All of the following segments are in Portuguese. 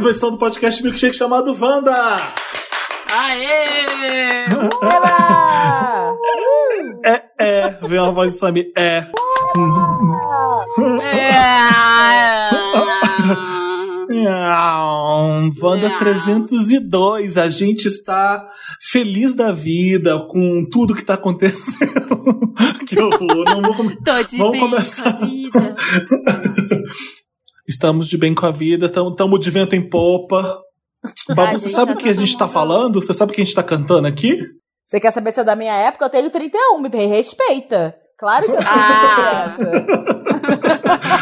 mais uma edição do podcast Milkshake chamado Wanda! Aê! É, é, veio uma voz de Samir, é. Wanda Não. 302, a gente está feliz da vida com tudo que tá acontecendo. que horror, não vou come- Tô de Vamos bem começar. com a vida. Estamos de bem com a vida, estamos de vento em popa. Babu, você sabe já o que a tá gente tá falando? Você sabe o que a gente tá cantando aqui? Você quer saber se é da minha época? Eu tenho 31, me respeita. Claro que eu sou Ah. criança.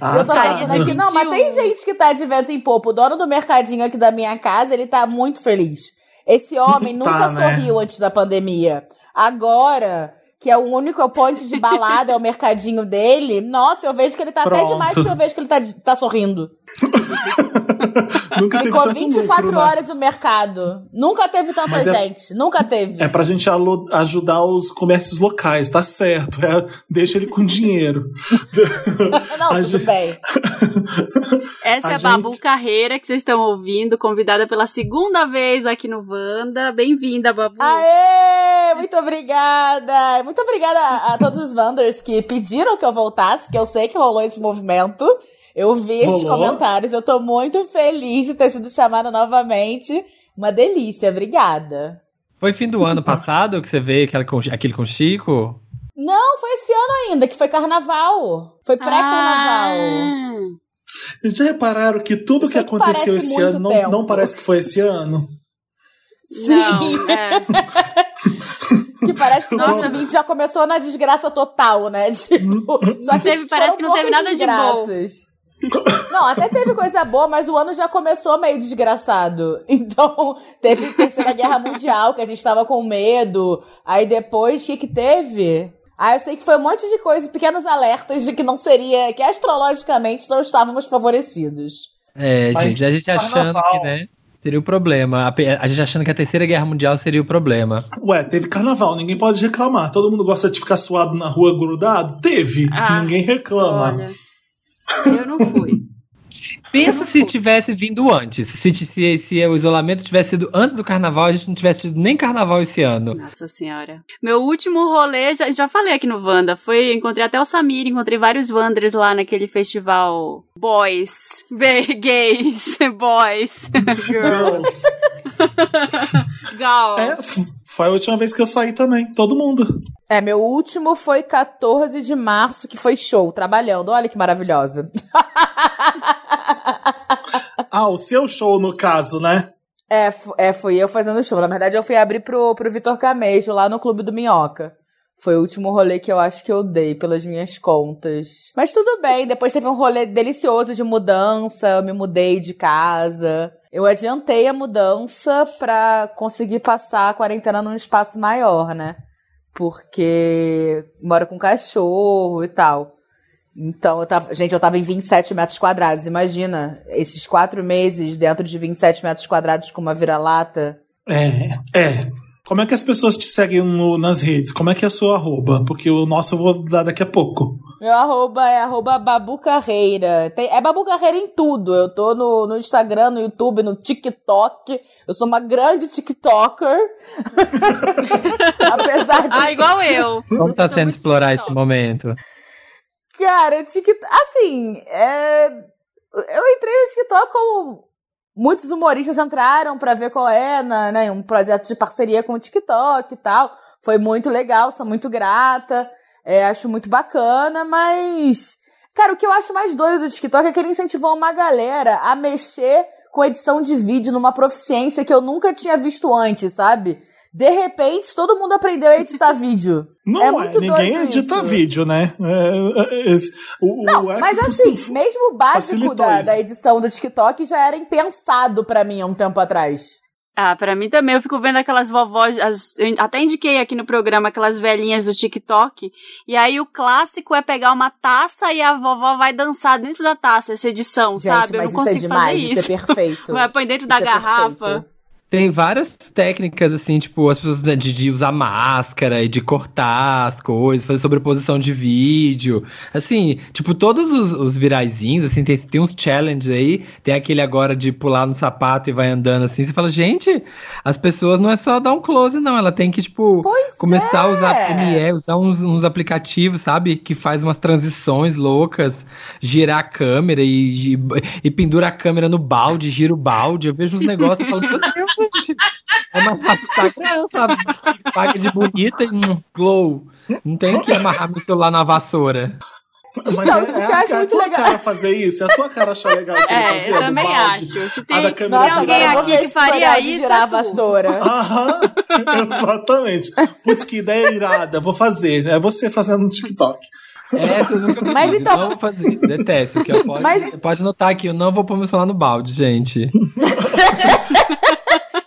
Ah, eu tô tá. pensando aqui, não, mas tem 21. gente que tá de vento em popa. O dono do mercadinho aqui da minha casa, ele tá muito feliz. Esse homem Tá, nunca né? sorriu antes da pandemia. Agora, que é o único ponto de balada, é o mercadinho dele, nossa, eu vejo que ele tá até Pronto. demais que eu vejo que ele tá, tá sorrindo. Nunca teve Ficou tanto 24 lucro, né? horas no mercado. Nunca teve tanta Mas é- gente. Nunca teve. É pra gente ajudar os comércios locais, tá certo. É, deixa ele com dinheiro. Não, a tudo gente- bem. Essa A é a Babu gente- Carreira que vocês estão ouvindo, convidada pela segunda vez aqui no Wanda. Bem-vinda, Babu. Aê! Muito obrigada! Muito obrigada a, a todos os Wanders que pediram que eu voltasse, que eu sei que rolou esse movimento. Eu vi esses Rolou? comentários, eu tô muito feliz de ter sido chamada novamente. Uma delícia, obrigada. Foi fim do ano passado que você veio aquele com, aquele com Chico? Não, foi esse ano ainda, que foi carnaval. Foi pré-carnaval. Ah, Vocês já repararam que tudo que que aconteceu esse muito ano não, não parece que foi esse ano? Não, é. Que parece que o Nossa. 2020 já começou na desgraça total, né? Tipo, só que Teve- parece que não teve nada de bom. Não, até teve coisa boa, mas o ano já começou meio desgraçado. Então, teve Terceira Guerra Mundial, que a gente tava com medo. Aí depois, o que que teve? Ah, eu sei que foi um monte de coisa, pequenos alertas de que não seria, que astrologicamente não estávamos favorecidos. É, Mas gente, a gente achando carnaval. que, né, seria o problema. A, gente achando que a Terceira Guerra Mundial seria o problema. Ué, teve carnaval, ninguém pode reclamar. Todo mundo gosta de ficar suado na rua grudado? Teve. Ah, ninguém reclama. Olha, eu não fui. Se- pensa se tivesse vindo antes. Se, se, se o isolamento tivesse sido antes do carnaval, a gente não tivesse tido nem carnaval esse ano. Nossa senhora. Meu último rolê, já, já falei aqui no Wanda, foi, encontrei até o Samir, encontrei vários Wanders lá naquele festival Boys, gays, boys, girls, É, girls. f- foi a última vez que eu saí também. Todo mundo. É, meu último foi 14 de março, que foi show, trabalhando. Olha que maravilhosa. Ah, o seu show, no caso, né? É, é, fui eu fazendo show. Na verdade, eu fui abrir pro, pro Vitor Camejo lá no Clube do Minhoca. Foi o último rolê que eu acho que eu dei pelas minhas contas. Mas tudo bem, depois teve um rolê delicioso de mudança, eu me mudei de casa. Eu adiantei a mudança pra conseguir passar a quarentena num espaço maior, né? Porque moro com cachorro e tal. Então, eu tava, gente, eu tava em 27 metros quadrados. Imagina, esses quatro meses dentro de 27 metros quadrados com uma vira-lata. É, é. Como é que as pessoas te seguem no- nas redes? Como é que é a sua arroba? Porque o nosso eu vou dar daqui a pouco. Meu arroba é arroba Babu Carreira. Tem, é Babu Carreira em tudo. Eu tô no, no Instagram, no YouTube, no TikTok. Eu sou uma grande TikToker. Apesar de. Ah, igual eu. Como tá sendo explorar TikTok. esse momento? Cara, TikTok. Assim, é, eu entrei no TikTok como muitos humoristas entraram pra ver qual é, né, um projeto de parceria com o TikTok e tal. Foi muito legal, sou muito grata, é, acho muito bacana, mas. Cara, o que eu acho mais doido do TikTok é que ele incentivou uma galera a mexer com edição de vídeo numa proficiência que eu nunca tinha visto antes, sabe? De repente, todo mundo aprendeu a editar vídeo. Não É é, muito ninguém doido edita isso. vídeo, né? É, é, é, o, o Não, app mas assim, mesmo o básico da, da edição do TikTok já era impensado pra mim há um tempo atrás. Ah, pra mim também, eu fico vendo aquelas vovós, as- eu até indiquei aqui no programa aquelas velhinhas do TikTok, e aí o clássico é pegar uma taça e a vovó vai dançar dentro da taça, essa edição, Gente, sabe? Eu não isso é consigo demais, fazer isso. isso é perfeito. Vai põe dentro da Isso é garrafa. perfeito. Tem várias técnicas, assim, tipo, as pessoas né, de, de usar máscara e de cortar as coisas, fazer sobreposição de vídeo. Assim, tipo, todos os, os viraizinhos, assim, tem, tem uns challenges aí. Tem aquele agora de pular no sapato e vai andando assim. Você fala, gente, as pessoas não é só dar um close, não. Ela tem que, tipo, Pois começar a usar é. Premiere, usar uns, uns aplicativos, sabe? Que faz umas transições loucas, girar a câmera e, gi- e pendura a câmera no balde, gira o balde. Eu vejo uns negócios e falo, meu Deus, gente. É mais fácil Instagram, sabe? Paga de bonita e um glow. Não tem que amarrar meu celular na vassoura. Mas Então, é, eu é, a, é a muito tua legal. cara fazer isso, é a tua cara achar legal que É, eu também balde, acho. Se a tem, tem Nossa, alguém aqui que faria isso, é a vassoura. Aham, exatamente. Putz, que ideia irada, vou fazer. É você fazendo no TikTok. Essa eu nunca Mas fiz, então- não vou fazer, detesto. Que eu pode, Mas- pode notar aqui, eu não vou pôr meu celular no balde, gente.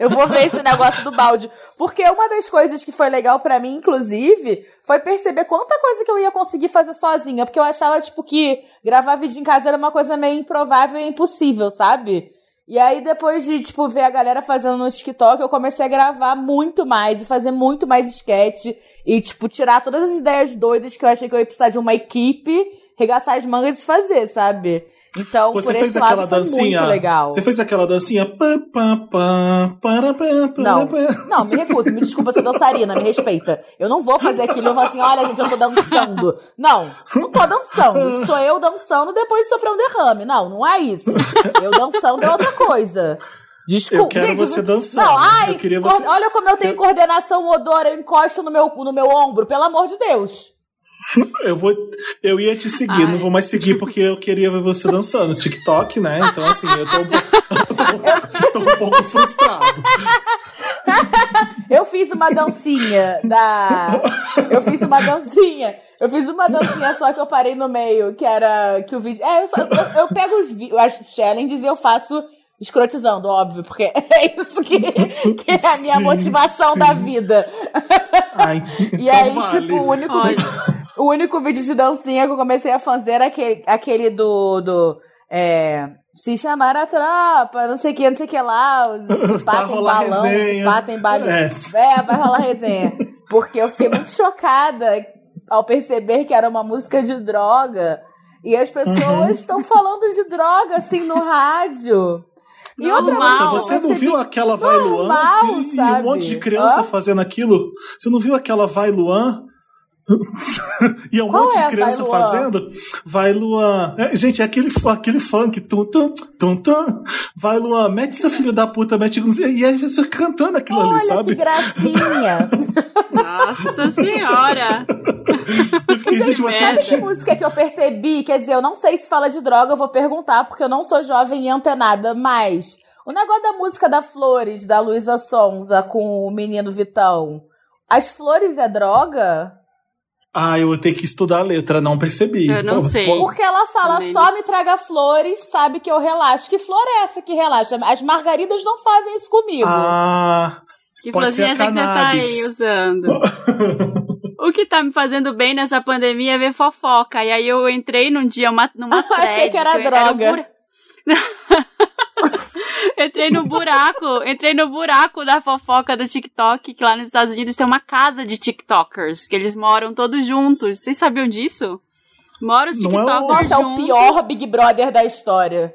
Eu vou ver esse negócio do balde. Porque uma das coisas que foi legal pra mim, inclusive, foi perceber quanta coisa que eu ia conseguir fazer sozinha. Porque eu achava, tipo, que gravar vídeo em casa era uma coisa meio improvável e impossível, sabe? E aí, depois de, tipo, ver a galera fazendo no TikTok, eu comecei a gravar muito mais e fazer muito mais sketch. E, tipo, tirar todas as ideias doidas que eu achei que eu ia precisar de uma equipe, regaçar as mangas e fazer, sabe? Então, Você por fez esse aquela dancinha. muito legal. Você fez aquela dancinha. Pá, pá, pá, para, Não, não, me recuso, me desculpa, eu sou dançarina, me respeita. Eu não vou fazer aquilo e falar assim, olha, gente, eu tô dançando. Não, não tô dançando. Sou eu dançando depois de sofrer um derrame. Não, não é isso. Eu dançando é outra coisa. Desculpa. Eu quero gente, você dançando. Não, ai, Eu você- olha como eu tenho coordenação motora, eu encosto no meu, no meu ombro, pelo amor de Deus. Eu vou. Eu ia te seguir, Ai. não vou mais seguir porque eu queria ver você dançando. TikTok, né? Então, assim, eu tô um pouco, tô um pouco frustrado. Eu fiz uma dancinha da. Eu fiz uma dancinha. Eu fiz uma dancinha só que eu parei no meio, que era que o vídeo. É, eu, só- eu, eu pego os, as challenges e eu faço escrotizando, óbvio, porque é isso que, que é a minha Sim, motivação sim. da vida. Ai, E então aí, vale. tipo, o único, Olha. O único vídeo de dancinha que eu comecei a fazer era aquele, aquele do. do é, se chamar a tropa, não sei o que, não sei o que lá, se pá Vai tem rolar balão, resenha. se pá tem balão. É. É, vai rolar resenha. Porque eu fiquei muito chocada ao perceber que era uma música de droga. E as pessoas Uhum. estão falando de droga, assim, no rádio. E outra Normal. coisa, Nossa, você não viu aquela Vai Luan? normal, E, e um monte de criança Hã? fazendo aquilo? Você não viu aquela Vai Luan? E é um Qual monte é de criança Vai fazendo. Vai Luan. É, gente, é aquele, aquele funk. Tum, tum, tum, tum. Vai Luan, mete seu filho da puta, mete. E aí você cantando aquilo ali, Olha sabe? que gracinha. Nossa senhora. Eu fiquei, gente, mas. Sabe que música que eu percebi? Quer dizer, eu não sei se fala de droga, eu vou perguntar, porque eu não sou jovem e antenada, mas o negócio da música da Flores, da Luísa Sonza, com o menino Vitão. As flores é droga? Ah, eu vou ter que estudar a letra, não percebi. Eu não sei. Porque ela fala, Também. só me traga flores, sabe que eu relaxo. Que flor é essa que relaxa? As margaridas não fazem isso comigo. Ah, Que florzinha essa que você tá aí usando? o que tá me fazendo bem nessa pandemia é ver fofoca. E aí eu entrei num dia uma, numa Eu achei thread, que era droga. o bura- entrei no buraco, entrei no buraco da fofoca do TikTok, que lá nos Estados Unidos tem uma casa de TikTokers, que eles moram todos juntos. Vocês sabiam disso? Moram os Não é o- TikTokers Nossa, é o pior Big Brother da história.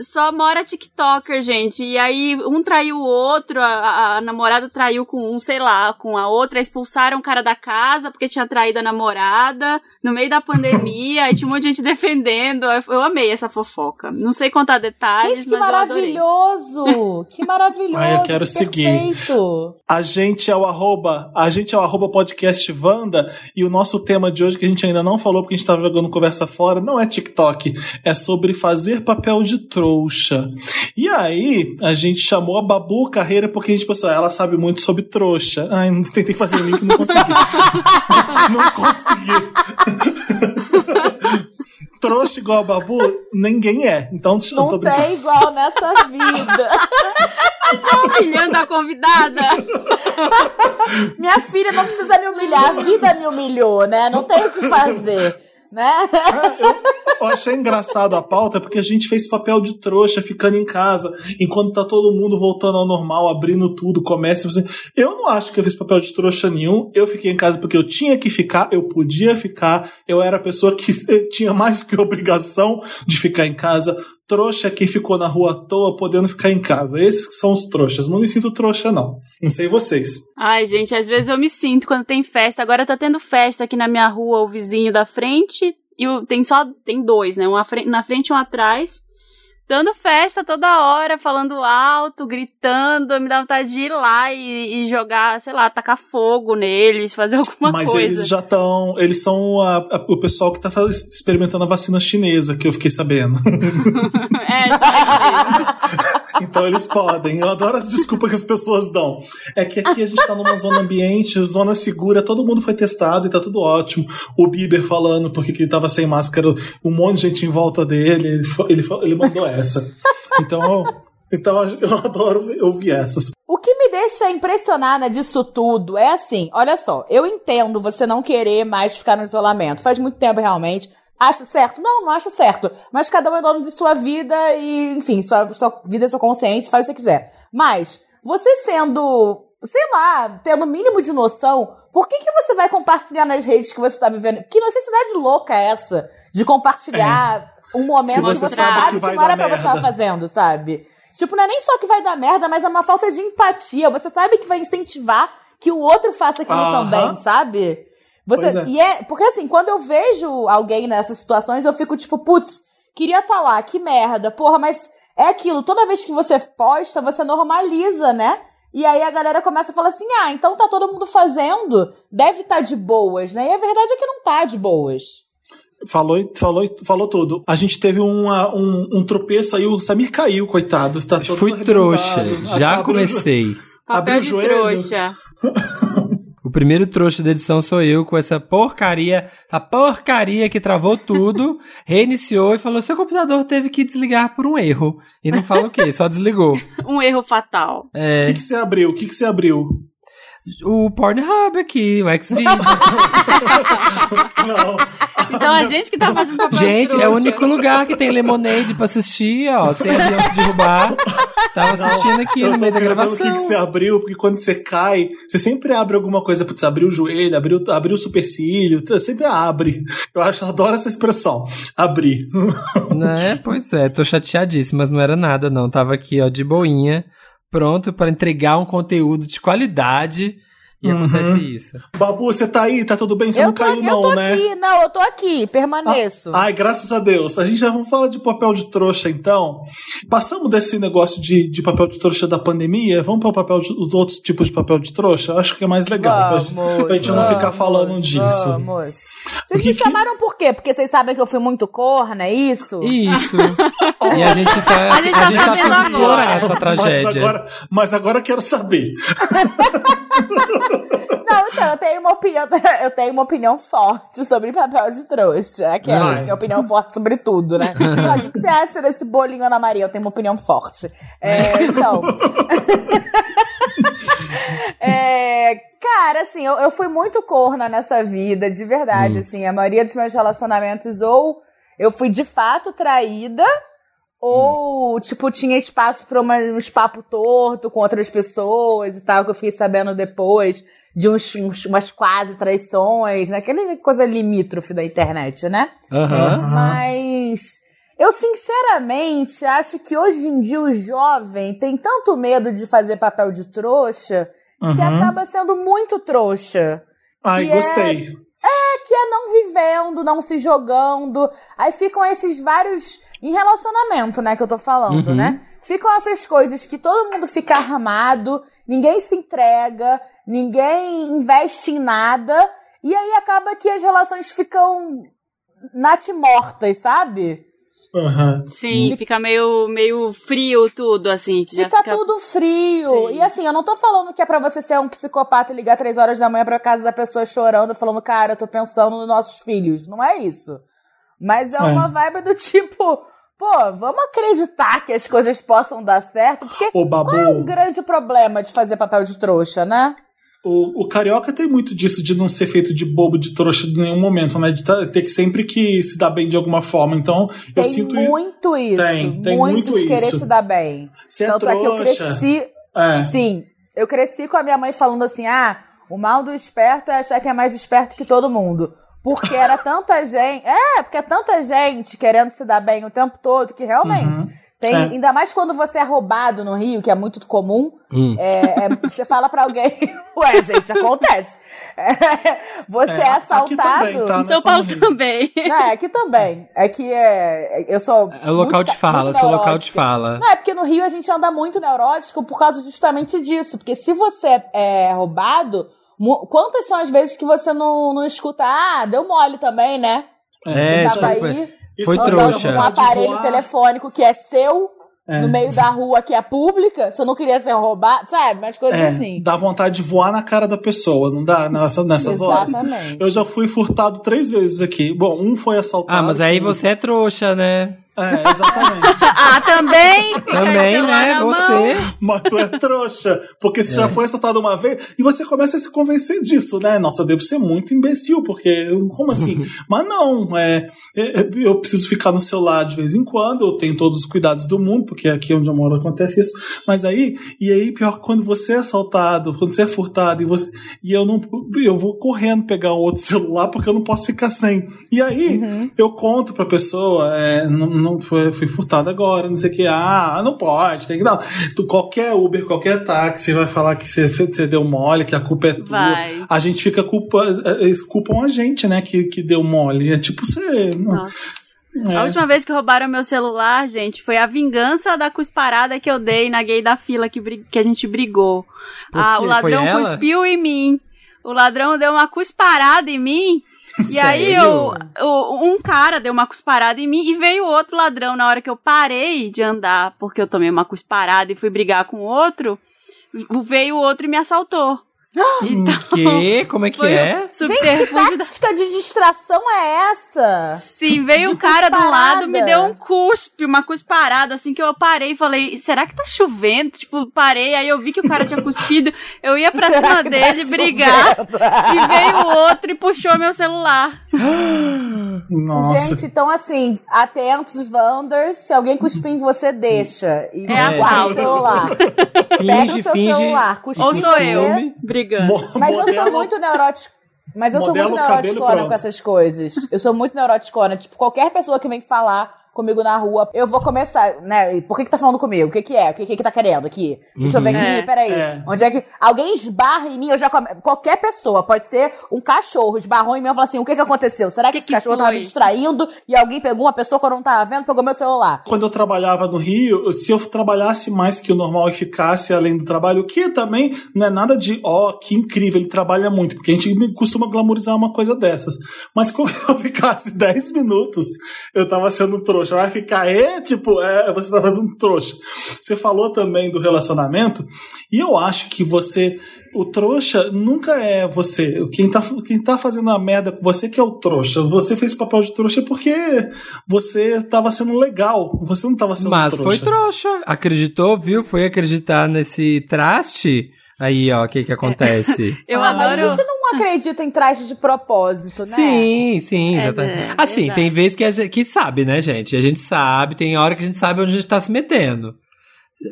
Só mora TikToker, gente. E aí, um traiu o outro, a, a- namorada traiu com um, sei lá, com a outra, expulsaram o cara da casa porque tinha traído a namorada no meio da pandemia, aí tinha um monte de gente defendendo. Eu, eu amei essa fofoca. Não sei contar detalhes, Gente, que mas maravilhoso! Que maravilhoso! Ah, eu quero que seguir. Perfeito! A gente é o arroba, a gente é o arroba podcast Wanda, e o nosso tema de hoje, que a gente ainda não falou porque a gente tava jogando conversa fora, não é TikTok, é sobre fazer papel de trouxa. E aí, a gente chamou a Babu Carreira porque a gente pensou, ela sabe muito sobre trouxa. Ai, não- tentei fazer o link e não consegui. não consegui. trouxa igual a Babu, ninguém é. Então, Não tô brincando. tem igual nessa vida. Humilhando a convidada. Minha filha não precisa me humilhar, a vida me humilhou, né? Não tem o que fazer. Né? Eu, eu achei engraçado a pauta porque a gente fez papel de trouxa ficando em casa, enquanto tá todo mundo voltando ao normal, abrindo tudo, comércio. Assim. Eu não acho que eu fiz papel de trouxa nenhum. Eu fiquei em casa porque eu tinha que ficar, eu podia ficar, eu era a pessoa que tinha mais do que obrigação de ficar em casa. Trouxa quem ficou na rua à toa, podendo ficar em casa. Esses que são os trouxas. Não me sinto trouxa, não. Não sei vocês. Ai, gente, às vezes eu me sinto quando tem festa. Agora tá tendo festa aqui na minha rua, o vizinho da frente. E tem só tem dois, né? Um na frente e um atrás dando festa toda hora, falando alto, gritando, me dá vontade de ir lá e, e jogar, sei lá, tacar fogo neles, fazer alguma Mas coisa. Mas eles já estão, eles são a, a, o pessoal que tá experimentando a vacina chinesa, que eu fiquei sabendo. é, só Então eles podem. Eu adoro as desculpas que as pessoas dão. É que aqui a gente tá numa zona ambiente, zona segura, todo mundo foi testado e tá tudo ótimo. O Bieber falando porque ele tava sem máscara, um monte de gente em volta dele, ele, ele, ele mandou essa. Então, então eu adoro ouvir essas. O que me deixa impressionada disso tudo é assim, olha só, eu entendo você não querer mais ficar no isolamento. Faz muito tempo realmente. Acho certo? Não, não acho certo. Mas cada um é dono de sua vida e, enfim, sua, sua vida, sua consciência, faz o que você quiser. Mas, você sendo, sei lá, tendo o mínimo de noção, por que, que você vai compartilhar nas redes que você está vivendo? Que necessidade louca é essa de compartilhar é. um momento que você sabe que, que não era pra você estar fazendo, sabe? Tipo, não é nem só que vai dar merda, mas é uma falta de empatia. Você sabe que vai incentivar que o outro faça aquilo uh -huh. também, sabe? Você, é. E é, porque assim, quando eu vejo alguém nessas situações, eu fico tipo, putz, queria estar tá lá, que merda, porra, mas é aquilo, toda vez que você posta, você normaliza, né? E aí a galera começa a falar assim: ah, então tá todo mundo fazendo, deve estar tá de boas, né? E a verdade é que não tá de boas. Falou, falou, falou tudo. A gente teve uma, um, um tropeço aí, o Samir caiu, coitado. Tá todo Fui trouxa, já comecei. Papel de trouxa. O primeiro trouxa da edição sou eu com essa porcaria, essa porcaria que travou tudo, reiniciou e falou: seu computador teve que desligar por um erro. E não fala o quê? Só desligou. um erro fatal. É. O que, que você abriu? O que, que você abriu? O Pornhub aqui, o Xvideos. não. Então a gente que tá fazendo papel Gente, é o único lugar que tem Lemonade pra assistir, ó, sem avião se derrubar. Tava assistindo aqui eu no meio da gravação. O que, que você abriu, porque quando você cai, você sempre abre alguma coisa, putz, abriu o joelho, abriu, abriu o supercílio, sempre abre. Eu acho, eu adoro essa expressão, abrir. Né? Pois é, tô chateadíssimo, mas não era nada não, tava aqui, ó, de boinha, pronto para entregar um conteúdo de qualidade e uhum. acontece isso. Babu, você tá aí? Tá tudo bem? Você eu não caiu, não, eu né? Aqui, não, eu tô aqui, permaneço. Ah, ai, graças a Deus. A gente já vamos falar de papel de trouxa, então. Passamos desse negócio de, de papel de trouxa da pandemia, vamos para o papel de, os outros tipos de papel de trouxa? Acho que é mais legal. Vamos, pra, gente, pra gente vamos, não ficar falando disso. Vamos. Vocês Porque me chamaram por quê? Porque vocês sabem que eu fui muito corna, é isso? Isso. e a gente tá. A gente tá a gente sabendo tá explorar essa tragédia. Mas agora, mas agora quero saber. Então, eu tenho uma opinião, eu tenho uma opinião forte sobre papel de trouxa. Aquela, minha opinião forte sobre tudo, né? o que você acha desse bolinho Ana Maria? Eu tenho uma opinião forte. É, então. é, cara, assim, eu, eu fui muito corna nessa vida, de verdade, hum. assim. A maioria dos meus relacionamentos, ou eu fui de fato traída, ou, tipo, tinha espaço pra uma, uns papo torto com outras pessoas e tal, que eu fiquei sabendo depois de uns, uns umas quase traições, né? Aquela coisa limítrofe da internet, né? Uhum. Mas eu sinceramente acho que hoje em dia o jovem tem tanto medo de fazer papel de trouxa uhum. que acaba sendo muito trouxa. Ai, gostei. É, é, que é não vivendo, não se jogando. Aí ficam esses vários em relacionamento, né, que eu tô falando, uhum. né? Ficam essas coisas que todo mundo fica armado, ninguém se entrega, ninguém investe em nada, e aí acaba que as relações ficam natimortas, sabe? Uhum. Sim, fica meio, meio frio tudo, assim. Fica, fica, tudo frio. Sim. E assim, eu não tô falando que é pra você ser um psicopata e ligar três horas da manhã pra casa da pessoa chorando, falando, cara, eu tô pensando nos nossos filhos. Não é isso. Mas é, é. uma vibe do tipo, pô, vamos acreditar que as coisas possam dar certo, porque Ô, Babu. qual é o grande problema de fazer papel de trouxa, né? O, o carioca tem muito disso de não ser feito de bobo, de trouxa em nenhum momento, né? De tá- ter que sempre que se dar bem de alguma forma. Então, eu Tem sinto muito isso. Tem, tem muito, muito de querer isso. se dar bem. Você é Tanto é que eu trouxa. cresci. É. Sim, eu cresci com a minha mãe falando assim: ah, o mal do esperto é achar que é mais esperto que todo mundo. Porque era tanta gente. É, porque é tanta gente querendo se dar bem o tempo todo que realmente. Tem, É. Ainda mais quando você é roubado no Rio, que é muito comum. Hum. é, é, você fala pra alguém. Ué, gente, acontece. É, você é, É, aqui assaltado. também, tá? Em Não São é Paulo também. Não, é aqui também. É que é, eu sou. É o local muito de fala, seu local de fala. Não, é porque no Rio a gente anda muito neurótico por causa justamente disso. Porque se você é roubado, quantas são as vezes que você não, não escuta? Ah, deu mole também, né? É, isso Tava foi- aí Foi andando trouxa. com um aparelho telefônico que é seu. É. No meio da rua que é pública, você não queria ser roubado, sabe? Umas coisas É, assim. dá vontade de voar na cara da pessoa, não dá? Nessa, nessas horas. Exatamente. Eu já fui furtado três vezes aqui. Bom, um foi assaltado. Ah, mas aí você é trouxa, né? É, exatamente. Ah, também? Também, né? mão. Você. Mas tu é trouxa. Porque você já foi assaltado uma vez e você começa a se convencer disso, né? Nossa, eu devo ser muito imbecil, porque. eu- Como assim? Mas não, é, é, Eu preciso ficar no celular de vez em quando, eu tenho todos os cuidados do mundo, porque aqui onde eu moro acontece isso. Mas aí, e aí, pior que quando você é assaltado, quando você é furtado e você. E eu não. Eu vou correndo pegar um outro celular porque eu não posso ficar sem. E aí, eu conto pra pessoa, é, não, não foi, fui furtado agora, não sei o que. Ah, não pode, tem que dar. Tu, qualquer Uber, qualquer táxi vai falar que você, você deu mole, que a culpa é tua. Vai. A gente fica culpa, eles culpam a gente, né, que, que deu mole. É tipo você. Nossa. é. A última vez que roubaram meu celular, gente, foi a vingança da cusparada que eu dei na gay da fila que, que a gente brigou. Ah, o ladrão cuspiu em mim. O ladrão deu uma cusparada em mim. E aí eu, o- um cara deu uma cusparada em mim e veio outro ladrão na hora que eu parei de andar, porque eu tomei uma cusparada e fui brigar com o outro. Veio o outro e me assaltou. Então, Que? Como é que é? subterfúgio da tática de distração é essa? Sim, veio De o cara do cusparada. lado, me deu um cuspe, uma cusparada, assim que eu parei e falei, será que tá chovendo? Tipo, parei, aí eu vi que o cara tinha cuspido, eu ia pra Será cima que tá dele brigar, e veio o outro e puxou meu celular. Nossa. Gente, então assim, atentos, Wanders. Se alguém cuspir em você, deixa. E É guarda assalto. o celular. Pega Finge, o seu finge. celular, Ou sou eu brigando. Mo- Mas eu modelo- sou muito neurótico. Mas eu sou muito neuroticona com essas coisas. Eu sou muito neuroticona. Tipo, qualquer pessoa que vem falar comigo na rua, eu vou começar, né? Por que que tá falando comigo? O que que é? O que que, que tá querendo aqui? Deixa eu ver aqui, É. peraí. É. Onde é que... Alguém esbarra em mim, eu já come... Qualquer pessoa, pode ser um cachorro, esbarrou em mim, eu falo assim, o que que aconteceu? Será que, Que esse que cachorro tava foi? me distraindo e alguém pegou uma pessoa que eu não tava vendo, pegou meu celular? Quando eu trabalhava no Rio, se eu trabalhasse mais que o normal e ficasse além do trabalho, o que também não é nada de, ó, que incrível, ele trabalha muito, porque a gente costuma glamorizar uma coisa dessas. Mas quando eu ficasse 10 minutos, eu tava sendo trouxa. Vai ficar, é, tipo, é, você tá fazendo trouxa. Você falou também do relacionamento, e eu acho que você. O trouxa nunca é você. Quem tá, quem tá fazendo a merda com você que é o trouxa. Você fez papel de trouxa porque você tava sendo legal. Você não tava sendo Mas trouxa. foi trouxa. Acreditou, viu? Foi acreditar nesse traste. Aí, ó, o que que acontece? Eu Ah, adoro. a gente não acredita em traje de propósito, né? Sim, sim, É, exatamente. é, assim, tem vezes que a gente que sabe, né, gente? A gente sabe, tem hora que a gente sabe onde a gente tá se metendo.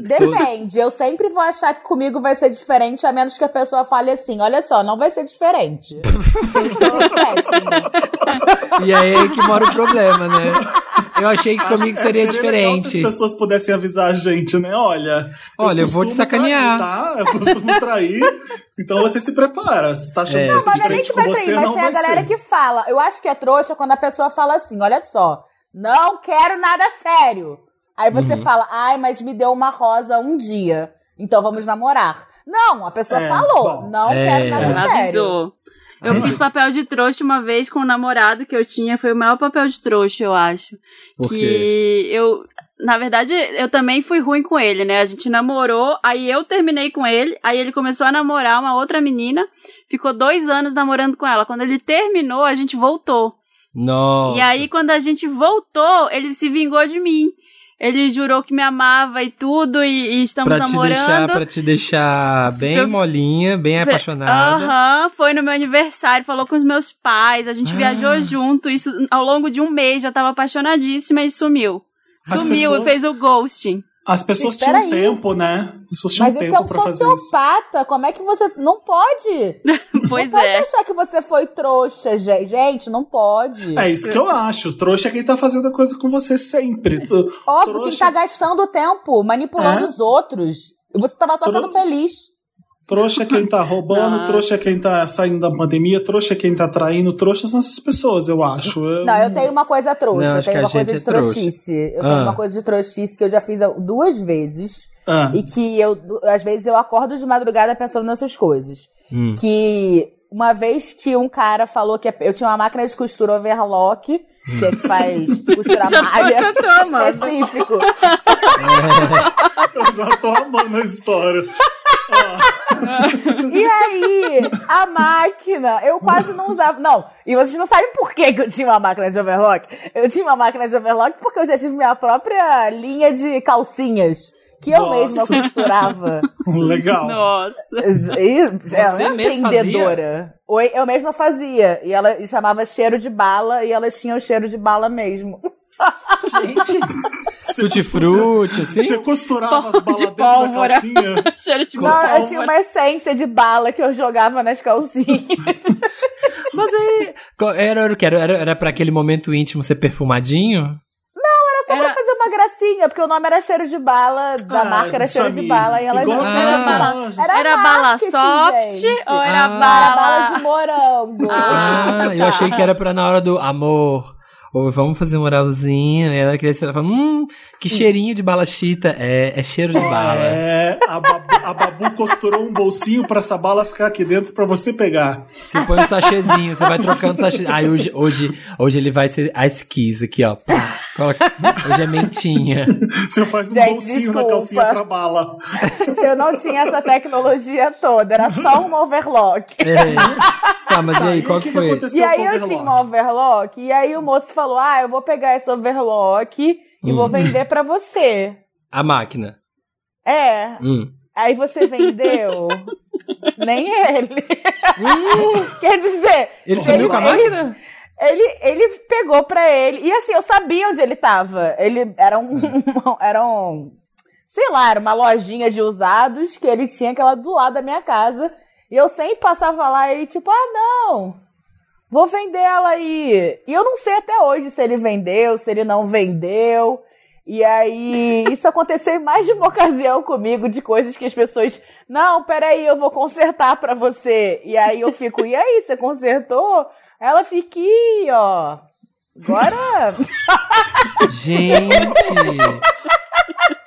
Depende, eu sempre vou achar que comigo vai ser diferente, a menos que a pessoa fale assim: olha só, não vai ser diferente. Eu sou péssima. E aí é que mora o problema, né? Eu achei que comigo É, seria legal se diferente. as pessoas pudessem avisar a gente, né? Olha. Olha, eu vou te sacanear. Trair, tá? Eu costumo trair. então você se prepara. Se tá achando É. que vai ser Mas não é nem diferente que com vai você, trair, mas não tem a galera ser. que fala. Eu acho que é trouxa quando a pessoa fala assim: olha só, não quero nada sério. Aí você Uhum. fala, ai, mas me deu uma rosa um dia. Então vamos namorar. Não, a pessoa É, falou, bom. não É. quero nada Ela sério. avisou. Eu fiz papel de trouxa uma vez com um namorado que eu tinha, foi o maior papel de trouxa, eu acho. Por que eu, na verdade, eu também fui ruim com ele, né? A gente namorou, aí eu terminei com ele, aí ele começou a namorar uma outra menina, ficou dois anos namorando com ela. Quando ele terminou, a gente voltou. Nossa. E aí, quando a gente voltou, ele se vingou de mim. Ele jurou que me amava e tudo, e, e estamos Pra te, namorando. deixar, pra te deixar bem Pra- molinha, bem apaixonada. Aham, foi no meu aniversário, falou com os meus pais, a gente Ah. viajou junto, isso ao longo de um mês, já tava apaixonadíssima e sumiu. As Sumiu pessoas- e fez o ghosting. As pessoas Espera tinham aí. tempo, né? As pessoas tinham Mas esse é tempo um sociopata. Como é que você. Não pode! Pois não pode é. achar que você foi trouxa, gente. Gente, não pode. É isso que eu acho. Trouxa é quem tá fazendo a coisa com você sempre. Óbvio trouxa- que tá gastando tempo manipulando É? os outros. E você tava só Trou- sendo feliz. Trouxa é quem tá roubando, Nossa. trouxa é quem tá saindo da pandemia, trouxa é quem tá traindo, trouxa são essas pessoas, eu acho. Eu- Não, eu tenho uma coisa trouxa. Não, eu tenho uma coisa de é trouxa. trouxice. Eu Ah. tenho uma coisa de trouxice que eu já fiz duas vezes. Ah, E que eu, às vezes, eu acordo de madrugada pensando nessas coisas. Hum. Que uma vez que um cara falou que eu tinha uma máquina de costura overlock, que é que faz costura Já malha já tô amando. específico. eu já tô amando a história. E aí, a máquina, eu quase não usava. Não, e vocês não sabem por que, eu tinha uma máquina de overlock? Eu tinha uma máquina de overlock porque eu já tive minha própria linha de calcinhas. Que eu Nossa. mesma costurava. Legal. Nossa. E, ela é mesma empreendedora. Oi, eu mesma fazia. E ela chamava cheiro de bala e elas tinham cheiro de bala mesmo. Tutti frutti, assim? Você costurava as balas De dentro da pólvora. calcinha. Cheiro de Não, eu tinha uma essência de bala que eu jogava nas calcinhas. Mas aí, era, era o que? Era, era, era pra aquele momento íntimo ser perfumadinho? Só pra Era- fazer uma gracinha, porque o nome era cheiro de bala, da Ah, marca era cheiro de bala. E ela Igual já era bala. lojas. Era bala soft gente. ou era Ah. Era bala... bala de morango. Ah, eu tá. achei que era pra na hora do amor. Ou vamos fazer um oralzinho. E ela queria ela falou, hum, que cheirinho de bala chita. É, é cheiro de bala. É, a a Babu costurou um bolsinho pra essa bala ficar aqui dentro pra você pegar. Você põe um sachêzinho, você vai trocando sachê. Aí hoje, hoje, hoje ele vai ser a esquiz aqui, ó. Pá, coloca- Hoje é mentinha. Você faz um Gente, bolsinho desculpa. na calcinha pra bala. Eu não tinha essa tecnologia toda, era só um overlock. É. Tá, mas e aí, E qual o que que foi? E aí eu tinha um overlock, e aí o moço falou: Ah, eu vou pegar esse overlock e Hum. vou vender pra você. A máquina. É. Hum. Aí você vendeu. Nem ele. Quer dizer. Ele sumiu com a máquina? Ele, ele pegou pra ele. E assim, eu sabia onde ele tava. Ele era um. era um. Sei lá, era uma lojinha de usados que ele tinha aquela do lado da minha casa. E eu sempre passava lá e ele, tipo, ah, não. Vou vender ela aí. E eu não sei até hoje se ele vendeu, se ele não vendeu. E aí, isso aconteceu em mais de uma ocasião comigo, de coisas que as pessoas. Não, peraí, eu vou consertar pra você. E aí eu fico, e aí, você consertou? Ela fica, "Ih, ó. Agora. Gente!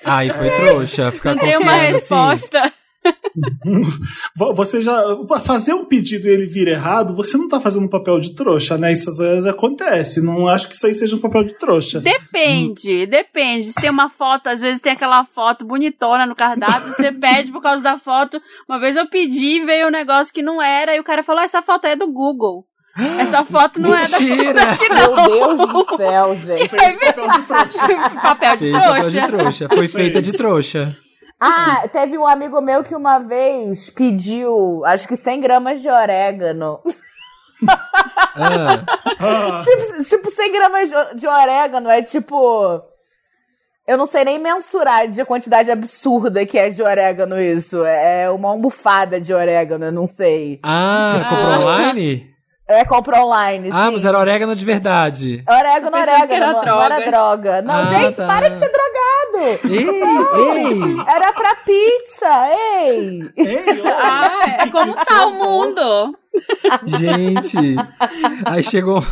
Ai, foi trouxa. Ficar Não tem uma confiando, assim. Vo- Você já. Fazer um pedido e ele vir errado, você não tá fazendo um papel de trouxa, né? Isso às vezes acontece. Não acho que isso aí seja um papel de trouxa. Depende, depende. Se tem uma foto, às vezes tem aquela foto bonitona no cardápio, você pede por causa da foto. Uma vez eu pedi, veio um negócio que não era, e o cara falou: "Ah, essa foto é do Google. Essa foto não Mentira! é da. Meu Deus do céu, gente. Fez papel de trouxa. Papel de Fez papel de trouxa. trouxa. Foi feita de trouxa. Ah, teve um amigo meu que uma vez pediu, acho que 100 gramas de orégano. Ah, Ah, tipo, tipo, 100 gramas de, orégano é tipo. Eu não sei nem mensurar de quantidade absurda que é de orégano isso. É uma almofada de orégano, eu não sei. ah você comprou Ah. online? É, compra online. Ah, sim. mas era orégano de verdade. Orégano, orégano, era não, não era droga. Não, Ah, gente, tá. para de ser drogado! Ei, ei! Era pra pizza, ei! ei, olha, Ah, é como tá o mundo. Gente! Aí chegou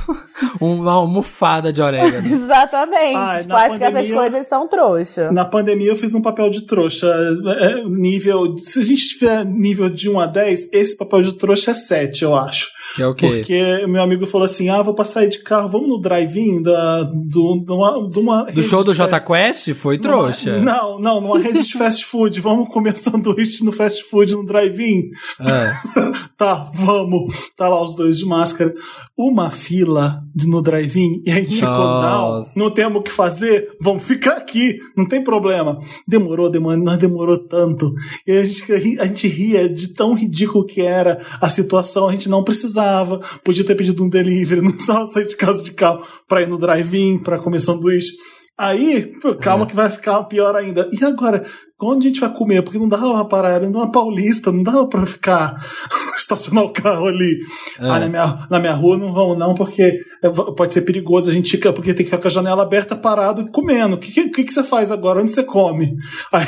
uma almofada de orégano. Exatamente. Ai, tipo, na acho que essas pandemia- coisas são trouxa. Na pandemia eu fiz um papel de trouxa. É, é, nível. Se a gente tiver nível de 1 a 10, esse papel de trouxa é 7, eu acho. Que é o quê? Porque meu amigo falou assim: ah, vou passar aí de carro, vamos no drive-in da, do, de uma, de uma Do show do fast- Quest foi trouxa. Não, não, numa rede de fast food. Vamos comer sanduíche no fast food no drive-in? Ah. Tá, vamos. Vamos. Tá lá os dois de máscara. Uma fila no drive-in e a gente ficou. Nossa. Não temos o que fazer, vamos ficar aqui, não tem problema. Demorou, demorou, nós demorou tanto. E a gente, a gente ria de tão ridículo que era a situação, a gente não precisava. Podia ter pedido um delivery, não precisava sair de casa de carro pra ir no drive-in, pra comer sanduíche. Aí, pô, calma que vai ficar pior ainda. E agora, onde a gente vai comer? Porque não dava pra parar, era numa paulista, não dava pra ficar, estacionar o carro ali. É. Ah, na minha, na minha rua não vão não, porque é, pode ser perigoso, a gente fica, porque tem que ficar com a janela aberta parado e comendo. O que, que, que que você faz agora? Onde você come? Aí,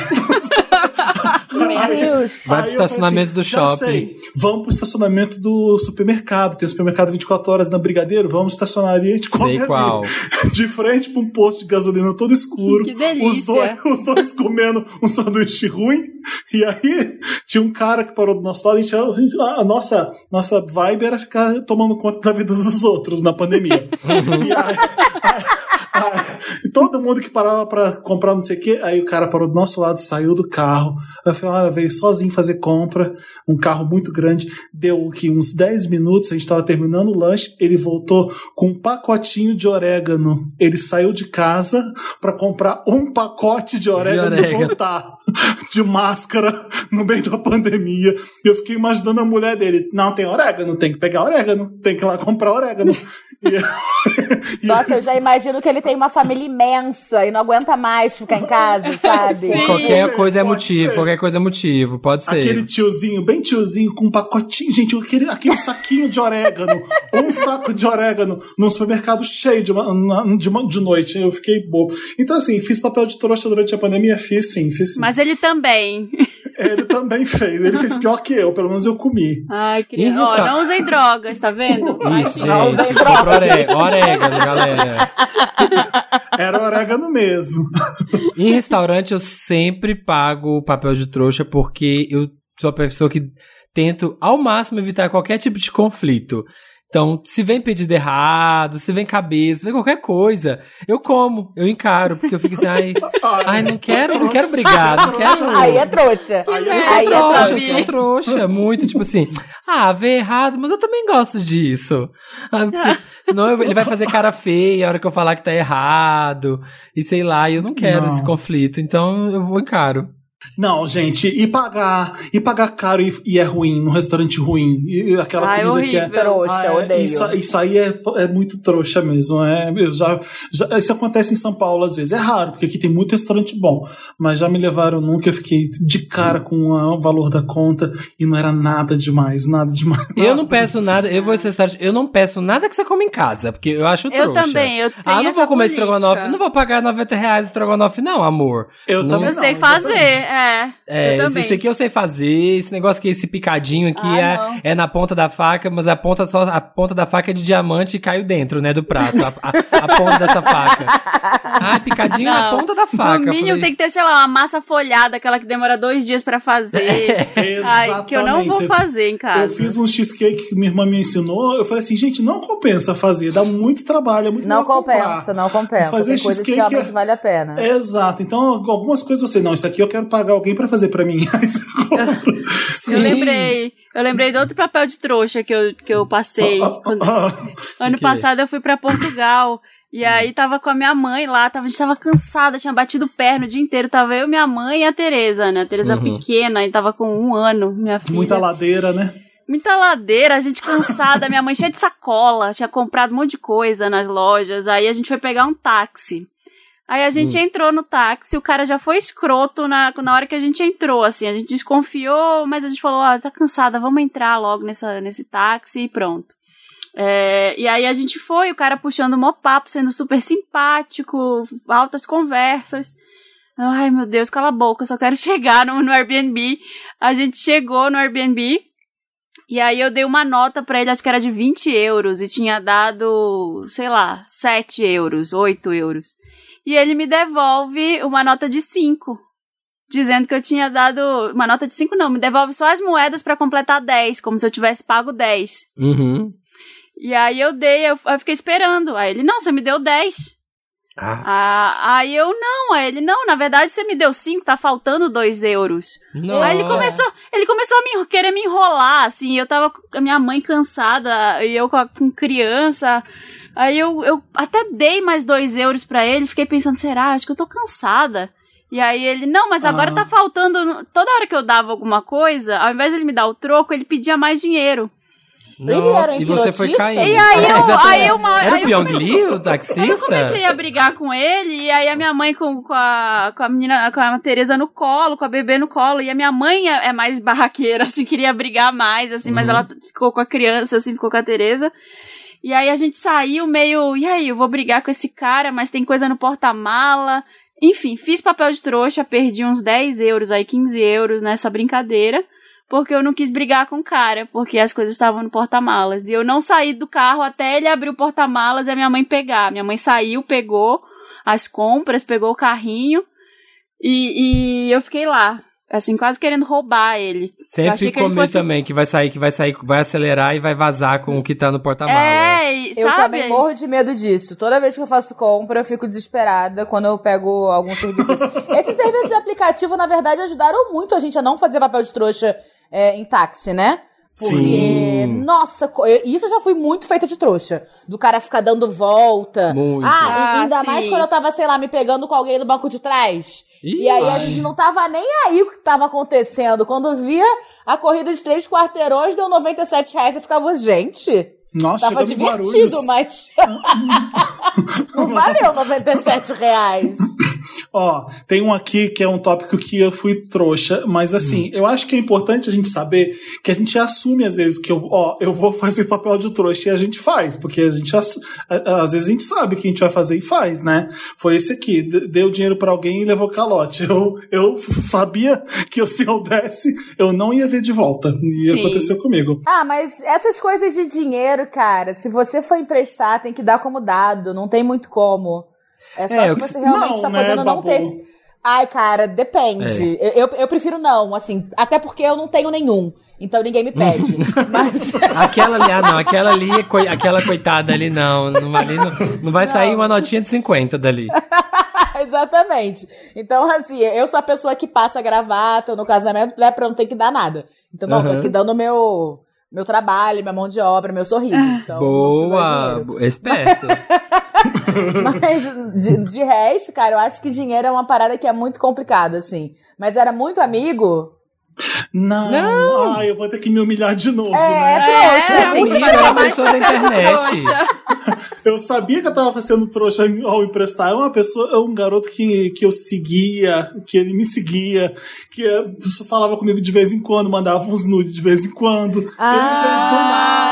Meu Deus. Vai pro estacionamento do já shopping. sei. Vamos pro estacionamento do supermercado. Tem supermercado 24 horas na Brigadeiro. Vamos estacionar ali e a gente come Sei ali. qual. De frente pra um posto de gasolina todo escuro. Que delícia. Os dois, os dois comendo um sanduíche ruim. E aí tinha um cara que parou do nosso lado. A, gente, a, gente- a nossa, nossa vibe era ficar tomando conta da vida dos outros na pandemia. e aí, aí- e todo mundo que parava pra comprar não sei o quê, aí o cara parou do nosso lado, saiu do carro. Eu falei, olha, veio sozinho fazer compra, um carro muito grande. Deu que uns 10 minutos, a gente tava terminando o lanche, ele voltou com um pacotinho de orégano. Ele saiu de casa pra comprar um pacote de orégano, e orégano. voltar de máscara no meio da pandemia. E eu fiquei imaginando a mulher dele. Não, tem orégano, tem que pegar orégano, tem que ir lá comprar orégano. E- e- Nossa, eu já imagino que ele tem uma família imensa e não aguenta mais ficar em casa, sabe? Sim. Qualquer coisa é ser. motivo, qualquer coisa é motivo, pode ser. Aquele tiozinho, bem tiozinho, com um pacotinho, gente, aquele, aquele saquinho de orégano, um saco de orégano num supermercado cheio de, uma, de, uma- de noite. Eu fiquei bobo. Então, assim, fiz papel de trouxa durante a pandemia? Fiz sim, fiz sim. Mas ele também. Ele também fez. Ele fez pior que eu, pelo menos eu comi. Ai, queria. Ó, está- não usem drogas, tá vendo? Isso, Não, gente. vem Compra droga. oré- orégano, galera. Era orégano mesmo. Em restaurante eu sempre pago papel de trouxa porque eu sou a pessoa que tento ao máximo evitar qualquer tipo de conflito. Então, se vem pedido errado, se vem cabelo, se vem qualquer coisa, eu como, eu encaro, porque eu fico assim, ai, ai não quero, não quero brigar, não quero. Aí é trouxa. Aí é Eu sou Aí é trouxa, eu trouxa. sou trouxa, muito, tipo assim, ah, vê errado, mas eu também gosto disso. Ah, porque senão eu- ele vai fazer cara feia a hora que eu falar que tá errado, e sei lá, e eu não quero Não. esse conflito, então eu vou encaro. Não, gente, e pagar, e pagar caro e, e é ruim, num restaurante ruim. E aquela Ai, comida que é. horrível. Trouxa, Ah, é, odeio. Isso, isso aí é, é muito trouxa mesmo. É, eu já, já- isso acontece em São Paulo às vezes. É raro, porque aqui tem muito restaurante bom. Mas já me levaram num que eu fiquei de cara com a- o valor da conta e não era nada demais, nada demais. Eu não peço nada, eu vou restaurante, eu não peço nada que você come em casa, porque eu acho Eu trouxa. também, eu tenho Ah, não essa vou comer política. estrogonofe, não vou pagar 90 reais estrogonofe não, amor. Eu Não- também Eu sei não, fazer, exatamente. É. É, eu esse, esse aqui eu sei fazer, esse negócio aqui, esse picadinho aqui Ah, é, é na ponta da faca, mas a ponta só a ponta da faca é de diamante e caiu dentro, né, do prato, a, a- a ponta dessa faca. Ah, picadinho na Não, ponta da faca. No mínimo Falei, tem que ter, sei lá, uma massa folhada, aquela que demora dois dias pra fazer. Ai, que eu não vou fazer em casa. Eu fiz um cheesecake que minha irmã me ensinou. Eu falei assim, gente, não compensa fazer, dá muito trabalho, é muito Não melhor comprar. compensa, não compensa. Fazer Tem coisas que cheesecake realmente é- vale a pena. Exato. Então, algumas coisas você, não, isso aqui eu quero pagar alguém pra fazer pra mim. Aí você compra. Eu lembrei. Eu lembrei de outro papel de trouxa que eu, que eu passei. quando- ano que é? passado eu fui pra Portugal. E aí tava com a minha mãe lá, tava, a gente tava cansada, tinha batido o pé no dia inteiro. Tava eu, minha mãe e a Tereza, né? A Tereza Uhum. pequena, e tava com um ano, minha filha. Muita ladeira, né? Muita ladeira, a gente cansada, minha mãe cheia de sacola, tinha comprado um monte de coisa nas lojas. Aí a gente foi pegar um táxi. Aí a gente entrou no táxi, o cara já foi escroto na, na hora que a gente entrou, assim. A gente desconfiou, mas a gente falou, ó, tá cansada, vamos entrar logo nessa, nesse táxi e pronto. É, e aí a gente foi, o cara puxando o mó papo, sendo super simpático, altas conversas. Ai, meu Deus, cala a boca, só quero chegar no, no Airbnb. A gente chegou no Airbnb, e aí eu dei uma nota pra ele, acho que era de 20 euros, e tinha dado, sei lá, 7 euros, 8 euros. E ele me devolve uma nota de 5. Dizendo que eu tinha dado. Uma nota de 5, não, me devolve só as moedas pra completar 10, como se eu tivesse pago 10. Uhum. E aí eu dei, eu, eu fiquei esperando. Aí ele, não, você me deu 10. Ah, Ah, aí eu não, aí ele, não, na verdade você me deu cinco, tá faltando dois euros. não. Aí ele começou, ele começou a me, querer me enrolar, assim, eu tava com a minha mãe cansada, e eu com, a- com criança. Aí eu, eu até dei mais dois euros pra ele, fiquei pensando, será? Acho que eu tô cansada. E aí ele, não, mas agora Ah. tá faltando. Toda hora que eu dava alguma coisa, ao invés de ele me dar o troco, ele pedia mais dinheiro. Ele era Nossa, um e você foi caindo. E aí É, eu- exatamente. aí eu uma- Era aí o eu Pyong Lee, o Eu taxista? comecei a brigar com ele, e aí a minha mãe com, com, a, com a menina, com a Tereza no colo, com a bebê no colo, e a minha mãe é, é mais barraqueira, assim, queria brigar mais, assim, mas Uhum. ela ficou com a criança, assim, ficou com a Tereza. E aí a gente saiu meio, e aí, eu vou brigar com esse cara, mas tem coisa no porta-mala. Enfim, fiz papel de trouxa, perdi uns 10 euros, aí 15 euros nessa brincadeira, porque eu não quis brigar com o cara, porque as coisas estavam no porta-malas. E eu não saí do carro até ele abrir o porta-malas e a minha mãe pegar. Minha mãe saiu, pegou as compras, pegou o carrinho, e, e eu fiquei lá, assim, quase querendo roubar ele. Sempre achei que ele comer fosse- também, que vai sair, que vai sair, vai acelerar e vai vazar com o que tá no porta-mala. É, e, Eu sabe? também morro de medo disso. Toda vez que eu faço compra, eu fico desesperada quando eu pego algum serviço. Esses serviços de aplicativo, na verdade, ajudaram muito a gente a não fazer papel de trouxa é, em táxi, né? Porque, Sim. nossa, isso eu já fui muito feita de trouxa. Do cara ficar dando volta. Muito. Ah, Ah, ainda sim. mais quando eu tava, sei lá, me pegando com alguém no banco de trás. Ih, e aí a ai. gente não tava nem aí o que tava acontecendo. Quando via a corrida de três quarteirões, deu 97 reais. Eu ficava, gente, Nossa, Tava divertido, mas. não valeu 97 reais. Ó, tem um aqui que é um tópico que eu fui trouxa, mas assim, eu acho que é importante a gente saber que a gente assume às vezes que eu, ó, eu vou fazer papel de trouxa e a gente faz, porque a gente assu- a- a- às vezes a gente sabe o que a gente vai fazer e faz, né? Foi esse aqui, d- deu dinheiro pra alguém e levou calote. Eu, eu sabia que eu, se eu desse, eu não ia ver de volta. E Sim. aconteceu comigo. Ah, mas essas coisas de dinheiro, cara, se você for emprestar, tem que dar como dado. Não tem muito como. É só É, que- você realmente Não, tá né, podendo não Babu? ter. esse- Ai, cara, depende. Eu, eu, eu prefiro não, assim. Até porque eu não tenho nenhum. Então ninguém me pede. mas. Aquela ali, ah não, aquela ali, coi- aquela coitada ali, não, não, ali não, não vai sair uma notinha de 50 dali. Exatamente. Então, assim, eu sou a pessoa que passa gravata no casamento, né, pra não ter que dar nada. Então, não, tô Aham. aqui dando meu, meu trabalho, minha mão de obra, meu sorriso. Então, não Boa, esperto. Mas, de, de resto, cara, eu acho que dinheiro é uma parada que é muito complicada, assim. Mas era muito amigo. Não, Ah, eu vou ter que me humilhar de novo, É, né? trouxa. É, que amiga, fazer é uma mais- pessoa da internet. Trouxa. Eu sabia que eu tava sendo trouxa ao emprestar. É uma pessoa, é um garoto que, que eu seguia, que ele me seguia, que é, falava comigo de vez em quando, mandava uns nudes de vez em quando. Ele veio do nada.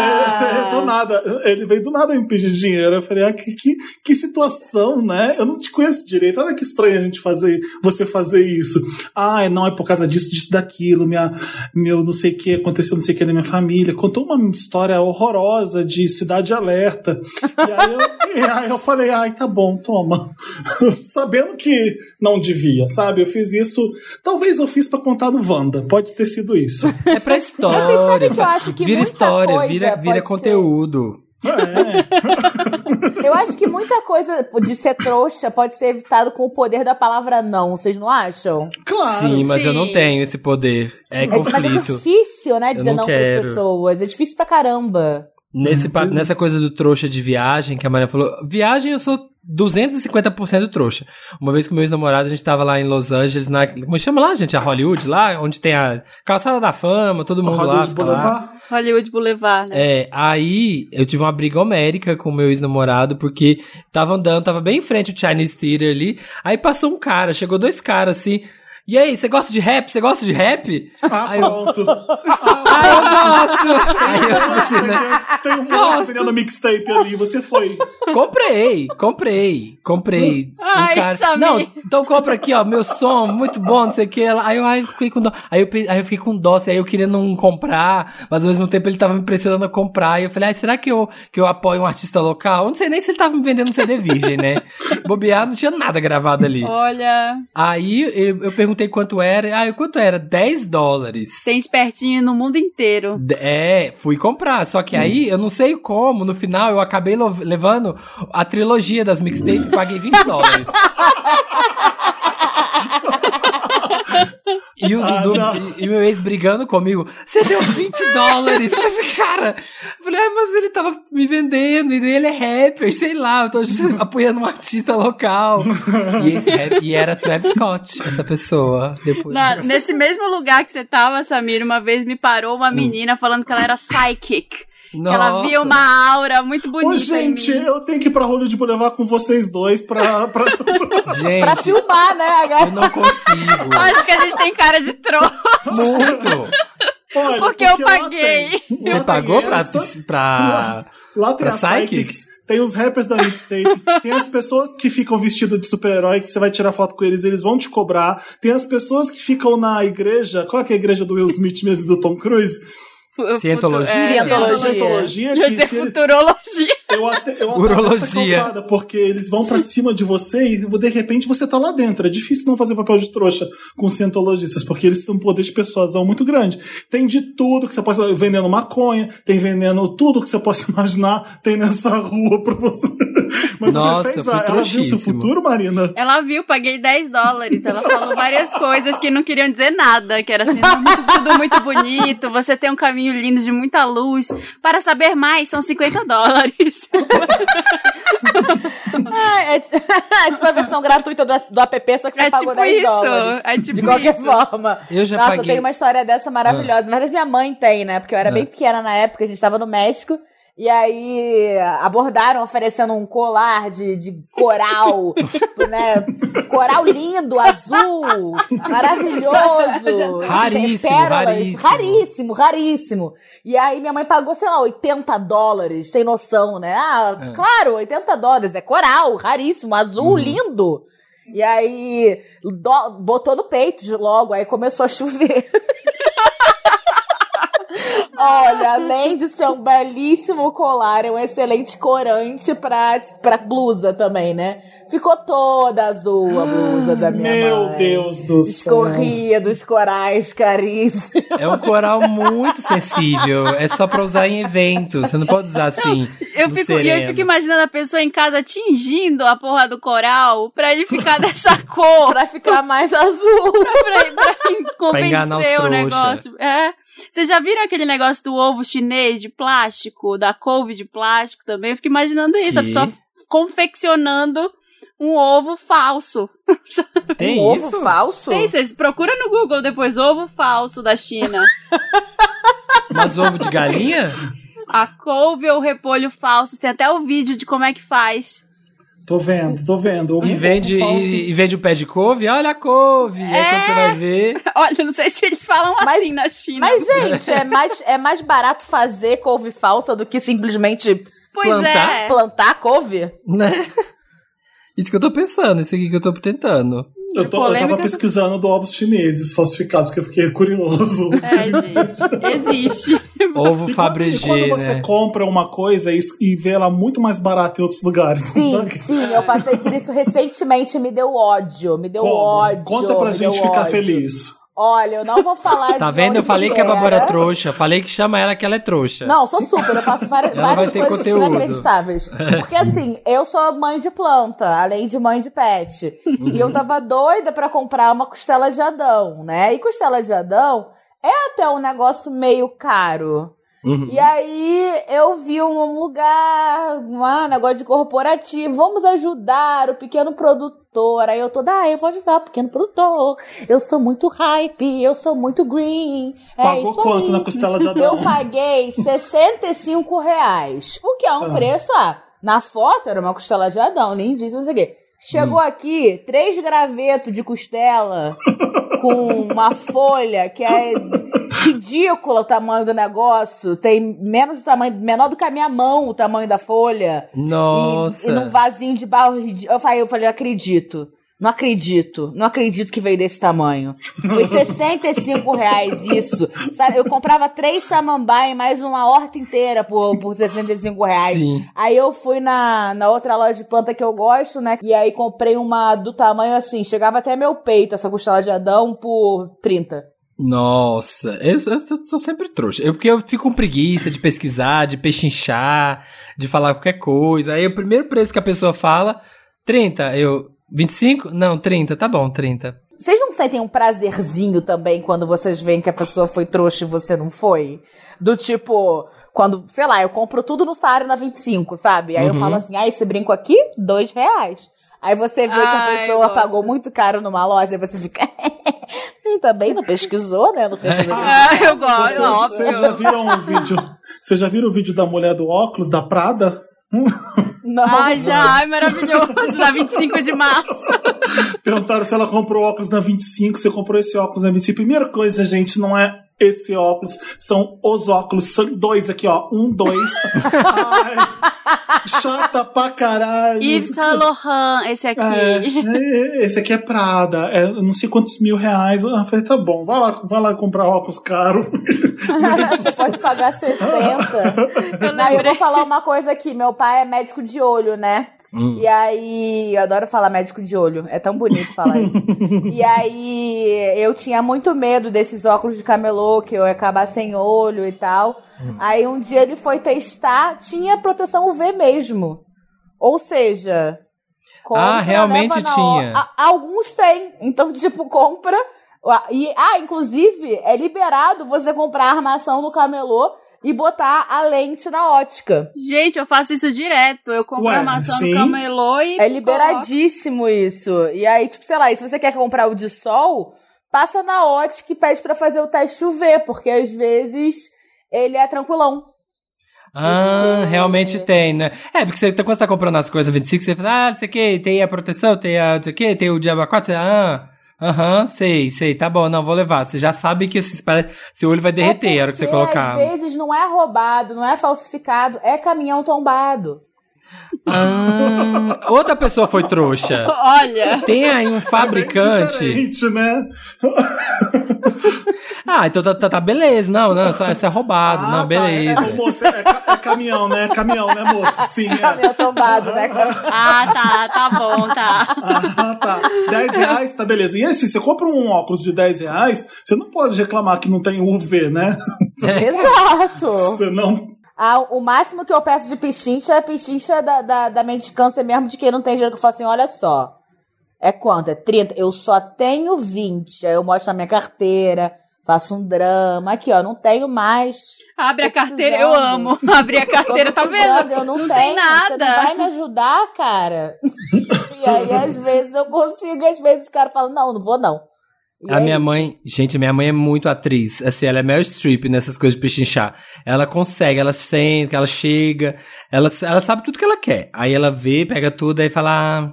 É, do nada. Ele veio do nada me pedir dinheiro. Eu falei, ah, que, que, que situação, né? Eu não te conheço direito. Olha que estranho a gente fazer, você fazer isso. Ah, não, é por causa disso, disso, daquilo. Minha, meu não sei o que, aconteceu não sei o que na minha família. Contou uma história horrorosa de cidade alerta. E aí eu, e aí eu falei, ai, tá bom, toma. Sabendo que não devia, sabe? Eu fiz isso. Talvez eu fiz pra contar no Wanda. Pode ter sido isso. É pra história. que eu acho que vira muita história, coisa vira, vira pode conteúdo. É. Eu acho que muita coisa de ser trouxa pode ser evitado com o poder da palavra não, vocês não acham? Claro. Sim, mas eu não sim. tenho esse poder. É É, mas é conflito. difícil, né, Eu dizer não não, para as quero. pessoas. É difícil pra caramba. Nesse, pa- nessa coisa do trouxa de viagem, que a Maria falou, viagem eu sou 250% trouxa. Uma vez com meu ex-namorado, a gente tava lá em Los Angeles, na, como chama lá, gente? A Hollywood, lá, onde tem a calçada da fama, todo mundo lá. Boulevard. Hollywood Boulevard, né? É, aí eu tive uma briga homérica com o meu ex-namorado, porque tava andando, tava bem em frente o Chinese Theater ali, aí passou um cara, chegou dois caras assim, e aí, você gosta de rap? Você gosta de rap? Ah, Aí eu- pronto. Ah, eu gosto! Aí eu, assim, né? Tem um monte vendendo mixtape ali, você foi. Comprei, comprei, comprei. Ai, um cara, Samir. não, então compra aqui, ó, meu som, muito bom, não sei o que. Aí eu, ai, eu fiquei com dó. Aí eu, aí eu fiquei com dó, assim, aí eu queria não comprar, mas ao mesmo tempo ele tava me pressionando a comprar. E eu falei, ai, será que eu, que eu apoio um artista local? Eu não sei nem se ele tava me vendendo um CD virgem, né? Bobear, não tinha nada gravado ali. Olha. Aí eu, eu perguntei perguntei quanto era. Ah, quanto era? 10 dólares. Tem espertinho no mundo inteiro. É, fui comprar. Só que aí, eu não sei como, no final eu acabei levando a trilogia das mixtapes e paguei 20 dólares. E o, Ah, Dudu, não. e, e meu ex brigando comigo, você deu 20 dólares. Eu falei, cara, eu falei, ah, mas ele tava me vendendo, e ele é rapper, sei lá, eu tô apoiando um artista local. E, esse rap- e era Travis Scott, essa pessoa. Depois. Na- nesse mesmo lugar que você tava, Samir, uma vez me parou Hum. uma menina falando que ela era psychic. Que ela Nossa. via uma aura muito bonita. Ô, em gente, mim. eu tenho que ir pra Hollywood Boulevard com vocês dois pra. pra... Gente, Pra filmar, né? eu não consigo. Acho que a gente tem cara de trouxa. Muito. Olha, Porque eu lá paguei. Você pagou pra, pra... Lá tem pra psychics? psychics, tem os rappers da mixtape, tem as pessoas que ficam vestidas de super-herói, que você vai tirar foto com eles, eles vão te cobrar. Tem as pessoas que ficam na igreja, qual é, que é a igreja do Will Smith mesmo e do Tom Cruise? Cientologia? é, Cientologia. Cientologia, Eu ia que dizer se eles, futurologia. Eu até, eu Urologia. essa calçada, porque eles vão pra cima de você e de repente você tá lá dentro. É difícil não fazer papel de trouxa com cientologistas, porque eles têm um poder de persuasão muito grande. Tem de tudo que você possa vendendo maconha, tem vendendo tudo que você possa imaginar, tem nessa rua pra você. Mas Nossa, você fez eu a, fui ela viu seu futuro, Marina? Ela viu, paguei 10 dólares. Ela falou várias coisas que não queriam dizer nada. Que era assim, muito, tudo muito bonito. Você tem um caminho lindo de muita luz. Para saber mais, são 50 dólares. Ah, é, ti- é tipo a versão gratuita do, do app, só que você É pagou tipo 10 isso, dólares. é tipo De qualquer isso. forma. Eu já Nossa, paguei. tem uma história dessa maravilhosa. Na verdade, minha mãe tem, né? Porque eu era Ah. bem pequena na época, a gente estava no México. E aí abordaram oferecendo um colar de, de coral, né? Coral lindo, azul, maravilhoso. Raríssimo, pérolas, raríssimo. raríssimo, raríssimo. E aí minha mãe pagou, sei lá, 80 dólares, sem noção, né? Ah, É. claro, 80 dólares, é coral, raríssimo, azul, Uhum. lindo. E aí do- botou no peito logo, aí começou a chover. Olha, além de ser um belíssimo colar, é um excelente corante pra, pra blusa também, né? Ficou toda azul a blusa da minha Meu mãe. Deus do céu. Escorria dos corais caríssimos. É um coral muito sensível. É só pra usar em eventos. Você não pode usar assim. Eu no fico, e eu fico imaginando a pessoa em casa tingindo a porra do coral pra ele ficar dessa cor. pra ficar mais azul. pra, pra enganar os convencer o trouxa. negócio. É. Vocês já viram aquele negócio do ovo chinês de plástico, da couve de plástico também? Eu fico imaginando isso, a Que? pessoa confeccionando um ovo falso. Tem um isso? ovo falso? Tem, vocês procuram no Google depois ovo falso da China. Mas ovo de galinha? A couve ou repolho falsos, tem até o vídeo de como é que faz. Tô vendo, tô vendo. E vende, e, e vende o pé de couve? Olha a couve! E aí quando você vai ver. Olha, não sei se eles falam Mas- assim na China. Mas, gente, é mais, é mais barato fazer couve falsa do que simplesmente pois plantar? é. plantar couve? Né? Isso que eu tô pensando, isso aqui que eu tô tentando. Eu, tô, eu tava pesquisando do ovos chineses falsificados, que eu fiquei curioso. É, gente. Existe. Ovo E quando, e quando você né? compra uma coisa e, e vê ela muito mais barata em outros lugares. Sim, sim, eu passei por isso recentemente, me deu ódio, me deu Como? ódio. Conta pra gente ficar ódio. feliz. Olha, eu não vou falar Tá vendo? Eu falei que a Bárbara é trouxa. Falei que chama ela que ela é trouxa. Não, sou super, eu faço várias, várias coisas conteúdo. inacreditáveis. Porque assim, eu sou mãe de planta, além de mãe de pet. E eu tava doida pra comprar uma costela de Adão, né? E costela de Adão é até um negócio meio caro. Uhum. E aí eu vi um lugar, um negócio de corporativo, vamos ajudar o pequeno produtor. Aí eu toda, ah, eu vou ajudar o pequeno produtor. Eu sou muito hype, eu sou muito green. É Pagou isso quanto aí. na costela de Eu Adão? paguei 65 reais. O que é um Ah. preço, ah, na foto era uma costela de Adão, lindíssima, não sei o quê. Chegou Hum. aqui, três gravetos de costela com uma folha que é ridícula o tamanho do negócio. Tem menos do tamanho, menor do que a minha mão o tamanho da folha. E, Nossa. e num vasinho de barro ridículo. Eu falei, eu falei, eu acredito. Não acredito, não acredito que veio desse tamanho. Foi 65 reais isso. Sabe, eu comprava três samambaia e mais uma horta inteira por, por 65 reais. Sim. Aí eu fui na, na outra loja de planta que eu gosto, né? E aí comprei uma do tamanho assim, chegava até meu peito, essa costela de Adão, por 30. Nossa, eu, eu, eu sou sempre trouxa. Eu, porque eu fico com preguiça de pesquisar, de pechinchar, de falar qualquer coisa. Aí o primeiro preço que a pessoa fala, 30. Eu, 25? Não, 30. Tá bom, 30. Vocês não sentem um prazerzinho também quando vocês veem que a pessoa foi trouxa e você não foi? Do tipo, quando, sei lá, eu compro tudo no Saara na 25, sabe? Aí eu Uhum. falo assim, ah, esse brinco aqui, dois reais. Aí você vê que a pessoa pagou muito caro numa loja, aí você fica. "Hum, também não pesquisou, né? Não fez Ah, eu gosto, Vocês, vocês já viram o vídeo? Vocês já viram o vídeo da mulher do óculos da Prada? Não, Ai, já, ai, maravilhoso, na 25 de março. Perguntaram se ela comprou óculos na 25, você comprou esse óculos na 25. Primeira coisa, gente, não é esse óculos, são os óculos, são dois aqui, ó. Um, dois. Ai, chata pra caralho. Yves Saint Laurent, esse aqui. É, é, esse aqui é Prada, é não sei quantos mil reais. Ah, eu falei, tá bom, vai lá, vai lá comprar óculos caro. Você pode pagar 60. Eu Não, eu vou falar uma coisa aqui. Meu pai é médico de olho, né? Hum. E aí, eu adoro falar médico de olho. É tão bonito falar isso. e aí, eu tinha muito medo desses óculos de camelô, que eu ia acabar sem olho e tal. Aí, um dia ele foi testar, tinha proteção UV mesmo. Ou seja. Ah, realmente tinha. A- alguns têm. Então, tipo, compra. E, ah, inclusive, é liberado você comprar armação no camelô e botar a lente na ótica. Gente, eu faço isso direto. Eu compro Ué, armação sim. no camelô e. É liberadíssimo isso. E aí, tipo, sei lá, e se você quer comprar o de sol, passa na ótica e pede pra fazer o teste UV, porque às vezes ele é tranquilão. Ah, realmente tem, né? É, porque você, quando você tá comprando as coisas 25, você fala, ah, não sei o que, tem a proteção, tem a não sei o que, tem o Diaba 4, você, ah, aham, sei, sei, tá bom, não, vou levar. Você já sabe que esse, seu olho vai derreter é a hora que você colocar. Às vezes não é roubado, não é falsificado, é caminhão tombado. Ah, outra pessoa foi trouxa. Olha. Tem aí um É fabricante. diferente, né? Ah, então tá, tá, tá, beleza. Não, não, só isso é roubado. Ah, não, tá, beleza. É, é, moço, é, é caminhão, né? É caminhão, né, moço? Sim, é. Caminhão tombado, né? Ah, tá, tá bom, tá. Ah, tá. 10 reais, tá beleza. E assim, você compra um óculos de 10 reais, você não pode reclamar que não tem UV, né? Exato. Você não. Ah, o máximo que eu peço de pichincha é pichincha da, da, da mendicância mesmo, de quem não tem dinheiro, que eu falo assim, olha só, é quanto? É 30? Eu só tenho 20. Aí eu mostro na minha carteira, faço um drama. Aqui, ó, não tenho mais. Abre a carteira, eu amo. Abrir a carteira, tá vendo? Eu não, Não tenho. tem Você não nada. vai me ajudar, cara? e aí, às vezes, eu consigo, às vezes o cara fala, não, não vou não. E A é minha isso. mãe, gente, minha mãe é muito atriz. Assim, ela é Meryl Streep nessas coisas de pechinchar. Ela consegue, ela senta, ela chega, ela, ela sabe tudo que ela quer. Aí ela vê, pega tudo, aí fala, ah,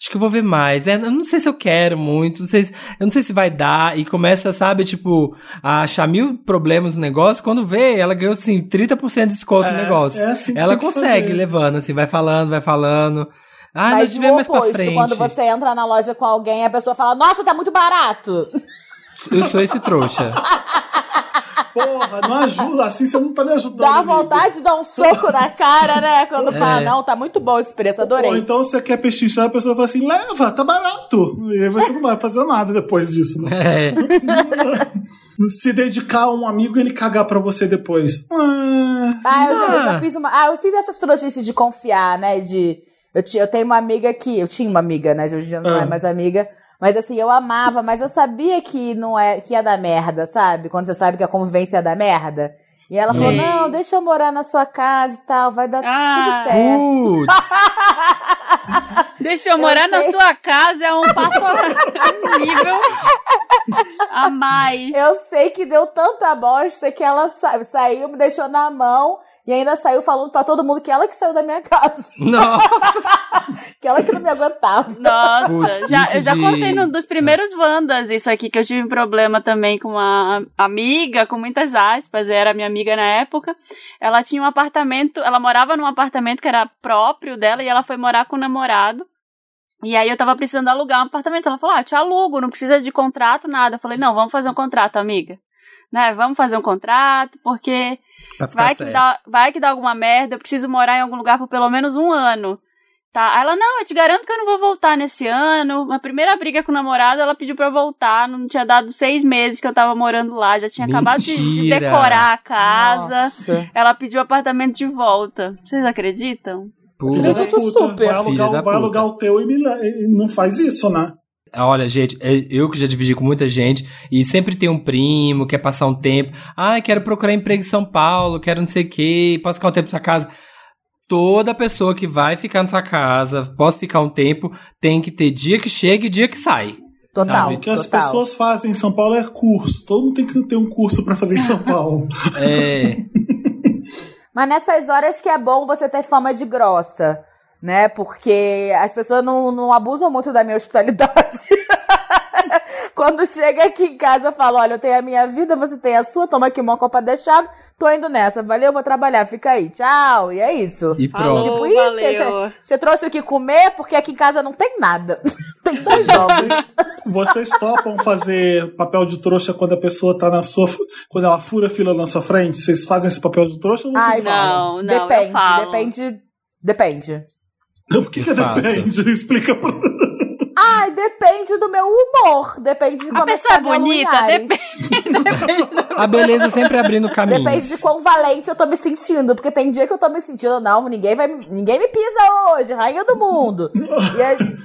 acho que eu vou ver mais. É, eu não sei se eu quero muito, não sei se, eu não sei se vai dar. E começa, sabe, tipo, a achar mil problemas no negócio. Quando vê, ela ganhou, assim, 30% de desconto no É, negócio. é assim ela consegue, fazer. levando, assim, vai falando, vai falando. Ah, Mas nós tivemos mais pra frente. quando você entra na loja com alguém, a pessoa fala, nossa, tá muito barato. Eu sou esse trouxa. Porra, não ajuda. Assim você não tá me ajudando. Dá amigo. vontade de dar um soco na cara, né? Quando É. fala, não, tá muito bom esse preço, Ou adorei. então você quer pechinchar, a pessoa fala assim, leva, tá barato. E aí você não vai fazer nada depois disso. Né? É. Se dedicar a um amigo e ele cagar pra você depois. Ah, Ah, eu já, eu já Ah. fiz uma. Ah, eu fiz essas trouxices de confiar, né? De. Eu, tinha, eu tenho uma amiga que. Eu tinha uma amiga, né? Hoje em dia não Ah. é mais amiga. Mas assim, eu amava, mas eu sabia que não é que ia dar merda, sabe? Quando você sabe que a convivência ia dar merda. E ela falou: Sim. não, deixa eu morar na sua casa e tal, vai dar Ah. tudo certo. Putz. Deixa eu morar na sua casa, é um passo um nível a mais. Eu sei que deu tanta bosta que ela sa saiu, me deixou na mão e ainda saiu falando pra todo mundo que ela que saiu da minha casa. Nossa. Que ela que não me aguentava. Nossa, Putz, já, eu já de- contei num dos primeiros Wandas isso aqui, que eu tive um problema também com uma amiga, com muitas aspas, era minha amiga na época. Ela tinha um apartamento, ela morava num apartamento que era próprio dela e ela foi morar com o namorado. E aí eu tava precisando alugar um apartamento. Ela falou: Ah, te alugo, não precisa de contrato, nada. Eu falei, não, vamos fazer um contrato, amiga. Né? Vamos fazer um contrato, porque vai que, dá, vai que dá alguma merda, eu preciso morar em algum lugar por pelo menos um ano. Tá? Aí ela, não, eu te garanto que eu não vou voltar nesse ano. A primeira briga com o namorado, ela pediu pra eu voltar. Não tinha dado seis meses que eu tava morando lá. Já tinha acabado de, de Mentira! decorar a casa. Nossa. Ela pediu o apartamento de volta. Vocês acreditam? Puta. Filha da Acredito puta, super. vai, alugar, Filha da vai puta. alugar o teu e, me, e não faz isso, né? Olha, gente, é- eu que já dividi com muita gente e sempre tem um primo, quer passar um tempo. Ah, quero procurar emprego em São Paulo, quero não sei o quê, posso ficar um tempo na sua casa. Toda pessoa que vai ficar na sua casa, posso ficar um tempo, tem que ter dia que chega e dia que sai. Total. O que as total. pessoas fazem em São Paulo é curso. Todo mundo tem que ter um curso pra fazer em São Paulo. É. Mas nessas horas que é bom você ter fama de grossa, né? Porque as pessoas não, não abusam muito da minha hospitalidade. Quando chega aqui em casa, eu falo: olha, eu tenho a minha vida, você tem a sua, toma aqui uma copa de chave, tô indo nessa, valeu, vou trabalhar, fica aí, tchau. E é isso. E Falou. pronto. Tipo, isso, valeu. você- você trouxe o que comer, porque aqui em casa não tem nada. tem dois ovos. Vocês, vocês topam fazer papel de trouxa quando a pessoa tá na sua. Quando ela fura a fila na sua frente? Vocês fazem esse papel de trouxa ou vocês Ai, falam? Não, não, eu depende, falo. depende. Depende. Por que, que Eu faço. depende? Explica pra. Ai, depende do meu humor. Depende de A como pessoa é bonita, Linhares. A beleza sempre abrindo caminhos. Depende de quão valente eu tô me sentindo. Porque tem dia que eu tô me sentindo, não, ninguém vai. Ninguém me pisa hoje, rainha do mundo. E, aí-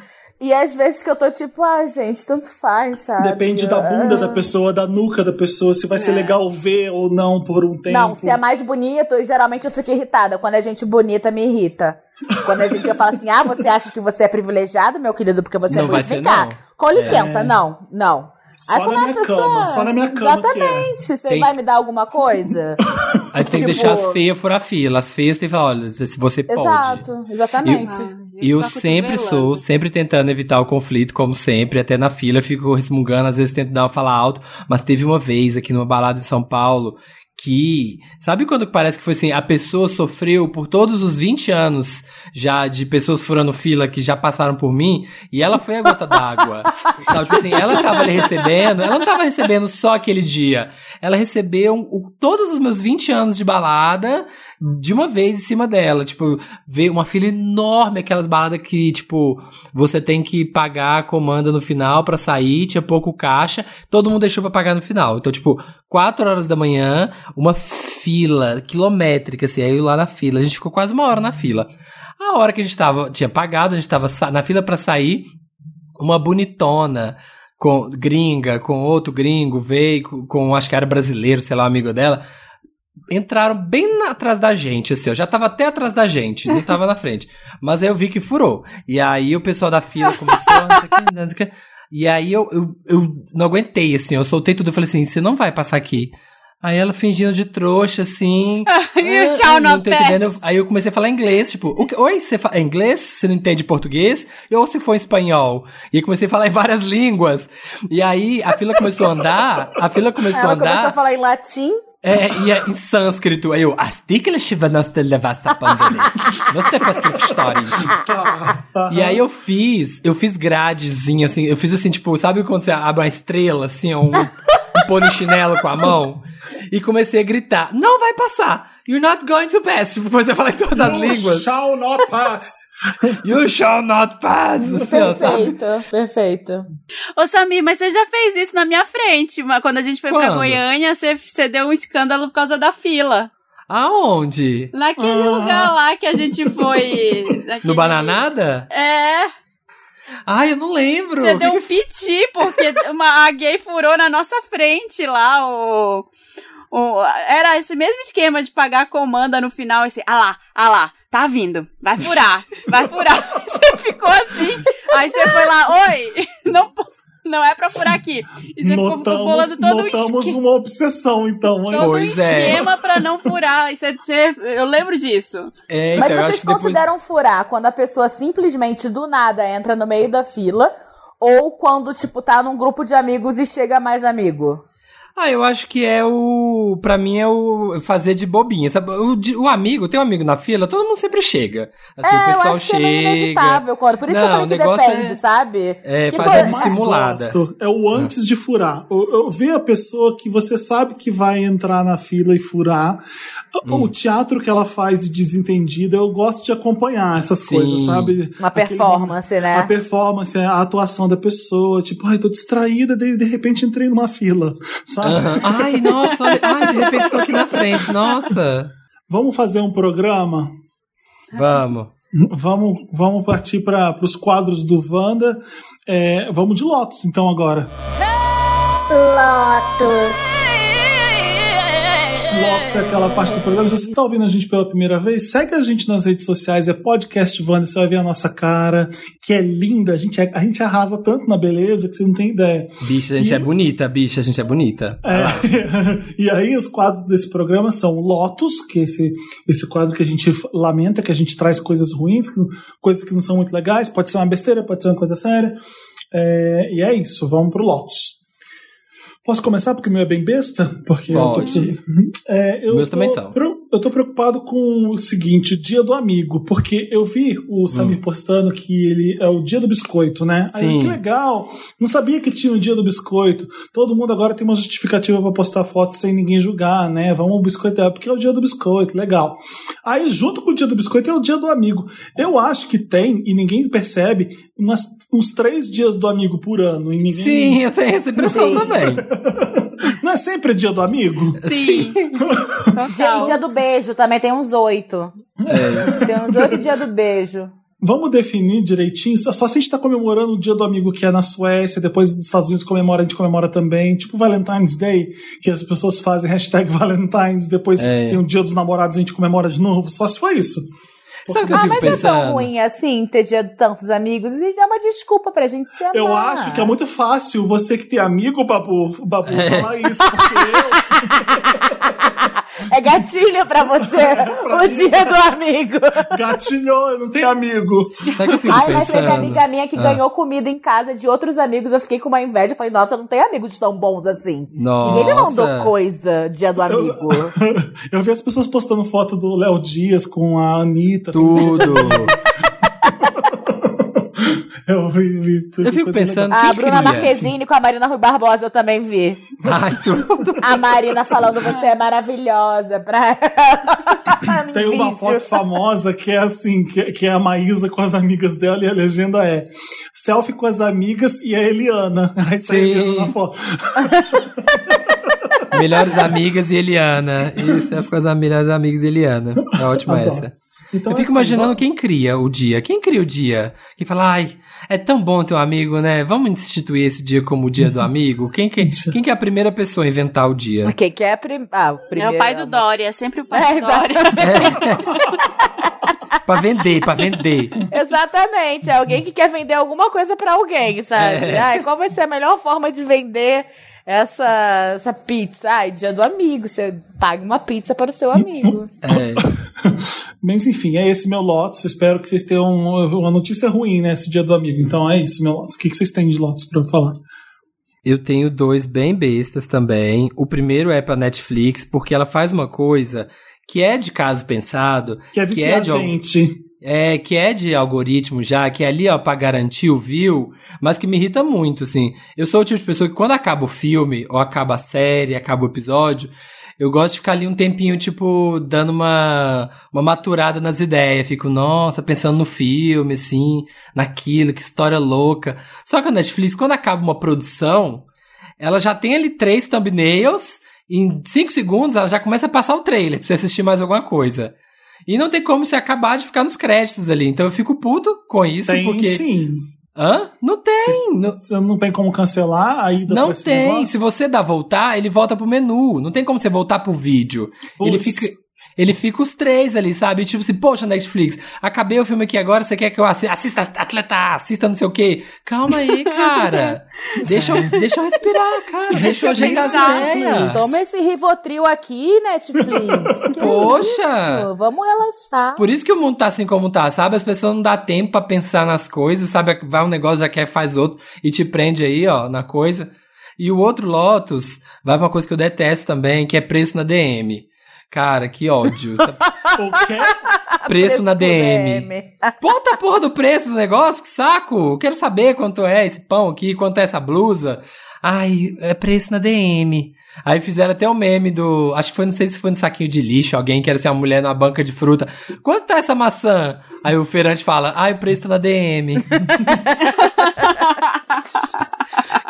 e às vezes que eu tô tipo, ah, gente, tanto faz, sabe? Depende da bunda da pessoa, da nuca da pessoa, se vai ser legal ver ou não por um tempo. Não, se é mais bonito, geralmente eu fico irritada. Quando é gente bonita, me irrita. Quando a gente fala assim, ah, você acha que você é privilegiado, meu querido, porque você Não é vai bonito? Vem cá. Com licença, não, não. Só Aí na como a minha pessoa- cama, só na minha cama que é. Exatamente. Você Tem- vai me dar alguma coisa? A gente tem que Tipo- deixar as feias furar fila. As feias tem que falar, olha, se você pode. Exato, exatamente. E eu Fico sempre cotovelando. sou, sempre tentando evitar o conflito, como sempre, até na fila, eu fico resmungando, às vezes tento dar uma fala alto, mas teve uma vez aqui numa balada em São Paulo que, sabe quando parece que foi assim, a pessoa sofreu por todos os 20 anos já de pessoas furando fila que já passaram por mim, e ela foi a gota d'água. Sabe, tipo assim, ela tava ali recebendo, ela não tava recebendo só aquele dia, ela recebeu o- todos os meus 20 anos de balada de uma vez em cima dela, tipo, ver uma fila enorme, aquelas baladas que, tipo, você tem que pagar a comanda no final pra sair, tinha pouco caixa, todo mundo deixou pra pagar no final. Então, tipo, 4 horas da manhã, uma fila quilométrica, assim, aí eu lá na fila, a gente ficou quase uma hora na fila. A hora que a gente tava, tinha pagado, a gente tava na fila pra sair, uma bonitona, com gringa, com outro gringo, veio com, com, acho que era brasileiro, sei lá, amigo dela, entraram bem na- atrás da gente, assim, ó, já tava até atrás da gente, não tava na frente. Mas aí eu vi que furou. E aí o pessoal da fila começou, não sei o que, não sei o que. E aí eu, eu, eu não aguentei, assim, eu soltei tudo, eu falei assim, você não vai passar aqui. Aí ela fingindo de trouxa, assim. You "Ah, shall não tô entendendo." Aí eu comecei a falar inglês, tipo, o que- oi, você fala inglês? Você não entende português? Ou se for espanhol? E comecei a falar em várias línguas. E aí a fila começou a andar, a fila começou a Ela começou a andar. falar em latim. É, e é em sânscrito. Eu, "Astikle shivanasta levasta pandele." Nossa, faz história. E aí eu fiz, eu fiz gradezinha, assim, eu fiz assim, tipo, sabe quando você abre uma estrela, assim, um, um polichinelo com a mão? E comecei a gritar, não vai passar! You're not going to pass! Tipo, comecei a falar em todas as You línguas. shall not pass. You shall not pass! Perfeito, perfeito. Ô, Samir, mas você já fez isso na minha frente. mas Quando a gente foi pra Quando? Goiânia, você, você deu um escândalo por causa da fila. Aonde? Naquele Ah. lugar lá que a gente foi. naquele- No Bananada? É, Ai, eu não lembro. você Que deu que um piti, porque uma, a gay furou na nossa frente lá, o, o. Era esse mesmo esquema de pagar a comanda no final, esse. Ah lá, ah lá, tá vindo, vai furar, vai furar. Você ficou assim, aí você foi lá, oi, não, não é pra furar aqui. E você ficou Notamos, bolando todo um notamos esquema. uma obsessão, então. Todo um Pois é. esquema pra não furar. Isso é, você- eu lembro disso. É, Mas então, acho vocês que depois... consideram furar quando a pessoa simplesmente do nada entra no meio da fila ou quando, tipo, tá num grupo de amigos e chega mais amigo? Ah, eu acho que é o. Pra mim é o fazer de bobinha. Sabe? O, de- o amigo, tem um amigo na fila, todo mundo sempre chega. Assim, o é, eu pessoal acho que é meio chega. inevitável, Coro. Por isso que eu Não, falei o que negócio depende, é- sabe? é, Que fazer coisa- de mais simulada. gosto é o antes de furar. Eu, eu ver a pessoa que você sabe que vai entrar na fila e furar. O- Hum. O teatro que ela faz de desentendida, eu gosto de acompanhar essas Sim. coisas, sabe? Uma Aquele performance, né? A performance, a atuação da pessoa, tipo, ai, tô distraída, de, de repente entrei numa fila, sabe? Aham. Ai, nossa, olha. Ai, de repente tô aqui na frente, nossa. Vamos fazer um programa? Vamos. Vamos, vamos partir para os quadros do Wanda. É, vamos de Lotus, então, agora. Lotus. Lotus é aquela parte do programa. Se você está ouvindo a gente pela primeira vez, segue a gente nas redes sociais, é podcast Wanda, você vai ver a nossa cara, que é linda. A gente, é- a gente arrasa tanto na beleza que você não tem ideia. Bicha, a gente é bonita, bicha, a gente é bonita. É, e aí os quadros desse programa são Lotus, que é esse, esse quadro que a gente lamenta, que a gente traz coisas ruins, que- coisas que não são muito legais, pode ser uma besteira, pode ser uma coisa séria. É, e é isso, vamos pro Lotus. Posso começar porque o meu é bem besta? Porque eu tô Pode. precisando- É, eu Meus tô também são. Eu tô preocupado com o seguinte, o dia do amigo, porque eu vi o Samir postando que ele é o dia do biscoito, né? Aí, Sim. que legal! Não sabia que tinha o dia do biscoito. Todo mundo agora tem uma justificativa pra postar fotos sem ninguém julgar, né? Vamos ao biscoito, é porque é o dia do biscoito, legal. Aí, junto com o dia do biscoito, é o dia do amigo. Eu acho que tem, e ninguém percebe, umas- uns três dias do amigo por ano. E ninguém... Sim, eu tenho essa impressão Sim. também. Não é sempre dia do amigo? Sim. Dia, Total. dia do beijo também tem uns oito. É. Tem uns oito dia do beijo. Vamos definir direitinho, só, só se a gente tá comemorando o dia do amigo que é na Suécia, depois dos Estados Unidos comemora, a gente comemora também, tipo Valentine's Day, que as pessoas fazem hashtag Valentine's, depois É. tem o dia dos namorados, a gente comemora de novo, só se for isso. Sabe o que eu Ah, fico mas é tão pensando? ruim assim ter dia de tantos amigos. E é uma desculpa pra gente se amar. Eu acho que é muito fácil você que tem amigo, Babu, Babu falar isso, porque É gatilho pra você o dia do amigo. eu gatilhou, eu não tenho amigo. Sabe que eu fico Ai, mas teve amiga minha que Ah. ganhou comida em casa de outros amigos. Eu fiquei com uma inveja. Falei, nossa, não tem amigos tão bons assim. Ninguém me mandou Nossa. coisa dia do amigo. Eu vi as pessoas postando foto do Léo Dias com a Anitta. Tudo. Eu vi, vi, Eu fico pensando-. A Quem Bruna? Marquezine com a Marina Rui Barbosa eu também vi. Ai, tudo. A Marina falando você é maravilhosa pra No Tem uma vídeo. foto famosa que é assim, que, que é a Maísa com as amigas dela e a legenda é selfie com as amigas e a Eliana. Aí tá Sim. Eliana na foto. Melhores amigas e Eliana. Isso é com as melhores amigas e Eliana. É ótima Tá bom. essa. Então, eu fico assim, imaginando vamos- quem cria o dia. Quem cria o dia? Quem fala, ai, é tão bom ter um amigo, né? Vamos instituir esse dia como o dia do amigo? Quem que, quem que é a primeira pessoa a inventar o dia? Quem que é a prim... ah, o É primeiro? o pai do Dória, é sempre o pai É, do Dória. pra vender, pra vender. Exatamente, é alguém que quer vender alguma coisa pra alguém, sabe? É. Ai, qual vai ser a melhor forma de vender essa, essa pizza? Ai, dia do amigo, você paga uma pizza para o seu amigo. É. Mas enfim, é esse meu Lotus. Espero que vocês tenham uma notícia ruim, né? Esse dia do amigo. Então é isso, meu Lotus. O que que vocês têm de Lotus pra eu falar? Eu tenho dois bem bestas também. O primeiro é pra Netflix, porque ela faz uma coisa que é de caso pensado, Que é viciar de a al- gente. É, que é de algoritmo já, que é ali, ó, pra garantir o view, mas que me irrita muito, assim. Eu sou o tipo de pessoa que quando acaba o filme, ou acaba a série, acaba o episódio, eu gosto de ficar ali um tempinho, tipo, dando uma, uma maturada nas ideias. Fico, nossa, pensando no filme, assim, naquilo, que história louca. Só que a Netflix, quando acaba uma produção, ela já tem ali três thumbnails, em cinco segundos ela já começa a passar o trailer pra você assistir mais alguma coisa. E não tem como você acabar de ficar nos créditos ali. Então eu fico puto com isso, Tem porque. sim. Hã? Não tem. Não, não tem como cancelar a ida não tem. Se você dá voltar, ele volta pro menu. Não tem como você voltar pro vídeo. Ele Putz. fica. Ele fica os três ali, sabe? Tipo assim, poxa, Netflix, acabei o filme aqui agora, você quer que eu assista, assista Atleta, assista não sei o quê? Calma aí, cara. deixa, eu, deixa eu respirar, cara. Deixa eu ajeitar as ideias. Toma esse Rivotril aqui, Netflix. Que Poxa! isso? Vamos relaxar. Por isso que o mundo tá assim como tá, sabe? As pessoas não dá tempo pra pensar nas coisas, sabe? Vai um negócio, já quer, faz outro e te prende aí, ó, na coisa. E o outro Lotus vai pra uma coisa que eu detesto também, que é preço na DM. Cara, que ódio. O quê? preço na do DM. DM. Bota a porra do preço do negócio, que saco! Quero saber quanto é esse pão aqui, quanto é essa blusa. Ai, é preço na DM. Aí fizeram até o meme do. Acho que foi, não sei se foi no saquinho de lixo, alguém que era assim, uma mulher numa banca de fruta. Quanto tá essa maçã? Aí o feirante fala, ai, o preço tá na DM.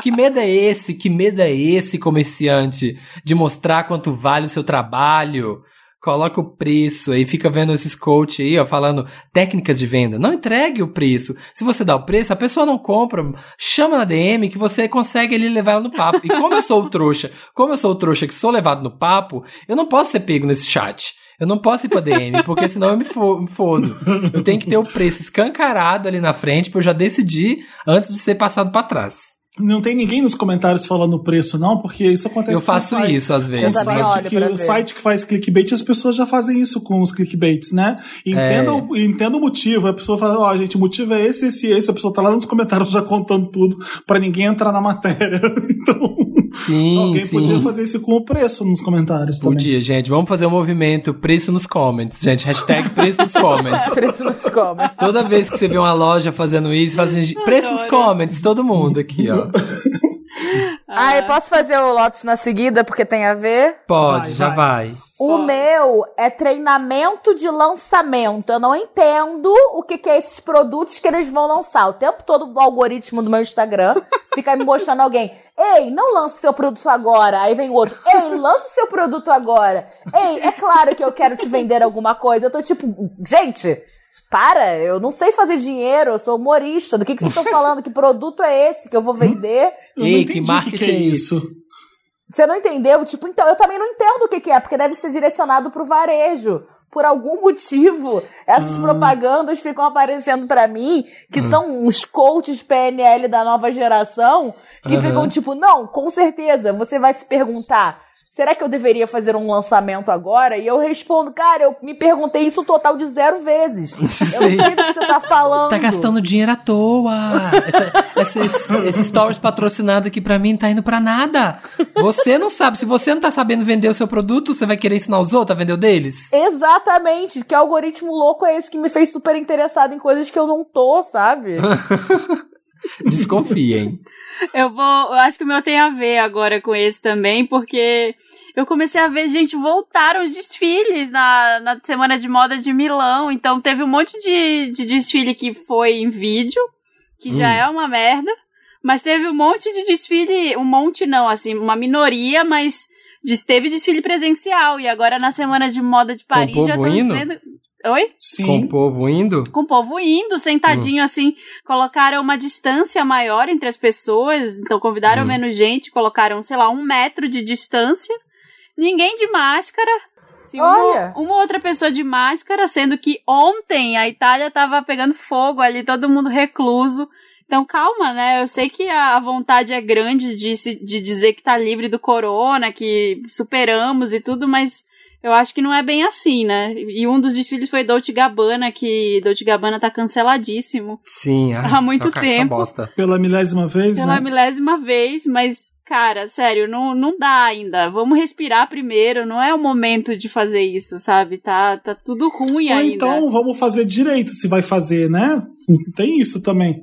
Que medo é esse? Que medo é esse, comerciante? De mostrar quanto vale o seu trabalho? Coloca o preço aí, fica vendo esses coach aí, ó, falando técnicas de venda. Não entregue o preço. Se você dá o preço, a pessoa não compra. Chama na DM que você consegue ele levar ela no papo. E como eu sou o trouxa, como eu sou o trouxa que sou levado no papo, eu não posso ser pego nesse chat. Eu não posso ir pra DM, porque senão eu me, fo me fodo. Eu tenho que ter o preço escancarado ali na frente pra eu já decidir antes de ser passado pra trás. Não tem ninguém nos comentários falando o preço, não, porque isso acontece Eu com faço site. isso às vezes. o site, que, o site que faz clickbait, as pessoas já fazem isso com os clickbaits, né? Entenda, É. o, entenda o motivo. A pessoa fala, ó, gente, o motivo é esse, esse, esse. A pessoa tá lá nos comentários já contando tudo pra ninguém entrar na matéria. então, Sim, alguém sim. podia fazer isso com o preço nos comentários também. Podia, gente. Vamos fazer um movimento preço nos comments, gente. Hashtag preço nos comments. Preço nos come. Toda vez que você vê uma loja fazendo isso, fala assim, preço nos comments, todo mundo aqui, ó. Ah, eu posso fazer o Lotus na seguida porque tem a ver? Pode, Vai, já vai. O meu é treinamento de lançamento. Eu não entendo o que, que é esses produtos que eles vão lançar. O tempo todo o algoritmo do meu Instagram fica me mostrando alguém. Ei, não lance seu produto agora. Aí vem o outro. Ei, lance seu produto agora. Ei, é claro que eu quero te vender alguma coisa. Eu tô tipo, gente, para, eu não sei fazer dinheiro, eu sou humorista. Do que, que vocês estão falando? Que produto é esse que eu vou vender? Eu Ei, que marketing que, é é isso. Você não entendeu? Tipo, então, eu também não entendo o que, que é, porque deve ser direcionado pro varejo. Por algum motivo, essas propagandas ficam aparecendo pra mim, que são uns coaches PNL da nova geração, que ficam tipo, não, com certeza, você vai se perguntar, será que eu deveria fazer um lançamento agora? E eu respondo, cara, eu me perguntei isso um total de zero vezes. Eu não sei do que você tá falando. Tá gastando dinheiro à toa. Essa, essa- esse, esse stories patrocinado aqui pra mim tá indo pra nada. Você não sabe. Se você não tá sabendo vender o seu produto, você vai querer ensinar os outros a vender o deles? Exatamente, que algoritmo louco é esse que me fez super interessado em coisas que eu não tô, sabe? Desconfiem. Eu vou. Eu acho que o meu tem a ver agora com esse também, porque eu comecei a ver, gente, voltaram os desfiles na, na Semana de Moda de Milão. Então teve um monte de, de desfile que foi em vídeo, que já Hum. é uma merda. Mas teve um monte de desfile, um monte não, assim, uma minoria, mas teve desfile presencial. E agora na Semana de Moda de Paris o já povo estão indo? dizendo. Oi? Sim. Com o povo indo. com o povo indo, sentadinho assim, colocaram uma distância maior entre as pessoas, então convidaram Hum. menos gente, colocaram, sei lá, um metro de distância, ninguém de máscara. Assim, Olha! uma, uma outra pessoa de máscara, sendo que ontem a Itália tava pegando fogo ali, todo mundo recluso. Então calma, né? Eu sei que a a vontade é grande de, se, de dizer que tá livre do corona, que superamos e tudo, mas eu acho que não é bem assim, né? E um dos desfiles foi Dolce Gabbana, que Dolce Gabbana tá canceladíssimo Sim. ai, Há muito só tempo. bosta. Pela milésima vez, pela né? milésima vez, mas, cara, sério, não, não dá ainda. Vamos respirar primeiro, não é o momento de fazer isso, sabe? Tá, tá tudo ruim Ou ainda. então vamos fazer direito se vai fazer, né? Tem isso também.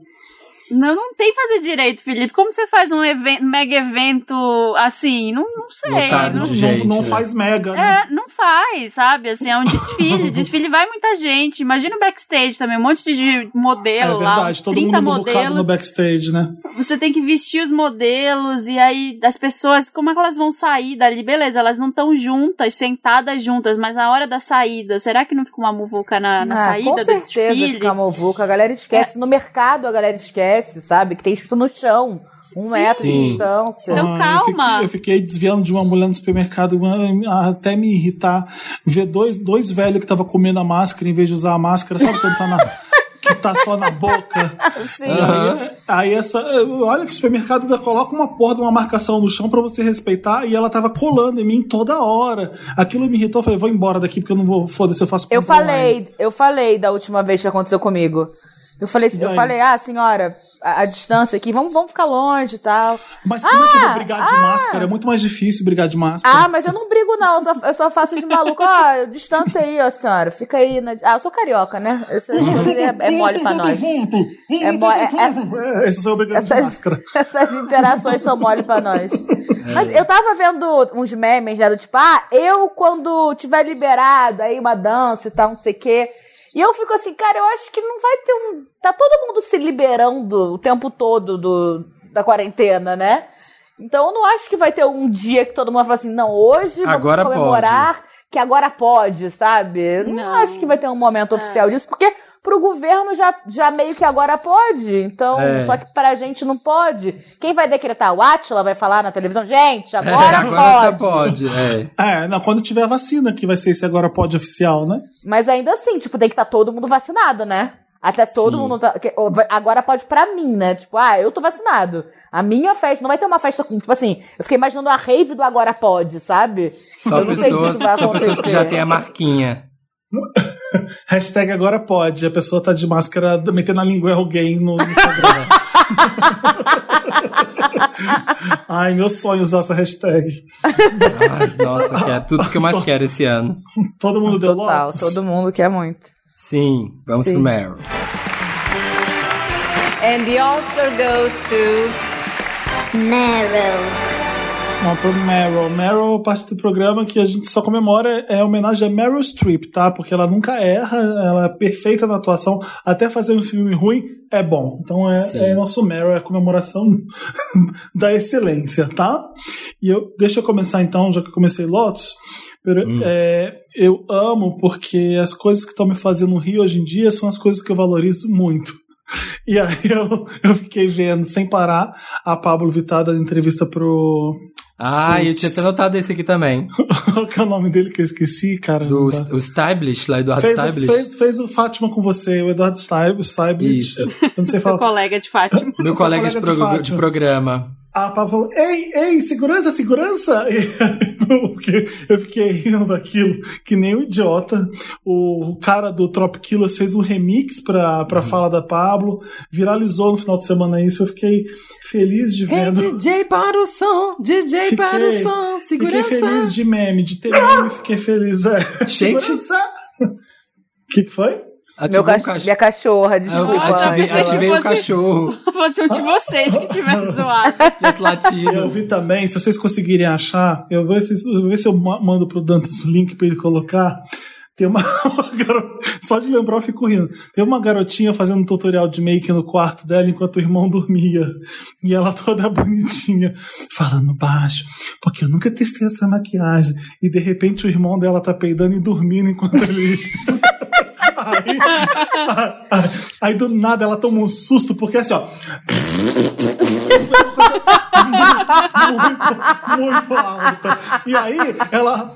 Não, não tem fazer direito, Felipe. Como você faz um evento, mega evento assim? Não, não sei. Não, de não, gente, não né? faz mega, né? É, não faz, sabe? Assim, é um desfile. desfile vai muita gente. Imagina o backstage também, um monte de modelo É lá, verdade, uns todo 30 mundo invocado no modelos. backstage, né? Você tem que vestir os modelos e aí as pessoas, como é que elas vão sair dali? Beleza, elas não estão juntas, sentadas juntas, mas na hora da saída, será que não fica uma muvuca na, na Ah, saída com do certeza desfile? fica movuca. A galera esquece. No mercado a galera esquece, sabe? Que tem escrito no chão. Um Sim. metro de distância. Então, Ah, calma. Eu fiquei, eu fiquei desviando de uma mulher no supermercado até me irritar. Ver dois, dois velhos que tava comendo a máscara em vez de usar a máscara, sabe quando tá na. que tá só na boca. Sim. Aí, aí essa. Olha que o supermercado ainda coloca uma porra de uma marcação no chão pra você respeitar e ela tava colando em mim toda hora. Aquilo me irritou. Eu falei, vou embora daqui porque eu não vou. Foda-se, eu faço Eu compra online. falei, eu falei da última vez que aconteceu comigo. Eu falei, eu falei, ah, senhora, a, a distância aqui, vamos, vamos ficar longe e tal. Mas como é que eu vou Ah, brigar de ah. máscara? É muito mais difícil brigar de máscara. Ah, mas eu não brigo, não. Eu só, eu só faço de maluco. Ó, distância aí, ó, senhora. Fica aí. Na... Ah, eu sou carioca, né? Esse é, é mole pra nós. É mo- é- é- É, esse sou eu brigando de Essas, máscara. essas interações são mole pra nós. Mas eu tava vendo uns memes já do tipo, ah, eu quando tiver liberado, aí uma dança e tal, não sei o quê. E eu fico assim, cara, eu acho que não vai ter um. Tá todo mundo se liberando o tempo todo do, da quarentena, né? Então eu não acho que vai ter um dia que todo mundo vai falar assim, não, hoje vamos Agora comemorar que agora pode, sabe? Não, Não. acho que vai ter um momento oficial disso, porque pro governo já, já meio que agora pode. Então, É. só que pra gente não pode. Quem vai decretar? O Atila vai falar na televisão, gente, É, agora, agora tá pode. pode. É. É, não, quando tiver a vacina, que vai ser esse agora pode oficial, né? Mas ainda assim, tipo, tem que estar todo mundo vacinado, né? Até todo Sim. mundo tá. Agora pode pra mim, né? Tipo, ah, eu tô vacinado. A minha festa, não vai ter uma festa com. Tipo assim, eu fiquei imaginando a rave do Agora Pode, sabe? Só eu não sei se pessoas, isso vai só pessoas que já têm a marquinha. Hashtag agora pode. A pessoa tá de máscara metendo a língua em alguém no Instagram. Ai, meu sonho usar essa hashtag. Ai, nossa, que é tudo que eu mais quero esse ano. Todo mundo deu Total, Lotus. todo mundo quer muito. Sim, vamos Sim. pro Meryl. And the Oscar goes to Meryl. Vamos pro Meryl. Meryl é parte do programa que a gente só comemora é homenagem a Meryl Streep, tá? Porque ela nunca erra, ela é perfeita na atuação. Até fazer um filme ruim é bom. Então é, Sim. é nosso Meryl, é a comemoração da excelência, tá? E eu, deixa eu começar então, já que eu comecei Lotus. Pero- é, eu amo porque as coisas que estão me fazendo rir hoje em dia são as coisas que eu valorizo muito. E aí eu, eu fiquei vendo, sem parar, a Pablo Vittar dando entrevista pro. Ah, eu tinha até notado esse aqui também. Qual que é o nome dele que eu esqueci, cara? Do o Stablish, lá Eduardo fez, Stablish. fez, fez o Fátima com você, o Eduardo Stablish. Isso. Eu não sei Seu falar. colega de Fátima. Meu colega, de, colega de pro- de Fátima. programa. A Pablo falou: Ei, ei, segurança, segurança! Porque eu fiquei rindo daquilo, que nem um idiota. O cara do Trop Killers fez um remix pra, pra Uhum. fala da Pablo, viralizou no final de semana isso. Eu fiquei feliz de vendo. DJ para o som, DJ Fiquei- para o som, Fiquei feliz de meme, de ter meme, fiquei feliz. É. Gente. Segurança! O que, que foi? Meu o cachorro. Minha cachorra, desculpa. ativei, ativei o Você- cachorro. Fosse um de vocês que tivesse zoado. Tivesse Eu vi também, se vocês conseguirem achar, eu vou ver se, eu vou ver se eu ma- mando pro Dantas o link pra ele colocar. Tem uma, uma garota, só de lembrar eu fico rindo. Tem uma garotinha fazendo um tutorial de make no quarto dela enquanto o irmão dormia. E ela toda bonitinha, falando baixo, porque eu nunca testei essa maquiagem. E de repente o irmão dela tá peidando e dormindo enquanto ele. Aí, aí, do nada ela toma um susto, porque assim, ó. muito, muito alta. E aí, ela,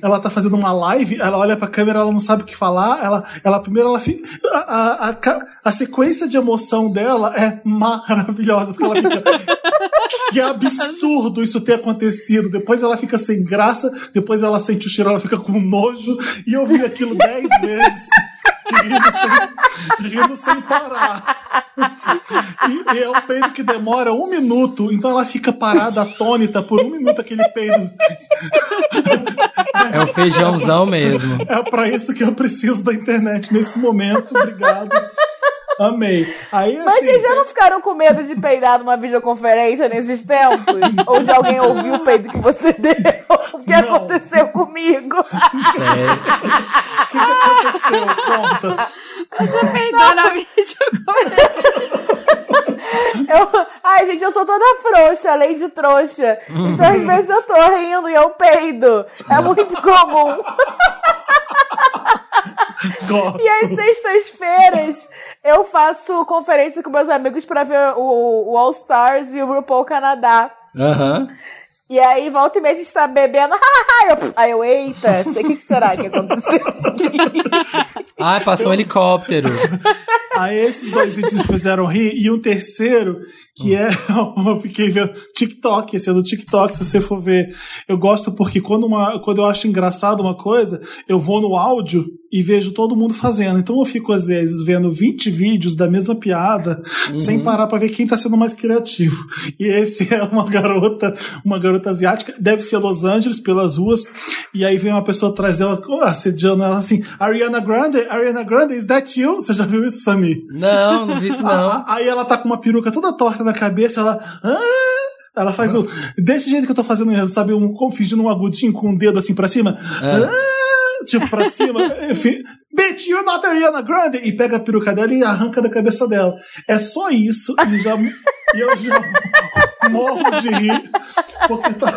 ela tá fazendo uma live, ela olha pra câmera, ela não sabe o que falar. Ela, ela primeiro, ela fi- a, a, a sequência de emoção dela é maravilhosa, porque ela fica. Que absurdo isso ter acontecido. Depois ela fica sem graça, depois ela sente o cheiro, ela fica com nojo. E eu vi aquilo dez vezes. Rindo sem, rindo sem parar. E, e é um peido que demora um minuto, então ela fica parada, atônita, por um minuto aquele peido. É o feijãozão mesmo. É pra isso que eu preciso da internet nesse momento. Obrigado. Amei. Aí, Mas assim, vocês já não ficaram com medo de peidar numa videoconferência nesses tempos? Ou de alguém ouvir o peido que você deu? O que Não. aconteceu comigo? Sério. o que, aconteceu? Conta. Peidou na vídeo. Eu... Ai, gente, eu sou toda frouxa, além de trouxa. Então, às vezes, eu tô rindo e eu peido. É muito comum. Gosto. E às sextas-feiras, eu faço conferência com meus amigos pra ver o, o All Stars e o RuPaul Canadá. Aham. E aí, volta e meia, a gente tá bebendo. eu, aí eu, eita, sei o que, que será que aconteceu? Ai, passou um helicóptero. Aí esses dois vídeos me fizeram rir. E um terceiro, que é. Eu fiquei vendo TikTok, esse é do TikTok, se você for ver. Eu gosto porque quando, uma, quando eu acho engraçado uma coisa, eu vou no áudio e vejo todo mundo fazendo. Então eu fico, às vezes, vendo 20 vídeos da mesma piada, sem parar pra ver quem tá sendo mais criativo. E esse é uma garota, uma garota asiática, deve ser Los Angeles, pelas ruas. E aí vem uma pessoa atrás dela, assediando ela assim: Ariana Grande, Ariana Grande, is that you? Você já viu isso, Samir? Não, não vi isso não. Aí ela tá com uma peruca toda torta na cabeça, ela. "Ah!" Ela faz o. Desse jeito que eu tô fazendo sabe? Um, como fingindo um agudinho com o dedo assim pra cima. "Ah!" Tipo, pra cima. Enfim. Bitch, you're not Ariana Grande! E pega a peruca dela e arranca da cabeça dela. É só isso. E, já, e eu já morro de rir. Porque tá-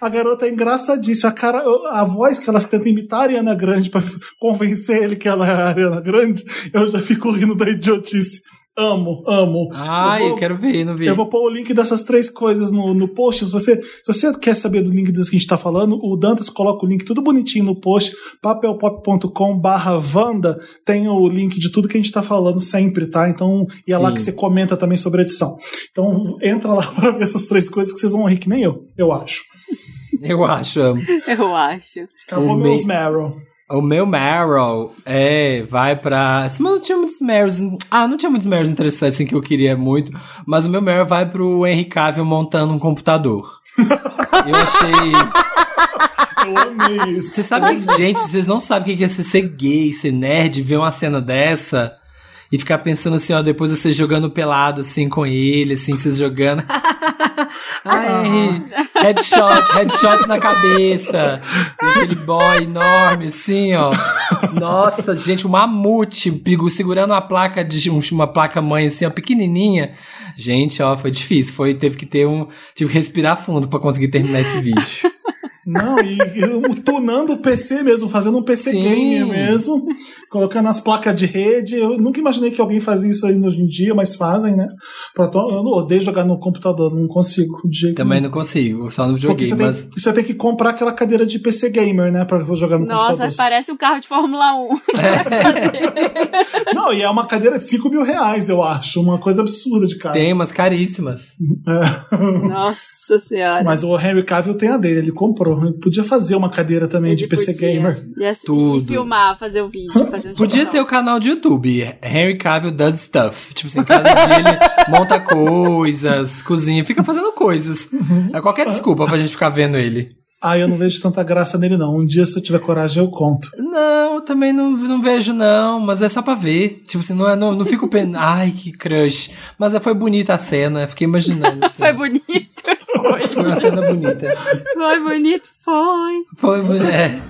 a garota é engraçadíssima. A, cara, a voz que ela tenta imitar a Ariana Grande pra convencer ele que ela é a Ariana Grande, eu já fico rindo da idiotice. Amo, amo. Ai, eu eu vou, quero ver, não vi. eu vou pôr o link dessas três coisas no, no post. Se você, se você quer saber do link das que a gente tá falando, o Dantas coloca o link tudo bonitinho no post, papelpop.com barra Wanda, tem o link de tudo que a gente tá falando sempre, tá? Então, e é lá Sim. que você comenta também sobre a edição. Então, entra lá pra ver essas três coisas que vocês vão rir que nem eu, eu acho. Eu acho, amo. Eu acho. Acabou O meus me- Meryl. O meu Meryl é, vai pra. Assim, mas não tinha muitos Meryls. Ah, não tinha muitos Meryls interessantes assim que eu queria muito. Mas o meu Meryl vai pro Henry Cavill montando um computador. Eu achei. Eu amei isso. Você sabe, gente, vocês não sabem o que é ser gay, ser nerd, ver uma cena dessa e ficar pensando assim, ó, depois você jogando pelado assim com ele, assim, vocês jogando. Ai, headshot, headshot na cabeça. E aquele boy enorme, assim, ó. Nossa, gente, um mamute segurando uma placa de um- uma placa mãe, assim, ó, pequenininha. Gente, ó, foi difícil. Foi, teve que ter um. Tive que respirar fundo pra conseguir terminar esse vídeo. Não, e, e tunando o PC mesmo, fazendo um PC Sim. gamer mesmo, colocando as placas de rede. Eu nunca imaginei que alguém fazia isso aí hoje em dia, mas fazem, né? Pra to- Eu odeio jogar no computador, não consigo de jeito Também não consigo, só não Porque joguei, você, mas. tem, você tem que comprar aquela cadeira de PC gamer, né? Pra jogar no Nossa, computador. parece um carro de Fórmula 1. Não, e é uma cadeira de 5 mil reais, eu acho. Uma coisa absurda de cara. Tem umas caríssimas. Nossa senhora. Mas o Henry Cavill tem a dele, ele comprou. Ele podia fazer uma cadeira também de Ele PC podia. gamer. E assim, Tudo. E filmar, fazer o vídeo. Fazer um Podia jornal. ter o canal de YouTube, Henry Cavill Does Stuff. Tipo assim, cada dia ele monta coisas, cozinha, fica fazendo coisas. É qualquer desculpa pra gente ficar vendo ele. Ah, eu não vejo tanta graça nele, não. Um dia, se eu tiver coragem, eu conto. Não, eu também não, não vejo, não, mas é só pra ver. Tipo assim, não, é, não, não fico pensando, ai, que crush. Mas é, foi bonita a cena, fiquei imaginando. assim. Foi bonito. Foi. Foi uma cena bonita. Foi bonito, foi. Foi bonita. É.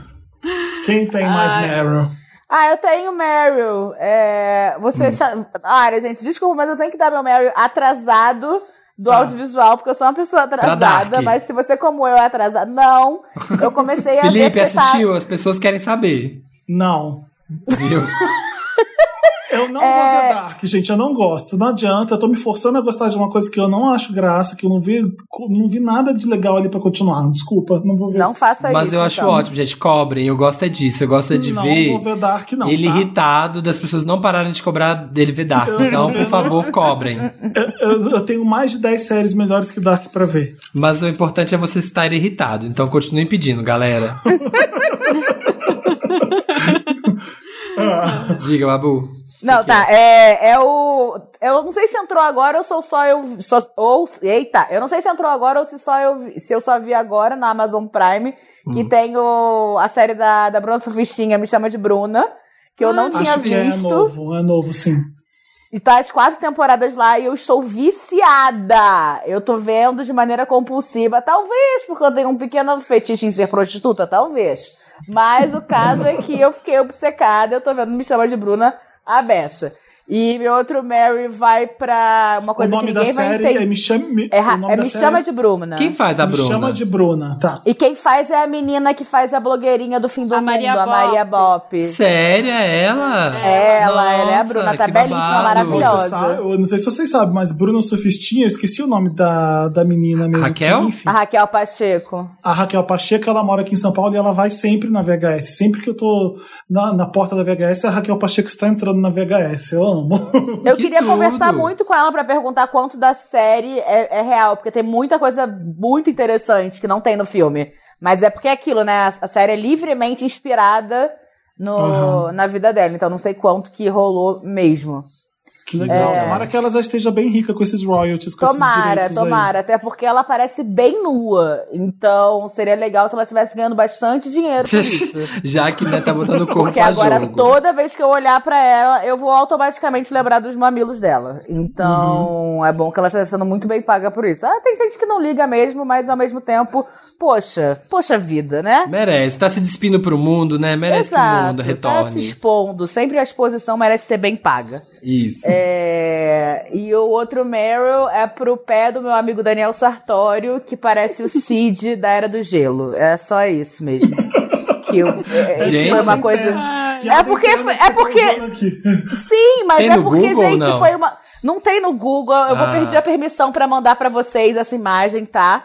Quem tem mais Ai. Meryl? Ah, eu tenho Meryl. É, você. Hum. cha- Área, gente, desculpa, mas eu tenho que dar meu Meryl atrasado do Ah. audiovisual, porque eu sou uma pessoa atrasada. Mas se você, como eu, é atrasada. Não. Eu comecei a ver. Felipe, tá- assistiu? As pessoas querem saber. Não. Viu? Eu não É. vou ver Dark, gente. Eu não gosto. Não adianta. Eu tô me forçando a gostar de uma coisa que eu não acho graça, que eu não vi, não vi nada de legal ali pra continuar. Desculpa, não vou ver. Não faça isso. Mas eu acho então. ótimo, gente. Cobrem, eu gosto é disso. Eu gosto é de não ver. vou ver Dark, não. ele tá? irritado das pessoas não pararem de cobrar dele ver Dark. Então, por favor, cobrem. Eu, eu- eu tenho mais de 10 séries melhores que Dark pra ver. Mas o importante é você estar irritado. Então, continuem pedindo, galera. Ah, Diga, Babu. Não, tá. É, é o. Eu não sei se entrou agora ou sou só eu. Só, ou, eita, eu não sei se entrou agora ou se só eu se eu só vi agora na Amazon Prime, Hum. que tem o, a série da, da Bruna Surfistinha, Me Chama de Bruna, que eu não tinha acho que é visto. novo, é novo, sim. E tá as quatro temporadas lá e eu estou viciada. Eu tô vendo de maneira compulsiva. Talvez porque eu tenho um pequeno fetiche em ser prostituta, talvez. Mas o caso é que eu fiquei obcecada. Eu tô vendo Me Chama de Bruna a beça. E meu outro Mary vai pra uma O coisa que nome da ninguém vai série é entender. Me Chama, me, É, ra- o nome é da Me série Chama de Bruna. Quem faz a Me Bruna? chama de Bruna. Tá. E quem faz é a menina que faz a blogueirinha do fim do A mundo, Maria a Maria Bop. Sério, é ela? Ela, ela é a Nossa, Bruna, tá belíssima, babado. maravilhosa. Você sabe, eu não sei se vocês sabem, mas Bruna Surfistinha, eu esqueci o nome da, da menina mesmo. Raquel? que, enfim, A Raquel Pacheco. a Raquel Pacheco, ela mora aqui em São Paulo e ela vai sempre na VHS. Sempre que eu tô na, na porta da VHS, a Raquel Pacheco está entrando na VHS. Eu Eu Que queria tudo. conversar muito com ela pra perguntar quanto da série é, é real, porque tem muita coisa muito interessante que não tem no filme. Mas é porque é aquilo, né? A, série é livremente inspirada no, Aham. na vida dela, então não sei quanto que rolou mesmo. Que legal. Tomara que ela já esteja bem rica com esses royalties, com esses Tomara, direitos aí. tomara, até porque ela parece bem nua. Então seria legal se ela estivesse ganhando bastante dinheiro por isso. Já que né, tá botando o corpo Porque agora, jogo. toda vez que eu olhar pra ela, eu vou automaticamente lembrar dos mamilos dela. Então, Uhum. é bom que ela esteja sendo muito bem paga por isso. Ah, tem gente que não liga mesmo, mas ao mesmo tempo, poxa, poxa vida, né? Merece, tá se despindo pro mundo, né? Merece que o mundo Tá se retorne. expondo. Sempre a exposição merece ser bem paga. Isso. É, e o outro Meryl é pro pé do meu amigo Daniel Sartório, que parece o Cid da Era do Gelo. É só isso mesmo. Que eu, é, Gente. foi uma coisa. É porque, é porque. Sim, mas Tem é porque, Google gente, não? foi uma. Não tem no Google, eu vou Ah. pedir a permissão pra mandar pra vocês essa imagem, tá?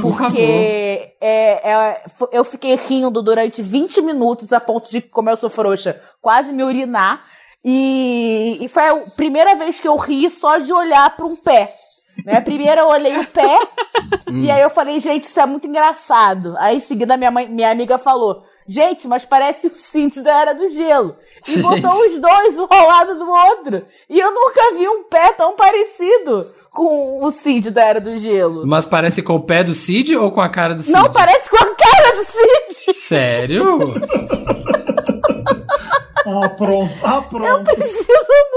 Porque é, é, eu fiquei rindo durante 20 minutos a ponto de, como eu sou frouxa, quase me urinar. E, e foi a primeira vez que eu ri só de olhar pra um pé. Né? Primeiro eu olhei o pé, e aí eu falei, gente, isso é muito engraçado. Aí em seguida minha, mãe, minha amiga falou, gente, mas parece o Cinti da Era do Gelo. E Gente. botou os dois um ao lado do outro. E eu nunca vi um pé tão parecido com o Cid da Era do Gelo. Mas parece com o pé do Cid ou com a cara do Cid? Não parece com a cara do Cid. Sério? Ah, pronto. Ah, pronto. Preciso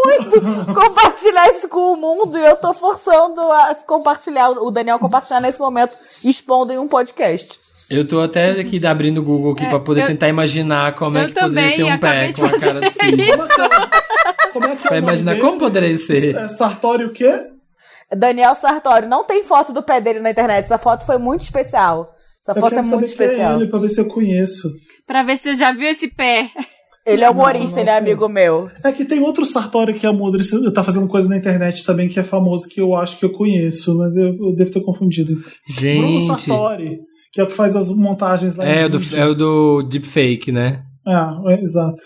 muito compartilhar isso com o mundo e eu tô forçando a compartilhar, o Daniel compartilhar nesse momento, expondo em um podcast. Eu tô até aqui abrindo o Google aqui pra poder eu- tentar imaginar como é eu que poderia ser um pé de com a cara do fazer Cid. Como é que é Pra nome imaginar dele? como poderia ser. É Sartório o quê? Daniel Sartório, não tem foto do pé dele na internet, essa foto foi muito especial. Essa Eu foto é muito é especial. ele, pra ver se eu conheço. Pra ver se você já viu esse pé. Ele é humorista, Não, não ele é amigo meu. É que tem outro Sartório que é Mudra, tá fazendo coisa na internet também que é famoso, que eu acho que eu conheço, mas eu, eu devo ter confundido. Bruno Gente. Sartori, que é o que faz as montagens lá É do, é o do deepfake, né? Ah, é, exato.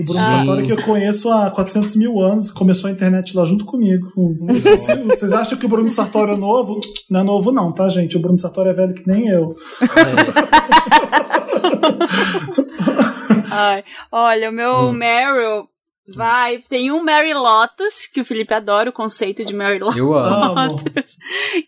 O Bruno Ah. Sartori que eu conheço há 400 mil anos, começou a internet lá junto comigo. Vocês, vocês acham que o Bruno Sartori é novo? Não é novo não, tá, gente? O Bruno Sartori é velho que nem eu. Ai, olha, o meu Hum. Meryl vai. Tem um Mary Lotus, que o Felipe adora o conceito de Mary Lotus. Eu amo.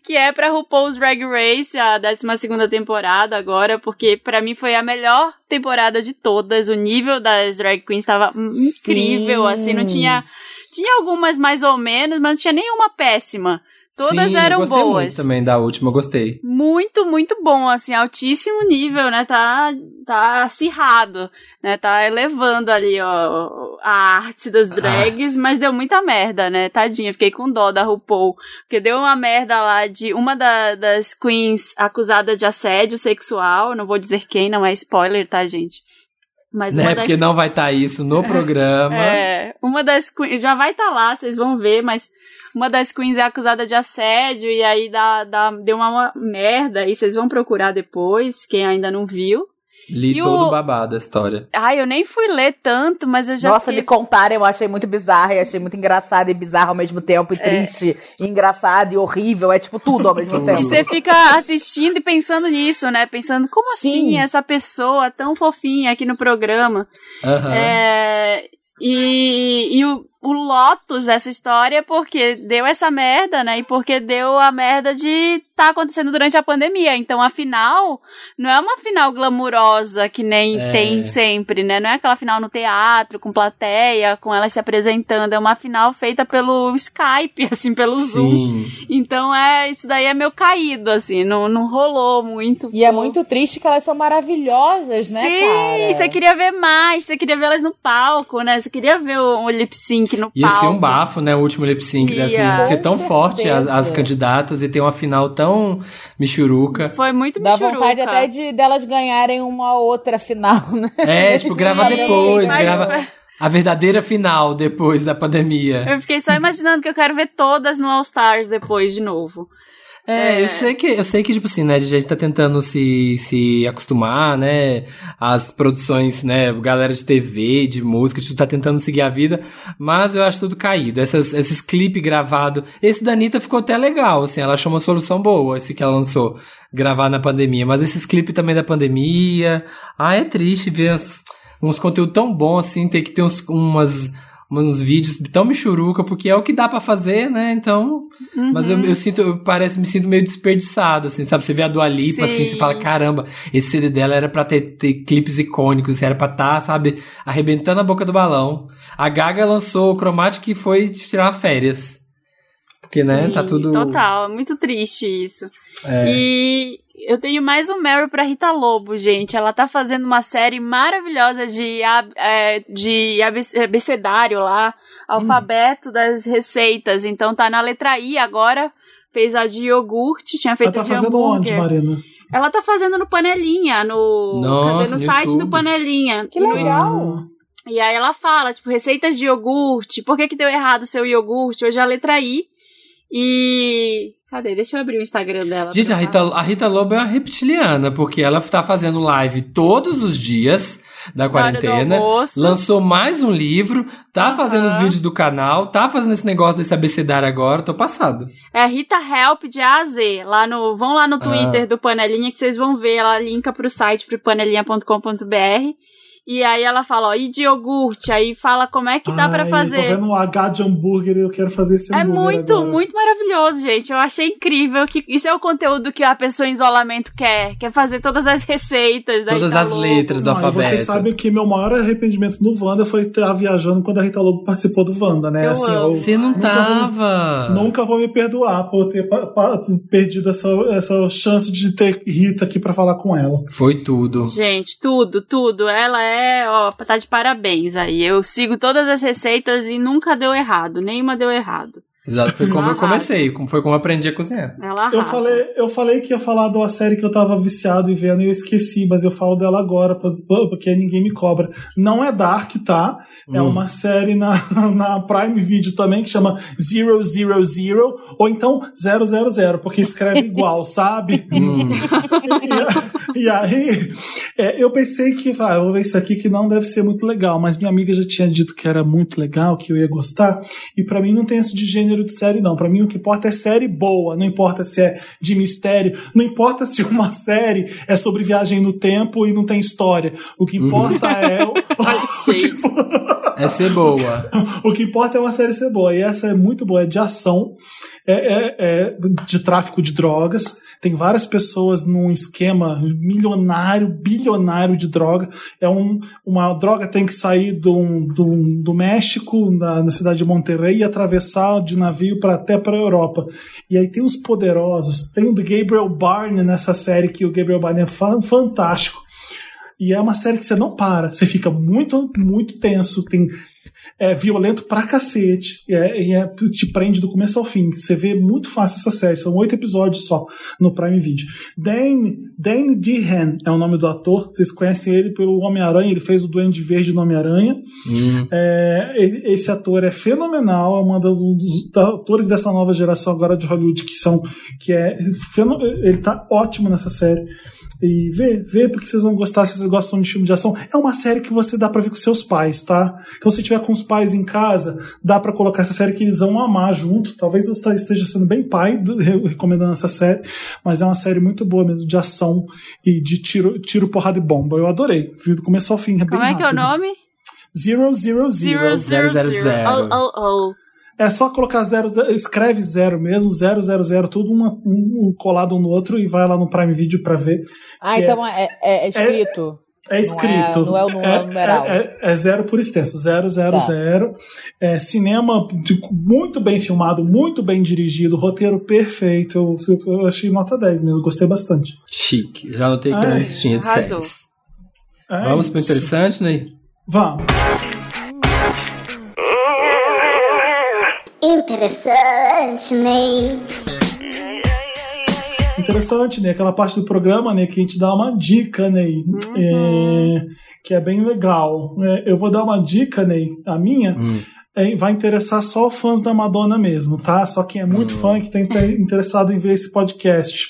Que é pra RuPaul's Drag Race, a 12 temporada agora, porque pra mim foi a melhor temporada de todas. O nível das drag queens estava incrível, Sim. assim, não tinha. Tinha algumas mais ou menos, mas não tinha nenhuma péssima. Todas Sim, eram eu gostei boas. Muito também da última, eu gostei. Muito, muito bom, assim, altíssimo nível, né? Tá, tá acirrado, né? Tá elevando ali, ó, a arte das drags, mas deu muita merda, né? Tadinha, fiquei com dó da RuPaul, porque deu uma merda lá de uma da- das queens acusada de assédio sexual, não vou dizer quem, não é spoiler, tá, gente? Mas Né? uma das Porque não vai estar isso no programa. é, uma das queens, já vai estar lá, vocês vão ver, mas uma das queens é acusada de assédio e aí dá, dá, deu uma, merda e vocês vão procurar depois, quem ainda não viu. Li E todo o- babado a história. Ai, eu nem fui ler tanto, mas eu já Nossa, fiquei... me contaram, eu achei muito bizarra e achei muito engraçado e bizarro ao mesmo tempo, É. e triste, e engraçado e horrível, é tipo tudo ao mesmo tempo. E você fica assistindo e pensando nisso, né? Pensando, como Sim. assim essa pessoa tão fofinha aqui no programa? Aham. É, e e o, o Lotus dessa história é porque deu essa merda, né? E porque deu a merda de tá acontecendo durante a pandemia. Então a final não é uma final glamurosa que nem É. tem sempre, né? Não é aquela final no teatro, com plateia, com elas se apresentando. É uma final feita pelo Skype, assim, pelo Zoom. Sim. Então é, isso daí é meio caído, assim, não, não rolou muito. E é Pô. muito triste que elas são maravilhosas, né, Sim, cara? você queria ver mais, você queria ver elas no palco, né? Você queria ver o, o lip sync sync no Ia palco. ser um bafo, né? O último lip sync. Ia. Assim, ser tão forte as, as candidatas e ter uma final tão michuruca. Foi muito Dá michuruca. vontade até de delas ganharem uma outra final, né? É, tipo, gravar Sim, depois, mas- grava a verdadeira final depois da pandemia. Eu fiquei só imaginando que eu quero ver todas no All Stars depois de novo. É, eu sei que, eu sei que, tipo assim, né, a gente tá tentando se, se acostumar, né, as produções, né, galera de TV, de música, tudo tá tentando seguir a vida, mas eu acho tudo caído. Essas, esses clipes gravados, esse da Anitta ficou até legal, assim, ela achou uma solução boa, esse que ela lançou, gravar na pandemia, mas esses clipes também da pandemia, ah, é triste ver as- uns conteúdos tão bons, assim, ter que ter uns, umas, uns vídeos tão michuruca, porque é o que dá pra fazer, né, então... Mas eu, eu sinto, eu parece, me sinto meio desperdiçado, assim, sabe? Você vê a Dua Lipa, assim, Sim. você fala, caramba, esse CD dela era pra ter, ter clipes icônicos, era pra estar, sabe, arrebentando a boca do balão. A Gaga lançou o Chromatic e foi tirar férias. Porque, né, Sim, tá tudo... Total, é muito triste isso. É. E eu tenho mais um Meryl pra Rita Lobo, gente. Ela tá fazendo uma série maravilhosa de, ab- é, de abc- abecedário lá, alfabeto das receitas. Então tá na letra I agora. Fez a de iogurte, tinha Ela feito tá a de fazendo onde. Marina? Ela tá fazendo no Panelinha, no, Nossa, no, no site YouTube. do Panelinha. Que legal! E aí ela fala, tipo, receitas de iogurte. Por que que deu errado o seu iogurte? Hoje é a letra I. E... Cadê? Deixa eu abrir o Instagram dela. Gente, a. Rita, a Rita Lobo é uma reptiliana, porque ela tá fazendo live todos os dias da quarentena. Lançou mais um livro, tá Aham. fazendo os vídeos do canal, tá fazendo esse negócio desse abecedário agora, tô passado. É Rita Help de A a Z. Lá no, vão lá no Twitter Ah. do Panelinha que vocês vão ver. Ela linka pro site, pro panelinha.com.br. E aí ela fala, ó, e de iogurte? Aí fala como é que dá pra Ai, fazer. Tô vendo um H de hambúrguer e eu quero fazer esse É hambúrguer muito, agora. muito maravilhoso, gente. Eu achei incrível que isso é o conteúdo que a pessoa em isolamento quer. Quer fazer todas as receitas da Todas Rita as Lobo. letras do Não, alfabeto. vocês sabem que meu maior arrependimento no Wanda foi estar viajando quando a Rita Lobo participou do Wanda, né? Eu assim, amo. eu Você não nunca tava. Vou, nunca vou me perdoar por ter pa- pa- perdido essa, essa chance de ter Rita aqui pra falar com ela. Foi tudo. Gente, tudo, tudo. Ela é, ó, tá de parabéns aí. Eu sigo todas as receitas e nunca deu errado. Nenhuma deu errado. Exato, foi como eu comecei, como foi como eu aprendi a cozinhar. Ela arrasa. Eu falei, eu falei que ia falar de uma série que eu tava viciado e vendo e eu esqueci, mas eu falo dela agora porque ninguém me cobra. Não é Dark, tá? É Hum. uma série na, na Prime Video também que chama Zero Zero Zero ou então 000, porque escreve igual, sabe? Hum. e, e aí, é, eu pensei que, ah, eu vou ver isso aqui que não deve ser muito legal, mas minha amiga já tinha dito que era muito legal, que eu ia gostar, e pra mim não tem isso de gênero de série, não. Pra mim o que importa é série boa, não importa se é de mistério, não importa se uma série é sobre viagem no tempo e não tem história. O que importa é. O, o, que. É ser boa. o que importa é uma série ser boa. E essa é muito boa, é de ação, é, é- é de tráfico de drogas. Tem várias pessoas num esquema milionário, bilionário de droga. É um, uma droga tem que sair do, do, do México, na, na cidade de Monterrey, e atravessar de navio para até para a Europa. E aí tem os poderosos. Tem o do Gabriel Barney nessa série, que o Gabriel Barney é fan- fantástico. E é uma série que você não para. Você fica muito, muito tenso. Tem, é violento pra cacete. E, é, é- te prende do começo ao fim. Você vê muito fácil essa série. São oito episódios só no Prime Video. Dane, Dane Dehan é o nome do ator. Vocês conhecem ele pelo Homem-Aranha. Ele fez o Duende Verde no Homem-Aranha. Hum. É, esse ator é fenomenal, é uma das, um dos atores dessa nova geração agora de Hollywood que são que é ele tá ótimo nessa série. E vê, vê porque vocês vão gostar se vocês gostam de filme de ação. É uma série que você dá pra ver com seus pais, tá? Então se tiver com os pais em casa, dá pra colocar essa série que eles vão amar junto. Talvez eu esteja sendo bem pai do- re- recomendando essa série, mas é uma série muito boa mesmo de ação e de tiro, tiro porrada e bomba. Eu adorei. Vi do começo ao fim, é bem Como é que é o rápido. nome? Zero, zero, zero. Zero, zero, zero, zero. zero. Oh, oh, oh. É só colocar zero, escreve zero mesmo, zero, zero, zero, tudo uma- um, colado um no outro e vai lá no Prime Video pra ver. Ah, Que então é, é- é escrito. É escrito. Não é- não é o número numeral. É, é- é zero por extenso, zero, zero, Tá. zero. É, cinema de- muito bem filmado, muito bem dirigido, roteiro perfeito. Eu, eu achei nota 10 mesmo, gostei bastante. Chique. Já anotei aqui na Ai, listinha de séries. É Vamos pro interessante, né? Vamos. Interessante, Ney. Interessante, né? Aquela parte do programa, né? Que a gente dá uma dica, né? É, que é bem legal. É, eu vou dar uma dica, Ney, a minha. é, vai interessar só fãs da Madonna mesmo, tá? Só quem é muito fã que tem ter interessado em ver esse podcast.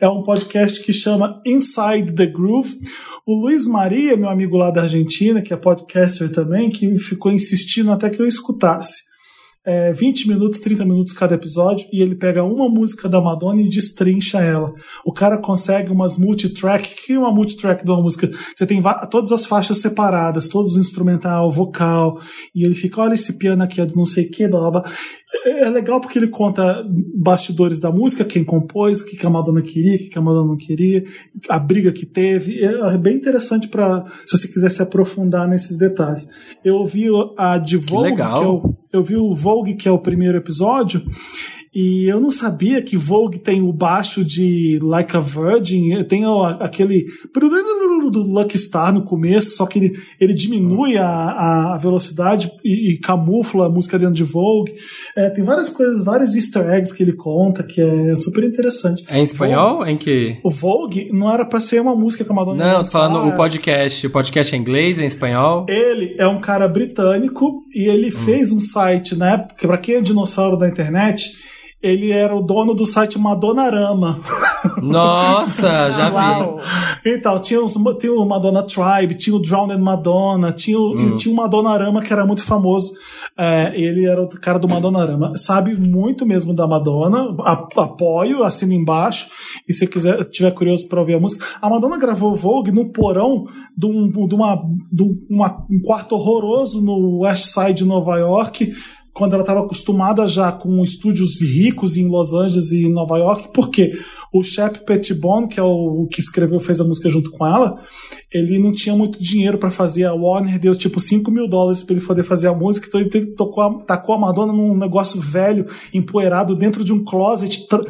É um podcast que chama Inside the Groove. O Luiz Maria, meu amigo lá da Argentina, que é podcaster também, que ficou insistindo até que eu escutasse é, 20 minutos, 30 minutos cada episódio, e ele pega uma música da Madonna e destrincha ela. O cara consegue umas multitrack. O que é uma multitrack de uma música? Você tem todas as faixas separadas, todos os instrumental, vocal, e ele fica, olha esse piano aqui é do não sei o que, blá, blá. É é legal porque ele conta bastidores da música, quem compôs, o que que a Madonna queria, o que que a Madonna não queria, a briga que teve. É é bem interessante para se você quiser se aprofundar nesses detalhes. Eu ouvi a de Vogue, legal. que é o eu vi o Vogue, que é o primeiro episódio, e eu não sabia que Vogue tem o baixo de Like a Virgin, tem aquele do Lucky Star no começo, só que ele, ele diminui a, a velocidade e, e camufla a música dentro de Vogue. É, tem várias coisas, vários easter eggs que ele conta, que é super interessante. É em espanhol? Em que? O Vogue não era pra ser uma música que a Madonna Não, lançar, falando o podcast. O podcast é em inglês, é em espanhol? ele é um cara britânico e ele fez um site época, pra quem é dinossauro da internet, ele era o dono do site Madonarama. Nossa, já vi. Então, tinha, os, tinha o Madonna Tribe, tinha o Drowned Madonna, tinha o, e tinha o Madonarama que era muito famoso. É, ele era o cara do Madonarama. Sabe muito mesmo da Madonna, a- apoio, assina embaixo. E se quiser, tiver curioso para ouvir a música. A Madonna gravou Vogue no porão de, um, de, uma, de uma- um quarto horroroso no West Side de Nova York quando ela estava acostumada já com estúdios ricos em Los Angeles e em Nova York, porque o Shep Pettibone, que é o que escreveu, fez a música junto com ela, ele não tinha muito dinheiro para fazer. A Warner deu tipo 5 mil dólares para ele poder fazer a música, então ele teve, tocou a, tacou a Madonna num negócio velho, empoeirado, dentro de um closet, tra-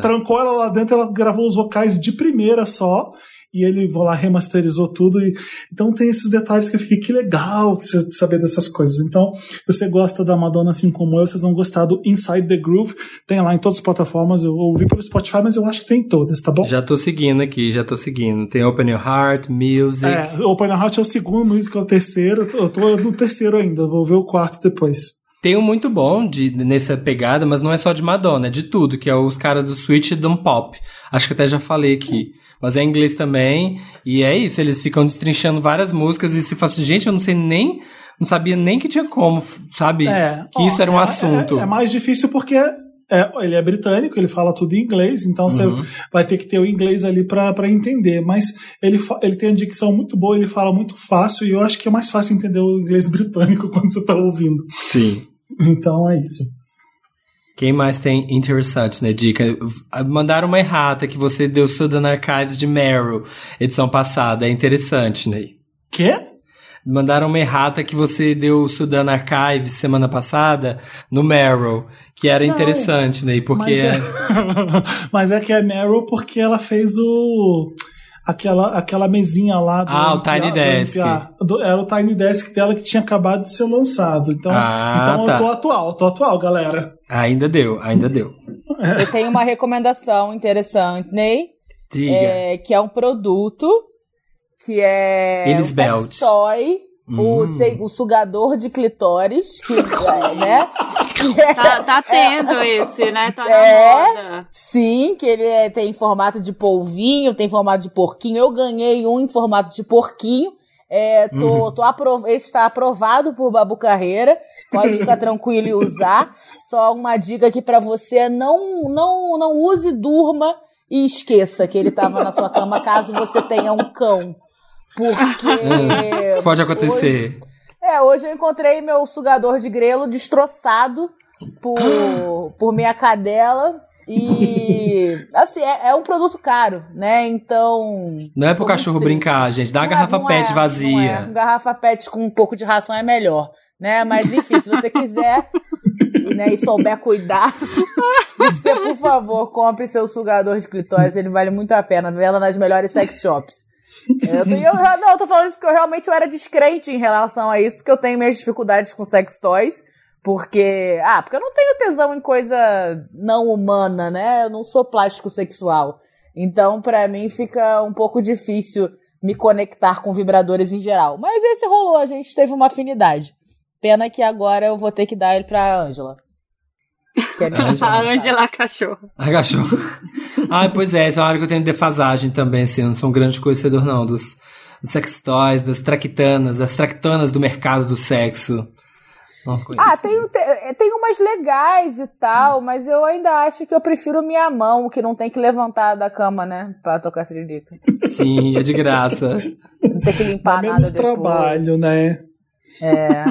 trancou ela lá dentro, ela gravou os vocais de primeira só. E ele vou lá, remasterizou tudo. E, então tem esses detalhes que eu fiquei, que legal você saber dessas coisas. Então, se você gosta da Madonna assim como eu, vocês vão gostar do Inside the Groove. Tem lá em todas as plataformas. Eu ouvi pelo Spotify, mas eu acho que tem em todas, tá bom? Já tô seguindo aqui, já tô seguindo. Tem Open Your Heart, Music. É, Open Heart é o segundo, Music é o terceiro. Eu tô no terceiro ainda, vou ver o quarto depois. Tem um muito bom de, nessa pegada, mas não é só de Madonna, é de tudo, que é os caras do Switch Dum Pop. Acho que até já falei aqui. Mas é em inglês também. E é isso, eles ficam destrinchando várias músicas e se fala assim, gente, eu não sei nem. Não sabia nem que tinha como, sabe? É, que ó, isso era um é- assunto. É, é mais difícil porque é, ele é britânico, ele fala tudo em inglês, então você Uhum. vai ter que ter o inglês ali pra entender. Mas ele, ele tem a dicção muito boa, ele fala muito fácil, e eu acho que é mais fácil entender o inglês britânico quando você tá ouvindo. Sim. Então é isso. Quem mais tem interessante, né? Dica. Mandaram uma errata que você deu Sudan Archives de Meryl, edição passada. É interessante, né? Quê? Mandaram uma errata que você deu Sudan Archives semana passada no Meryl, que era interessante, né? Porque Mas é, mas é que é Meryl porque ela fez o. Aquela, aquela mesinha lá do. Ah, o Tiny do Desk. NPA. Do- era o Tiny Desk dela que tinha acabado de ser lançado. Então, Ah, então tá. eu tô atual, tô atual, galera. ainda deu, ainda deu. Eu tenho uma recomendação interessante, Ney, Diga. é, que é um produto que é Elis um Belt. sex toy, o, Hum. se- o sugador de clitóris, que, é, né? É- Tá, tá tendo esse, né? Tá É? na moda. Sim, que ele é- tem formato de polvinho, tem formato de porquinho. Eu ganhei um em formato de porquinho. É, tô, tô apro- esse está aprovado por Babu Carreira. Pode ficar tranquilo e usar. Só uma dica aqui pra você: não, não, não use, durma e esqueça que ele tava na sua cama caso você tenha um cão. Porque. Pode acontecer. É, hoje eu encontrei meu sugador de grelo destroçado por, por minha cadela. E assim, é, é um produto caro, né? Então. Não é pro cachorro triste. brincar, gente. Dá uma Não é- garrafa não pet é, vazia. é. Garrafa pet com um pouco de ração é melhor, né? Mas enfim, se você quiser né, e souber cuidar, você, por favor, compre seu sugador de clitóris. Ele vale muito a pena. Venda nas melhores sex shops. Eu, tô, eu, não, eu tô falando isso porque eu realmente eu era descrente em relação a isso, porque eu tenho minhas dificuldades com sex toys. Porque, ah, porque eu não tenho tesão em coisa não humana, né? Eu não sou plástico sexual. Então, pra mim fica um pouco difícil me conectar com vibradores em geral. Mas esse rolou, a gente teve uma afinidade. Pena que agora eu vou ter que dar ele pra Ângela. É A Ângela a cachorra. A cachorro. Ai, pois é, essa é uma hora que eu tenho defasagem também, assim. Eu não sou um grande conhecedor, não, dos, dos sex toys, das traquitanas, das tractonas do mercado do sexo. Ah, tem, tem, tem umas legais e tal, mas eu ainda acho que eu prefiro minha mão, que não tem que levantar da cama, né? Pra tocar siririca. Sim, é de graça. Não tem que Dá limpar nada menos depois. trabalho, né? É.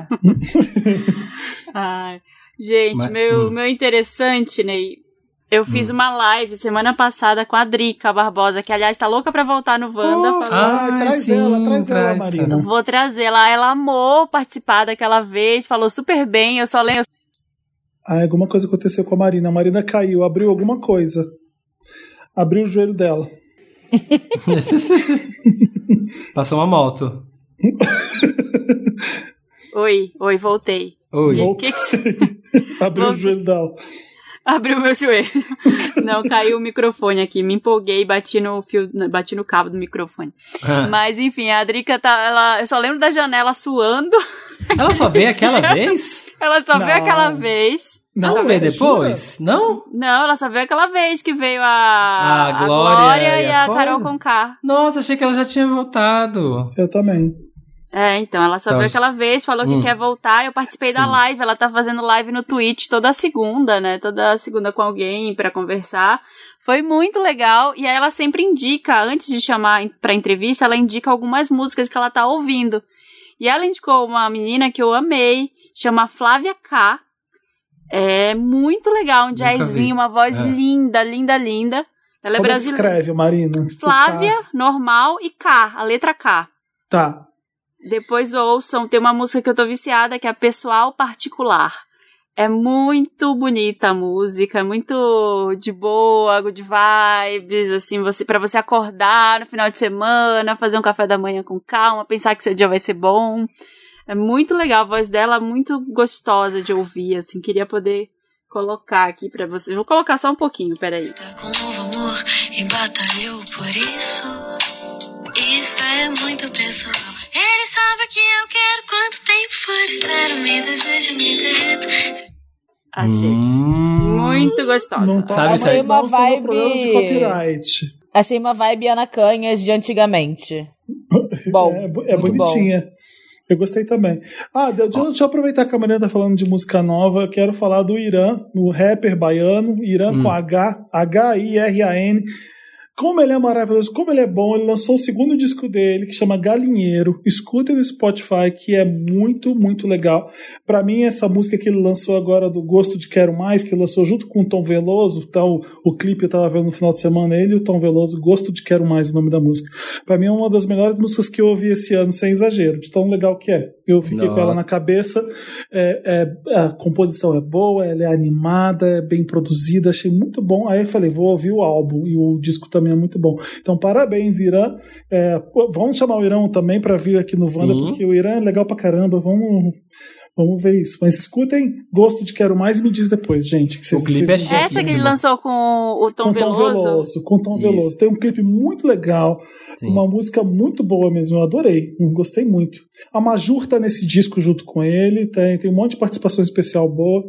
Ai. Gente, Mas- meu, hum. meu interessante, Ney. Eu fiz uma live semana passada com a Drica Barbosa, que aliás tá louca pra voltar no Wanda. Oh, falou, Ah, Ai, traz sim, ela, traz ela, traz, Marina. Vou trazer ela. Ela amou participar daquela vez, falou super bem. Eu só lembro. Ah, alguma coisa aconteceu com a Marina. A Marina caiu, abriu alguma coisa. Abriu o joelho dela. Passou uma moto. Oi, oi, voltei. Oi. Voltou. Que que Abriu o joelho dela. Abriu meu joelho. Não, caiu o microfone aqui. Me empolguei e bati no fio, bati no cabo do microfone. Ah. Mas enfim, a Drica tá. Ela, eu só lembro da janela suando. Ela só veio aquela vez? Ela só Não. veio aquela vez. Não, Não, veio jura? depois? Não? Não, ela só veio aquela vez que veio a, A a Glória e a, a Carol? Conká. Nossa, achei que ela já tinha voltado. Eu também. É, então, ela só Então, veio aquela vez, falou hum. que quer voltar. Eu participei da Sim. live. Ela tá fazendo live no Twitch toda segunda, né? Toda segunda com alguém pra conversar. Foi muito legal. E aí ela sempre indica, antes de chamar pra entrevista, ela indica algumas músicas que ela tá ouvindo. E ela indicou uma menina que eu amei, chama Flávia K. É muito legal, um jazzinho, uma voz É. linda, linda, linda. Ela é Como é brasileira. escreve, Marina? Flávia, normal e K, a letra K. Tá. Depois ouçam, tem uma música que eu tô viciada, que é Pessoal Particular. É muito bonita a música, é muito de boa, good vibes, assim, você para você acordar no final de semana, fazer um café da manhã com calma, pensar que seu dia vai ser bom. É muito legal, a voz dela é muito gostosa de ouvir, assim, queria poder colocar aqui pra vocês. Vou colocar só um pouquinho, peraí. Está com novo amor e batalhou por isso. Isso é muito pessoal. Sabe que eu quero quanto tempo for. Espero, me desejo, me derreto. Achei. Hum. muito gostosa. Não tá, Sabe não, Uma vibe- problema de copyright. Achei uma vibe Ana Canhas de antigamente. Bom, é, é muito bonitinha. Eu gostei também. Ah, de- de- deixa eu aproveitar que a Mariana tá falando de música nova. Eu quero falar do Irã, o rapper baiano, Irã Hum. com H, H-I-R-A-N. Como ele é maravilhoso, como ele é bom. Ele lançou o segundo disco dele, que chama Galinheiro. Escutem no Spotify, que é muito, muito legal. Pra mim, essa música que ele lançou agora, do Gosto de Quero Mais, que ele lançou junto com o Tom Veloso, tá, o, o clipe eu tava vendo no final de semana, ele e o Tom Veloso, Gosto de Quero Mais, o nome da música. Pra mim é uma das melhores músicas que eu ouvi esse ano, sem exagero, de tão legal que é. Eu fiquei com ela Nossa. na cabeça. É, é, a composição é boa, ela é animada, é bem produzida, achei muito bom. Aí eu falei, vou ouvir o álbum e o disco também é muito bom. Então, parabéns, Irã. É, vamos chamar o Irã também pra vir aqui no Wanda, Sim. porque o Irã é legal pra caramba. Vamos. Vamos ver isso. Mas escutem, gosto de Quero Mais e me diz depois, gente. Que vocês, O clipe é. Essa que ele lançou com o Tom, com Tom Veloso. Veloso. Com Tom Isso. Veloso. Tem um clipe muito legal. Sim. Uma música muito boa mesmo, eu adorei, eu gostei muito. A Majur tá nesse disco junto com ele, tem, tem um monte de participação especial boa,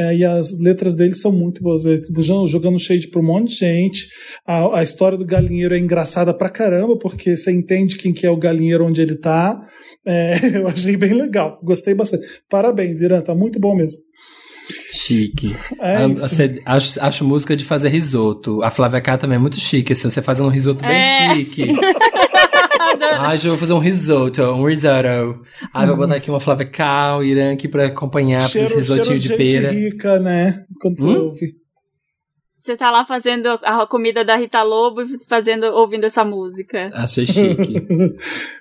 é, e as letras dele são muito boas. Ele jogando- Jogando shade pra um monte de gente. A, a história do galinheiro é engraçada pra caramba, porque você entende quem que é o galinheiro onde ele tá. É, eu achei bem legal, gostei bastante. Parabéns, Irã, tá muito bom mesmo. Chique. É você- acho, acho música de fazer risoto. A Flávia K também é muito chique. assim, você fazendo um risoto bem É. chique. Ai, já vou fazer um risoto, um risotto. Ai, vou botar aqui uma Flávia um Irã aqui pra acompanhar, pra esse risotinho de gente pera. rica, né? Quando você Hum? ouve. Você tá lá fazendo a comida da Rita Lobo e fazendo, ouvindo essa música. Achei chique.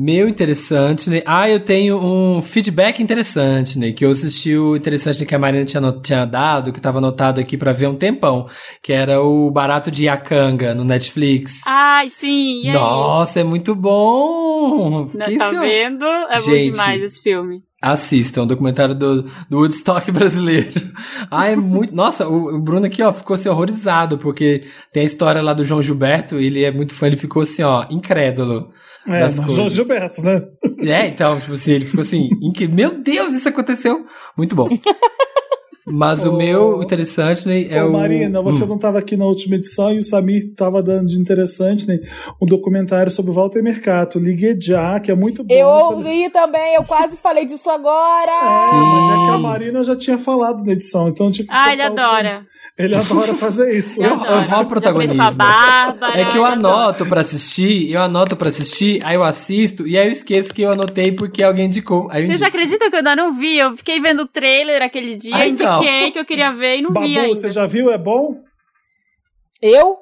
Meu interessante, né? Ah, eu tenho um feedback interessante, né? Que eu assisti o interessante que a Marina tinha, tinha dado, que tava anotado aqui pra ver um tempão. Que era o Barato de Yakanga no Netflix. Ai, sim. Nossa, é muito bom! Né, Que tá isso? vendo? É bom Gente. demais esse filme. Assistam, um documentário do, do Woodstock brasileiro. Ah, é muito. Nossa, o, o Bruno aqui, ó, ficou assim horrorizado, porque tem a história lá do João Gilberto, ele é muito fã, ele ficou assim, ó, incrédulo. É, das coisas. João Gilberto, né? É, então, tipo assim, ele ficou assim, incrível. Meu Deus, isso aconteceu! Muito bom. Mas o Ô, meu interessante, né, é Ô, o. Marina, você Hum. não estava aqui na última edição e o Samir estava dando de interessante, né? Um documentário sobre o Walter Mercato. Ligue já, que é muito bom. Eu ouvi também, eu quase falei disso agora. É, Sim. mas é que a Marina já tinha falado na edição, então tipo. Ah, ele adora. Ele adora fazer isso. Eu- né? eu roubo Já protagonismo. fez com a Bárbara. É que eu ele adora. anoto pra assistir, eu anoto pra assistir, aí eu assisto, e aí eu esqueço que eu anotei porque alguém indicou. Aí eu Vocês indico. acreditam que eu ainda não vi? Eu fiquei vendo o trailer aquele dia, Ah, então. indiquei que eu queria ver e não Babu, vi ainda. você já viu? É bom? Eu?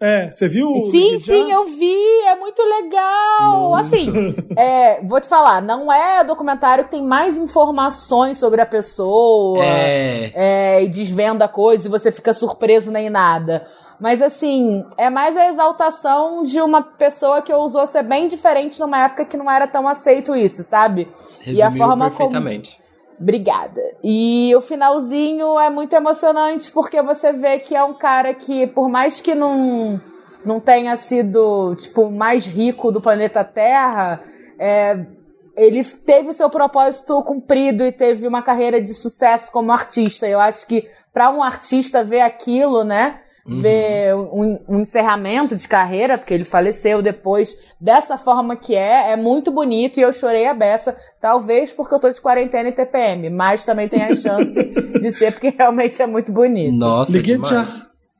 É, você viu? Sim, sim, eu vi, é muito legal. Assim, é, vou te falar, não é documentário que tem mais informações sobre a pessoa. É. é, e desvenda coisas e você fica surpreso nem nada. Mas assim, é mais a exaltação de uma pessoa que ousou ser bem diferente numa época que não era tão aceito isso, sabe? e a Resumiu forma como. Obrigada. E o finalzinho é muito emocionante porque você vê que é um cara que, por mais que não, não tenha sido, tipo, o mais rico do planeta Terra, é, ele teve o seu propósito cumprido e teve uma carreira de sucesso como artista. Eu acho que para um artista ver aquilo, né? Ver um, um encerramento de carreira, porque ele faleceu depois, dessa forma que é, é muito bonito e eu chorei a beça, talvez porque eu tô de quarentena e TPM, mas também tem a chance de ser porque realmente é muito bonito. Nossa, Ligue demais. já.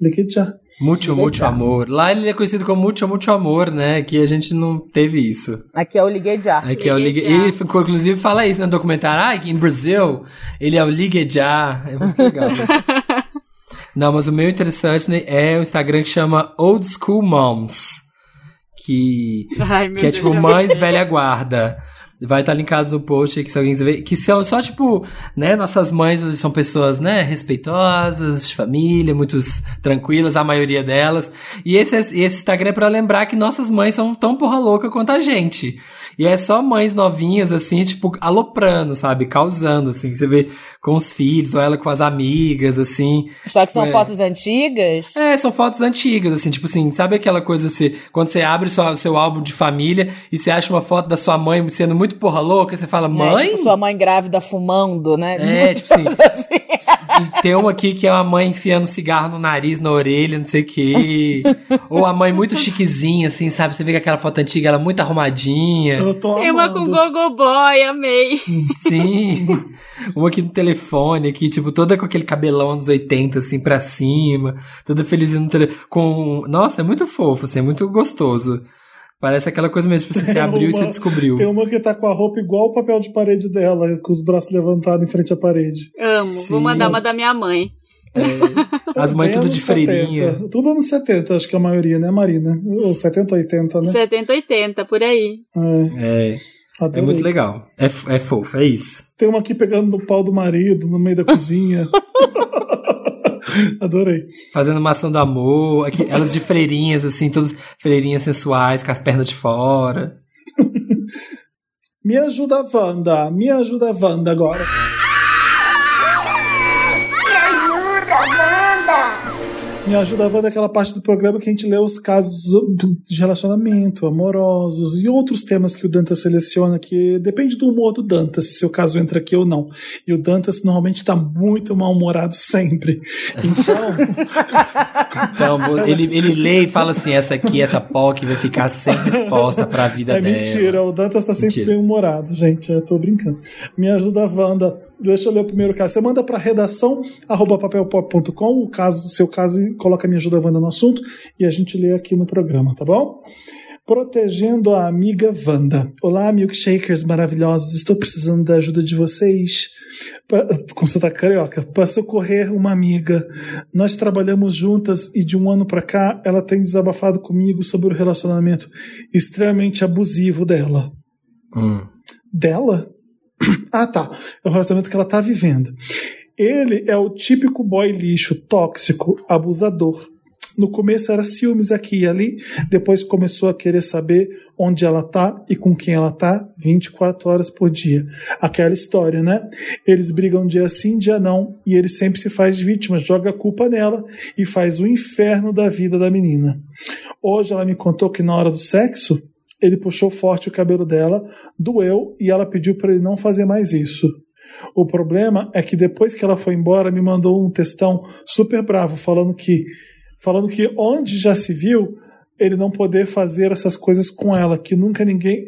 Ligue já. Muito, muito amor. Lá ele é conhecido como muito, muito amor, né? Aqui a gente não teve isso. Aqui é o Liguei Já. Aqui é o Ligue Ligue. Já. Ele ficou, inclusive, fala isso no documentário. Ah, que em Brasil, ele é o Ligue Já. É muito legal. não, mas o meu interessante né, é o Instagram que chama Old School Moms. Que Ai, meu que é Deus, tipo já- Mães Velha Guarda. Vai estar linkado no post aí que se alguém quiser ver. Que são só, tipo, né? Nossas mães hoje são pessoas, né? Respeitosas, de família, muito tranquilas, a maioria delas. E esse, esse Instagram é pra lembrar que nossas mães são tão porra louca quanto a gente. E é só mães novinhas, assim, tipo, aloprando, sabe? Causando, assim. Você vê com os filhos, ou ela com as amigas, assim. Só que são É. fotos antigas. É, são fotos antigas, assim, tipo assim, sabe aquela coisa assim, quando você abre o seu álbum de família e você acha uma foto da sua mãe sendo muito porra louca, você fala, né? mãe? Tipo, sua mãe grávida fumando, né? É, tipo assim. E tem uma aqui que é uma mãe enfiando cigarro no nariz, na orelha, não sei o quê. Ou a mãe muito chiquezinha, assim, sabe? Você vê que aquela foto antiga, ela muito arrumadinha. Eu tô Tem uma com amando. Gogo Boy, amei. Sim. Uma aqui no telefone, aqui, tipo, toda com aquele cabelão anos 80, assim, pra cima. Toda felizinha no telefone. Com... Nossa, é muito fofo, assim, é muito gostoso. Parece aquela coisa mesmo, tipo, assim, você Tem abriu e uma- você descobriu. Tem uma que tá com a roupa igual o papel de parede dela, com os braços levantados em frente à parede. Amo. Sim. Vou mandar uma da minha mãe. As mães tudo de freirinha. 70. Tudo anos 70, acho que a maioria, né, Marina? Ou 70, 80, né? 70, 80, por aí. É, É, adorei. é muito legal. É, é fofo, é isso. Tem uma aqui pegando no pau do marido, no meio da cozinha. Adorei. Fazendo maçã do amor. Aqui, elas de freirinhas, assim, todas freirinhas sensuais, com as pernas de fora. Me ajuda, Wanda. Me ajuda, Wanda, agora. Me ajuda, Wanda, é aquela parte do programa que a gente lê os casos de relacionamento, amorosos e outros temas que o Dantas seleciona, que depende do humor do Dantas, se o caso entra aqui ou não. E o Dantas normalmente tá muito mal-humorado sempre. Então, Então, ele, ele lê e fala assim: essa aqui, essa POC vai ficar sem resposta pra vida é dela. mentira, o Dantas tá sempre Mentira. bem humorado, gente. Eu tô brincando. Me ajuda, Wanda. Deixa eu ler o primeiro caso. Você manda pra redação arroba papelpop.com o caso, seu caso e coloca Me ajuda, Wanda no assunto e a gente lê aqui no programa, tá bom? Protegendo a amiga Wanda. Olá, milkshakers maravilhosos. Estou precisando da ajuda de vocês. Pra, sotaque carioca. Para socorrer uma amiga. Nós trabalhamos juntas e de um ano pra cá ela tem desabafado comigo sobre o relacionamento extremamente abusivo dela. Hum. Dela? Ah, tá. É o relacionamento que ela tá vivendo. Ele é o típico boy lixo, tóxico, abusador. No começo era ciúmes aqui e ali, depois começou a querer saber onde ela tá e com quem ela tá 24 horas por dia. Aquela história, né? Eles brigam dia sim, dia não, e ele sempre se faz de vítima, joga a culpa nela e faz o inferno da vida da menina. Hoje ela me contou que na hora do sexo, ele puxou forte o cabelo dela, doeu e ela pediu para ele não fazer mais isso. O problema é que depois que ela foi embora, me mandou um textão super bravo falando que falando que onde já se viu ele não poder fazer essas coisas com ela, que nunca ninguém.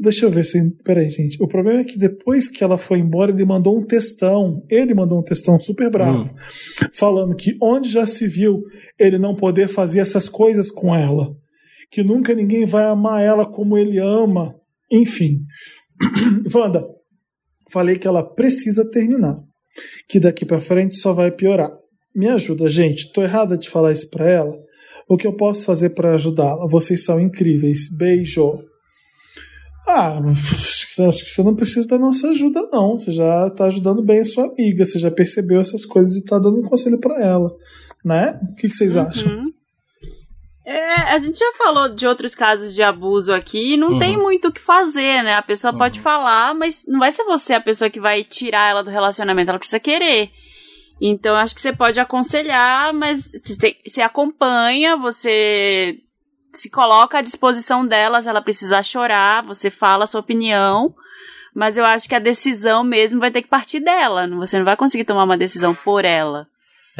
Deixa eu ver se. Peraí, gente. O problema é que depois que ela foi embora, ele mandou um textão. Ele mandou um textão super bravo, falando que onde já se viu ele não poder fazer essas coisas com ela, que nunca ninguém vai amar ela como ele ama. Enfim. Wanda, falei que ela precisa terminar, que daqui pra frente só vai piorar. Me ajuda, gente. Tô errada de falar isso pra ela. O que eu posso fazer pra ajudá-la? Vocês são incríveis. Beijo. Ah, acho que você não precisa da nossa ajuda, não. Você já tá ajudando bem a sua amiga. Você já percebeu essas coisas e tá dando um conselho pra ela. Né? O que, que vocês acham? Uhum. É, a gente já falou de outros casos de abuso aqui e não tem muito o que fazer, né? A pessoa pode falar, mas não vai ser você a pessoa que vai tirar ela do relacionamento, ela precisa querer. Então, acho que você pode aconselhar, mas você acompanha, você se coloca à disposição dela se ela precisar chorar, você fala a sua opinião, mas eu acho que a decisão mesmo vai ter que partir dela. Você não vai conseguir tomar uma decisão por ela.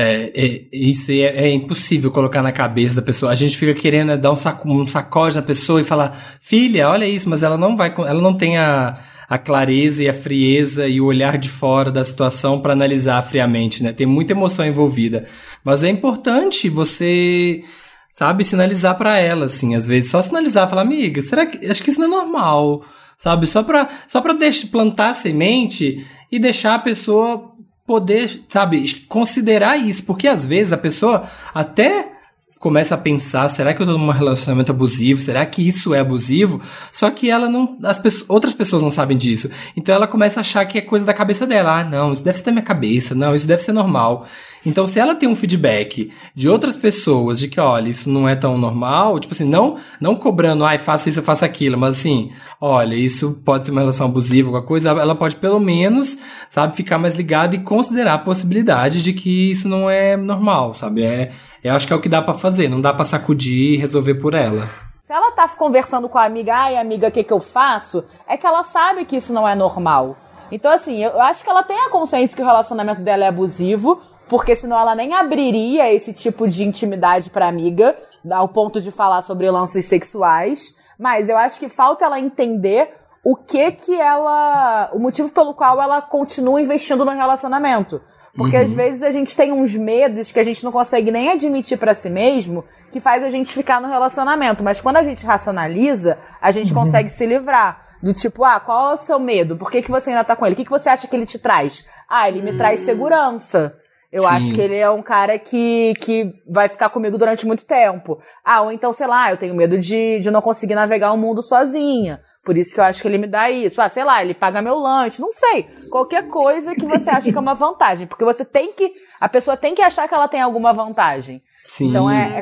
É, é, isso é, é impossível colocar na cabeça da pessoa. A gente fica querendo dar um, saco, um sacode na pessoa e falar, filha, olha isso, mas ela não vai, ela não tem a, a clareza e a frieza e o olhar de fora da situação para analisar friamente, né? Tem muita emoção envolvida. Mas é importante você, sabe, sinalizar para ela, assim, às vezes. Só sinalizar, falar, amiga, será que. Acho que isso não é normal, sabe? Só pra, só pra deixar, plantar a semente e deixar a pessoa poder, sabe, considerar isso. Porque às vezes a pessoa até começa a pensar, será que eu tô num relacionamento abusivo? Será que isso é abusivo? Só que ela não, as pessoas, outras pessoas não sabem disso. Então ela começa a achar que é coisa da cabeça dela. Ah, não, isso deve ser da minha cabeça. Não, isso deve ser normal. Então se ela tem um feedback de outras pessoas de que, olha, isso não é tão normal, tipo assim, não, não cobrando, ai, faça isso, faça aquilo, mas assim, olha, isso pode ser uma relação abusiva, alguma coisa, ela pode pelo menos, sabe, ficar mais ligada e considerar a possibilidade de que isso não é normal, sabe? É, eu acho que é o que dá pra fazer, não dá pra sacudir e resolver por ela. Se ela tá conversando com a amiga, ai amiga, o que que eu faço? É que ela sabe que isso não é normal. Então, assim, eu acho que ela tem a consciência que o relacionamento dela é abusivo, porque senão ela nem abriria esse tipo de intimidade pra amiga, ao ponto de falar sobre lances sexuais. Mas eu acho que falta ela entender o que que ela. o motivo pelo qual ela continua investindo no relacionamento. Porque às vezes a gente tem uns medos que a gente não consegue nem admitir pra si mesmo, que faz a gente ficar no relacionamento. Mas quando a gente racionaliza, a gente consegue se livrar. Do tipo, ah, qual é o seu medo? Por que, que você ainda tá com ele? O que, que você acha que ele te traz? Ah, ele me traz segurança. Eu Sim. acho que ele é um cara que, que vai ficar comigo durante muito tempo. Ah, ou então, sei lá, eu tenho medo de, de não conseguir navegar o mundo sozinha. Por isso que eu acho que ele me dá isso. Ah, sei lá, ele paga meu lanche. Não sei. Qualquer coisa que você acha que é uma vantagem. Porque você tem que. A pessoa tem que achar que ela tem alguma vantagem. Sim. Então é,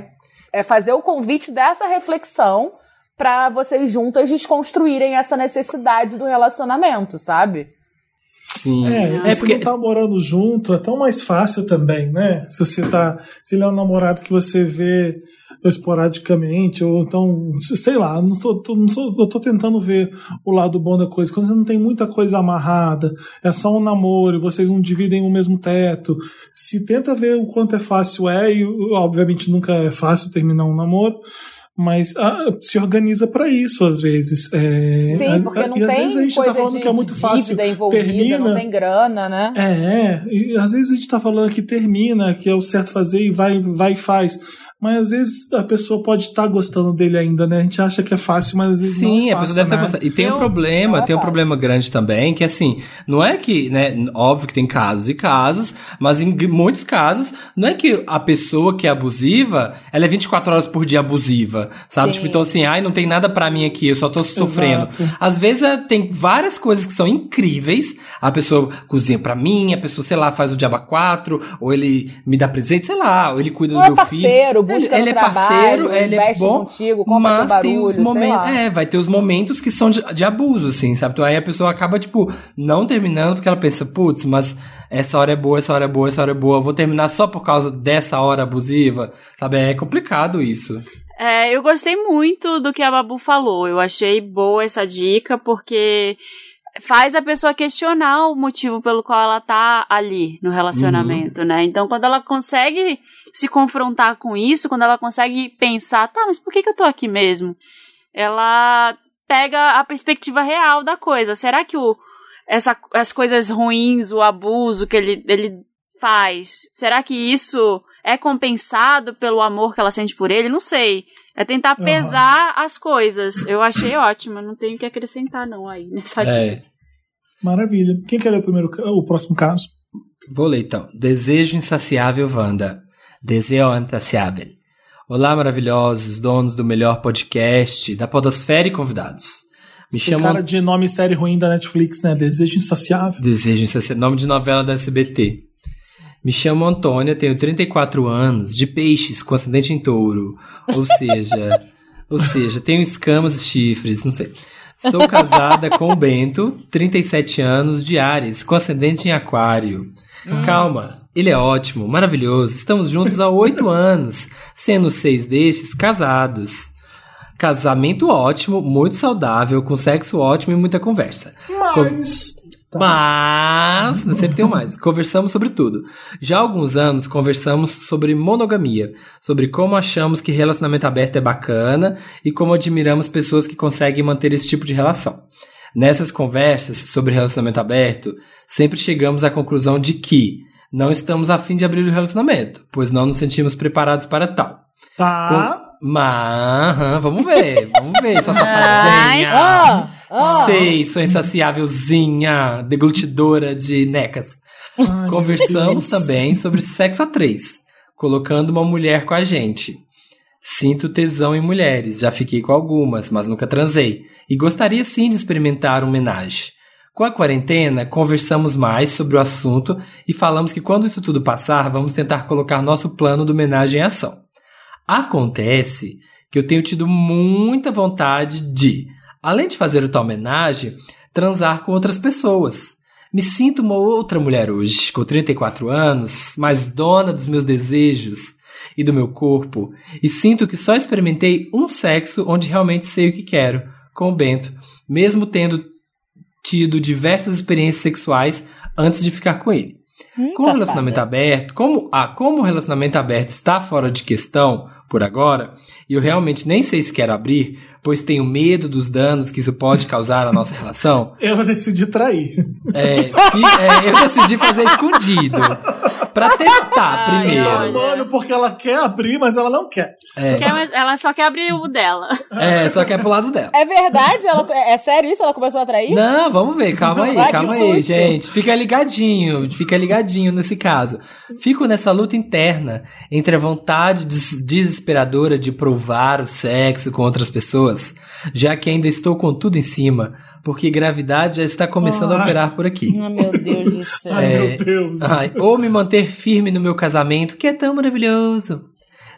é, é fazer o convite dessa reflexão pra vocês juntas desconstruírem essa necessidade do relacionamento, sabe? Sim. É, e se não tá morando junto, é tão mais fácil também, né? Se você tá. Se ele é um namorado que você vê esporadicamente, ou então, sei lá, não tô, tô- não sou- eu tô tentando ver o lado bom da coisa. Quando você não tem muita coisa amarrada, é só um namoro, e vocês não dividem o mesmo teto. Se tenta ver o quanto é fácil é, e obviamente nunca é fácil terminar um namoro. Mas ah, se organiza pra isso às vezes. É, Sim, porque a- não e às vezes a gente coisa tá falando de, que é muito fácil. termina, não tem grana, né? é, e às vezes a gente tá falando que termina, que é o certo fazer e vai, vai e faz. Mas às vezes a pessoa pode estar gostando dele ainda, né? A gente acha que é fácil, mas às vezes não Sim, é a fácil, pessoa deve né? estar gostando. E tem um Eu- problema, Não é tem um fácil. problema grande também, que assim, não é que, né, óbvio que tem casos e casos, mas em muitos casos, não é que a pessoa que é abusiva, ela é 24 horas por dia abusiva. sabe? Sim. Tipo, então assim, ai, não tem nada pra mim aqui, eu só tô sofrendo. Exato. Às vezes é, tem várias coisas que são incríveis. A pessoa cozinha pra mim, a pessoa, sei lá, faz o diaba 4, ou ele me dá presente, sei lá, ou ele cuida Ou do é meu parceiro, filho. Busca ele, ele no é parceiro, trabalho, ele é bom, contigo, compra mas teu tem os barulho, momentos, é, vai ter os momentos que são de, de abuso, assim, sabe? Então aí a pessoa acaba, tipo, não terminando porque ela pensa, putz, mas essa hora é boa, essa hora é boa, essa hora é boa, eu vou terminar só por causa dessa hora abusiva, sabe? É complicado isso. É, eu gostei muito do que a Babu falou. Eu achei boa essa dica, porque faz a pessoa questionar o motivo pelo qual ela tá ali no relacionamento, né? Então, quando ela consegue se confrontar com isso, quando ela consegue pensar, tá, mas por que, que eu tô aqui mesmo? Ela pega a perspectiva real da coisa. Será que o, essa, as coisas ruins, o abuso que ele, ele faz, será que isso é compensado pelo amor que ela sente por ele? Não sei. É tentar pesar as coisas. Eu achei ótimo. Não tenho o que acrescentar, não, aí, nessa É, dica. Maravilha. Quem quer ler o, primeiro, o próximo caso? Vou ler então. Desejo insaciável, Wanda. Desejo insaciável. Olá, maravilhosos, donos do melhor podcast, da Podosfera e convidados. Me Tem chamam. cara de nome série ruim da Netflix, né? Desejo insaciável. Desejo insaciável. Nome de novela da SBT. Me chamo Antônia, tenho 34 anos, de peixes, com ascendente em touro. Ou seja. ou seja, tenho escamas e chifres, não sei. Sou casada com o Bento, 37 anos, de Ares, com ascendente em aquário. Calma, ele é ótimo, maravilhoso. Estamos juntos há oito anos, sendo seis destes casados. Casamento ótimo, muito saudável, com sexo ótimo e muita conversa. Mas. Tá. Mas, sempre tem um mais. Conversamos sobre tudo. Já há alguns anos conversamos sobre monogamia, sobre como achamos que relacionamento aberto é bacana e como admiramos pessoas que conseguem manter esse tipo de relação. Nessas conversas sobre relacionamento aberto, sempre chegamos à conclusão de que não estamos a fim de abrir o relacionamento, pois não nos sentimos preparados para tal. Tá. Mas, aham, vamos ver, vamos ver, sua Mas- safadinha. Ah. Sei, sua insaciávelzinha, deglutidora de necas. Ai, Conversamos também sobre sexo a três, colocando uma mulher com a gente. Sinto tesão em mulheres, já fiquei com algumas, mas nunca transei, e gostaria sim de experimentar um homenagem. Com a quarentena, conversamos mais sobre o assunto e falamos que quando isso tudo passar, vamos tentar colocar nosso plano do homenagem em ação. Acontece que eu tenho tido muita vontade de, além de fazer o tal homenagem, transar com outras pessoas. Me sinto uma outra mulher hoje, com 34 anos, mais dona dos meus desejos e do meu corpo, e sinto que só experimentei um sexo onde realmente sei o que quero, com o Bento, mesmo tendo tido diversas experiências sexuais antes de ficar com ele. Hum, Com o relacionamento aberto, como, ah, como o relacionamento aberto está fora de questão por agora, e eu realmente nem sei se quero abrir, pois tenho medo dos danos que isso pode causar à nossa relação, Eu decidi trair. é, fi- é, eu decidi fazer escondido. Pra testar Ai, primeiro. Mano, porque ela quer abrir, mas ela não quer. É, Quer- Ela só quer abrir o dela. é, só que é pro lado dela. É verdade? Ela, é sério isso? Ela começou a trair? Não, vamos ver, calma aí, Ai, calma aí, gente. Fica ligadinho, fica ligadinho nesse caso. Fico nessa luta interna entre a vontade des- desesperadora de provar o sexo com outras pessoas, já que ainda estou com tudo em cima, porque gravidade já está começando a operar por aqui. Ah, meu Deus do céu. Ai, É. meu Deus. Ai, ou me manter firme no meu casamento, que é tão maravilhoso.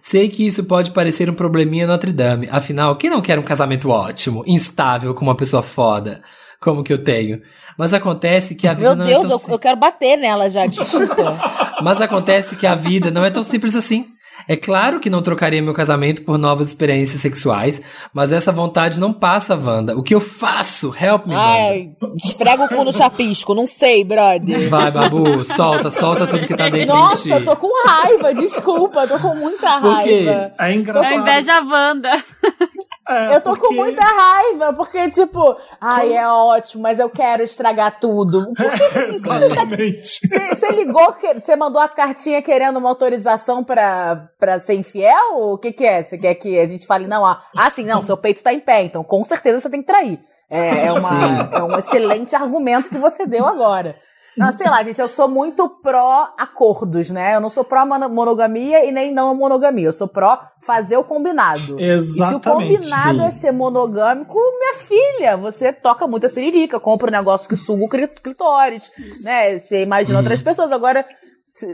Sei que isso pode parecer um probleminha Notre Dame. Afinal, quem não quer um casamento ótimo, instável, com uma pessoa foda, como que eu tenho? Mas acontece que a vida Meu não Deus, é tão eu, sim- eu quero bater nela já, desculpa. Mas acontece que a vida não é tão simples assim. É claro que não trocaria meu casamento por novas experiências sexuais, mas essa vontade não passa, Wanda. O que eu faço? Help me, Wanda. Ai, esfrega o cu no chapisco, não sei, brother. Vai, Babu, solta, solta tudo que tá dentro de Nossa, ti. eu tô com raiva, desculpa, tô com muita Por quê? raiva. É É engraçado. inveja Wanda. É, Eu tô com porque- muita raiva, porque, tipo, ai, é ótimo, mas eu quero estragar tudo. Tá Exatamente. Você ligou, você mandou a cartinha querendo uma autorização pra, pra ser infiel? O que que é? Você quer que a gente fale, não, ah, ah, sim, não, seu peito tá em pé, então com certeza você tem que trair. É, é, uma, é um excelente argumento que você deu agora. Não, sei lá, gente, eu sou muito pró-acordos, né? Eu não sou pró-monogamia e nem não monogamia. Eu sou pró fazer o combinado. Exatamente. E se o combinado sim. é ser monogâmico, minha filha, você toca muita siririca, compra um negócio que suga o clit- clitóris, né? Você imagina outras pessoas. Agora,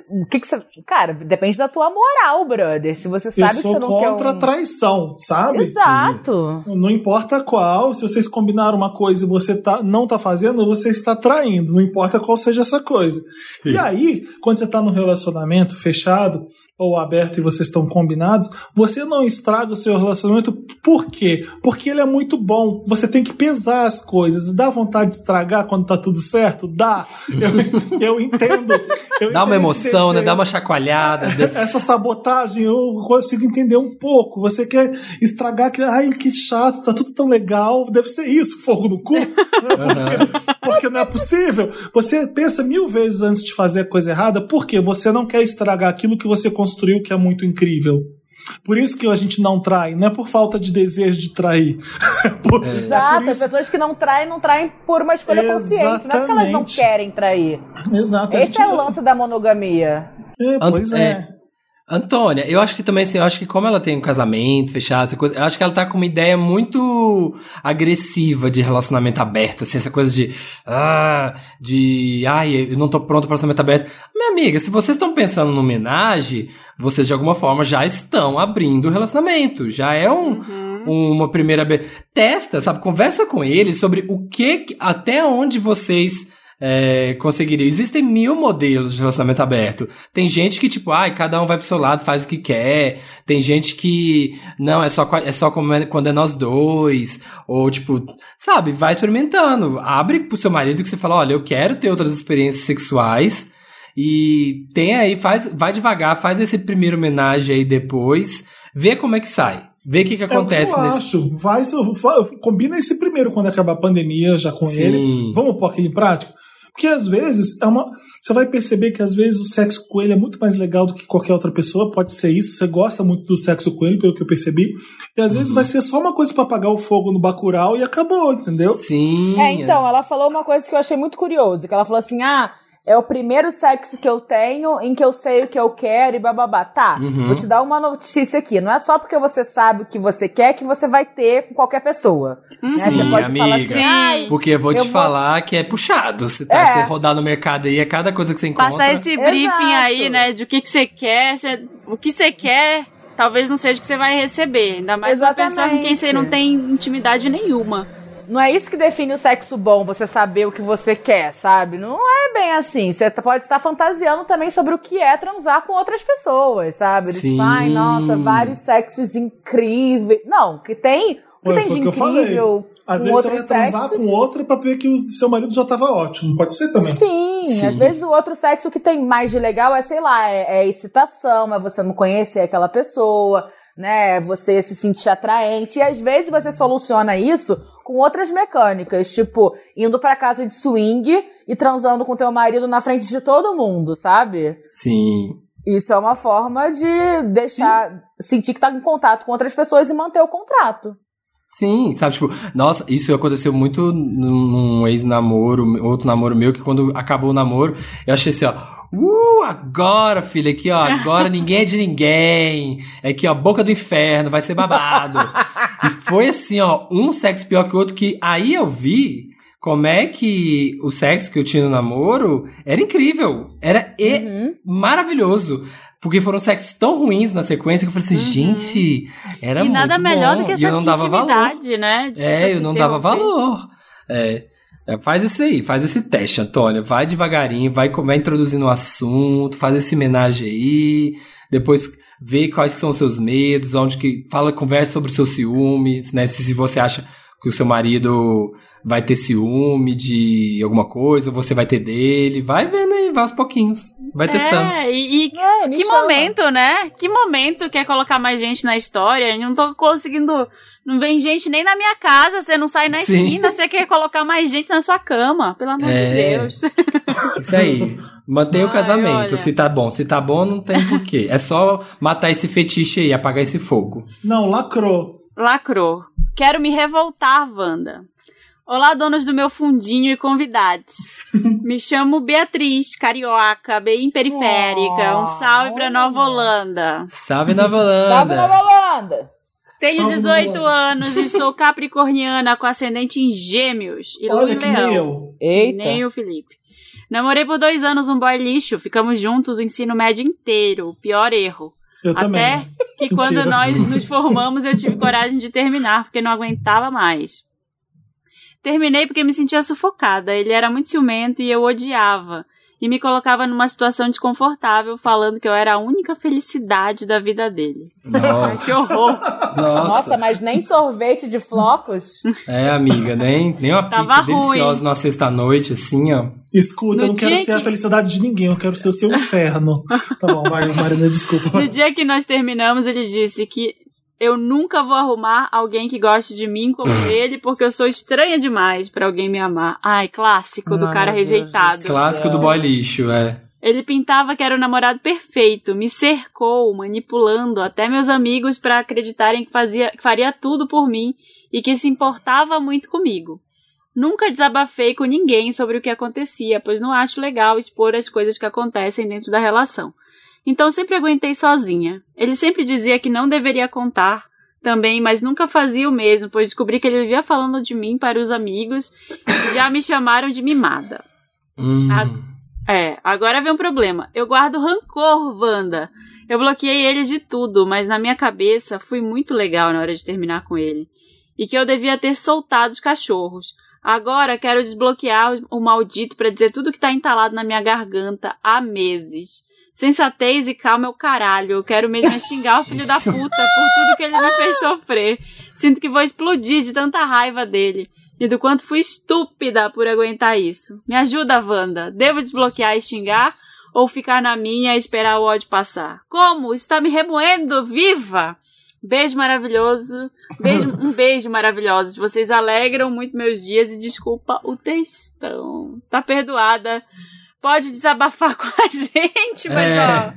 o que que você... Cara, depende da tua moral, brother. Se você Eu sabe que sou você não contra quer a um... traição, sabe? Exato. Não importa qual, se vocês combinaram uma coisa e você tá, não tá fazendo, você está traindo, não importa qual seja essa coisa. E aí, quando você tá num relacionamento fechado ou aberto e vocês estão combinados, você não estraga o seu relacionamento. Por quê? Porque ele é muito bom. Você tem que pesar as coisas. Dá vontade de estragar quando tá tudo certo? Dá. Eu, eu entendo. Eu Dá uma entendo emoção, né? Dá uma chacoalhada. Essa sabotagem eu consigo entender um pouco. Você quer estragar que, ai, que chato, tá tudo tão legal. Deve ser isso, fogo no cu. Né? Porque, porque não é possível. Você pensa mil vezes antes de fazer a coisa errada, porque você não quer estragar aquilo que você construiu que é muito incrível. Por isso que a gente não trai, não é por falta de desejo de trair. Por- é Exato, por as pessoas que não traem, não traem por uma escolha consciente. Não é porque elas não Exatamente. querem trair. Exato. Esse é o lance da monogamia. É, pois An- é. Antônia, eu acho que também, assim, eu acho que como ela tem um casamento fechado, essa coisa, eu acho que ela tá com uma ideia muito agressiva de relacionamento aberto, assim, essa coisa de, ah, de, ai, eu não tô pronto para relacionamento aberto. Minha amiga, se vocês estão pensando no homenagem, vocês de alguma forma já estão abrindo o relacionamento, já é um, uma primeira, testa, sabe, conversa com ele sobre o que- até onde vocês é, conseguiria. Existem mil modelos de relacionamento aberto. Tem gente que, tipo, ai, cada um vai pro seu lado, faz o que quer. Tem gente que, não, é só, é só é- quando é nós dois. Ou, tipo, sabe, vai experimentando. Abre pro seu marido que você fala, olha, eu quero ter outras experiências sexuais. E tem aí, faz, vai devagar, faz esse primeiro homenagem aí depois. Vê como é que sai. Vê o que, que acontece é eu nesse. acho. Vai, combina esse primeiro quando acabar a pandemia já com Sim. ele. Vamos pôr aquilo em prática? Porque às vezes é uma. Você vai perceber que às vezes o sexo com ele é muito mais legal do que qualquer outra pessoa. Pode ser isso. Você gosta muito do sexo com ele, pelo que eu percebi. E às vezes vai ser só uma coisa pra apagar o fogo no Bacurau e acabou, entendeu? Sim. É, então, ela falou uma coisa que eu achei muito curioso, que ela falou assim, ah, é o primeiro sexo que eu tenho em que eu sei o que eu quero e bababá. Tá, Uhum. vou te dar uma notícia aqui. Não é só porque você sabe o que você quer que você vai ter com qualquer pessoa. né? Você Sim, pode falar amiga. assim, ai, Porque eu vou te Eu vou- falar que é puxado. Você, tá, É. você rodar no mercado aí, é cada coisa que você encontra. Passar esse briefing Exato. aí, né, de o que, que você quer, você- o que você quer, talvez não seja o que você vai receber. Ainda mais uma pessoa com quem você não tem intimidade nenhuma. Não é isso que define o sexo bom, você saber o que você quer, sabe? Não é bem assim. Você pode estar fantasiando também sobre o que é transar com outras pessoas, sabe? Do Sim. Tipo, ai, nossa, vários sexos incríveis. Não, que tem. Foi tem de incrível Às vezes você vai transar sexos. com outra pra ver que o seu marido já tava ótimo. Pode ser também. Sim, Sim. às vezes o outro sexo que tem mais de legal é, sei lá, é, é excitação, é você não conhecer aquela pessoa, né? É você se sentir atraente. E às vezes você soluciona isso com outras mecânicas, tipo, indo pra casa de swing e transando com teu marido na frente de todo mundo, sabe? Sim. Isso é uma forma de deixar, sentir que tá em contato com outras pessoas e manter o contrato. Sim, sabe, tipo, nossa, isso aconteceu muito num num ex-namoro, outro namoro meu, que quando acabou o namoro, eu achei assim, ó, uh, agora, filha, aqui, ó, agora ninguém é de ninguém, é aqui, ó, boca do inferno, vai ser babado. e foi assim, ó, um sexo pior que o outro, que aí eu vi como é que o sexo que eu tinha no namoro era incrível, era e Uhum. maravilhoso. Porque foram sexos tão ruins na sequência que eu falei assim, gente, era e muito nada melhor bom. do que E essa eu não dava valor. intimidade, né? É, eu não dava valor. É, é, faz isso aí, faz esse teste, Antônio. Vai devagarinho, vai, vai introduzindo o assunto, faz esse homenagem aí, depois vê quais são os seus medos, onde que fala, conversa sobre os seus ciúmes, né? Se, se você acha que o seu marido vai ter ciúme de alguma coisa, ou você vai ter dele, vai vendo aí, vai aos pouquinhos, vai testando. É, e, e É, que chama. momento, né? Que momento quer colocar mais gente na história? Eu não tô conseguindo. Não vem gente nem na minha casa, você não sai na Sim. esquina, você quer colocar mais gente na sua cama. Pelo amor É. de Deus. Isso aí. Mantenha o casamento. olha. Se tá bom, se tá bom, não tem porquê. É só matar esse fetiche aí, apagar esse fogo. Não, lacrou. Lacrou. Quero me revoltar, Wanda. Olá, donos do meu fundinho e convidados. Me chamo Beatriz, carioca, bem periférica. Um salve pra Nova Holanda. Salve Nova Salve Holanda. Nova Holanda! Tenho Salve, 18 Nova Holanda. anos e sou capricorniana com ascendente em gêmeos e Olha que nem leão. eu. Eita. Nem o Felipe. Namorei por dois anos um boy lixo, ficamos juntos o ensino médio inteiro, o pior erro. Eu também. Que quando nós nos formamos eu tive coragem de terminar, porque não aguentava mais. Terminei porque me sentia sufocada, ele era muito ciumento e eu odiava. E me colocava numa situação desconfortável, falando que eu era a única felicidade da vida dele. Ai, Nossa. que horror! Nossa. Nossa, mas nem sorvete de flocos? É, amiga, nem, nem uma Tava pizza ruim. deliciosa numa sexta-noite, assim, ó. Escuta, eu No não quero ser a que- felicidade de ninguém, eu quero ser o seu inferno. tá bom, vai, Marina, desculpa. No dia que nós terminamos, ele disse que eu nunca vou arrumar alguém que goste de mim como ele, porque eu sou estranha demais pra alguém me amar. Ai, clássico do Ai, cara do rejeitado. céu. Clássico do boy lixo, é. Ele pintava que era o namorado perfeito, me cercou, manipulando até meus amigos pra acreditarem que, fazia, que faria tudo por mim e que se importava muito comigo. Nunca desabafei com ninguém sobre o que acontecia, pois não acho legal expor as coisas que acontecem dentro da relação. Então sempre aguentei sozinha. Ele sempre dizia que não deveria contar também, mas nunca fazia o mesmo, pois descobri que ele vivia falando de mim para os amigos e já me chamaram de mimada. Hum. É, agora vem um problema. Eu guardo rancor, Wanda. Eu bloqueei ele de tudo, mas na minha cabeça fui muito legal na hora de terminar com ele. E que eu devia ter soltado os cachorros. Agora quero desbloquear o maldito pra dizer tudo que tá entalado na minha garganta há meses. Sensatez e calma é o caralho. Eu quero mesmo é xingar o filho da puta por tudo que ele me fez sofrer. Sinto que vou explodir de tanta raiva dele. E do quanto fui estúpida por aguentar isso. Me ajuda, Wanda. Devo desbloquear e xingar? Ou ficar na minha e esperar o ódio passar? Como? Isso tá me remoendo viva! Beijo maravilhoso. Beijo, um beijo maravilhoso. Vocês alegram muito meus dias e desculpa o textão. Tá perdoada. Pode desabafar com a gente, mas É. ó.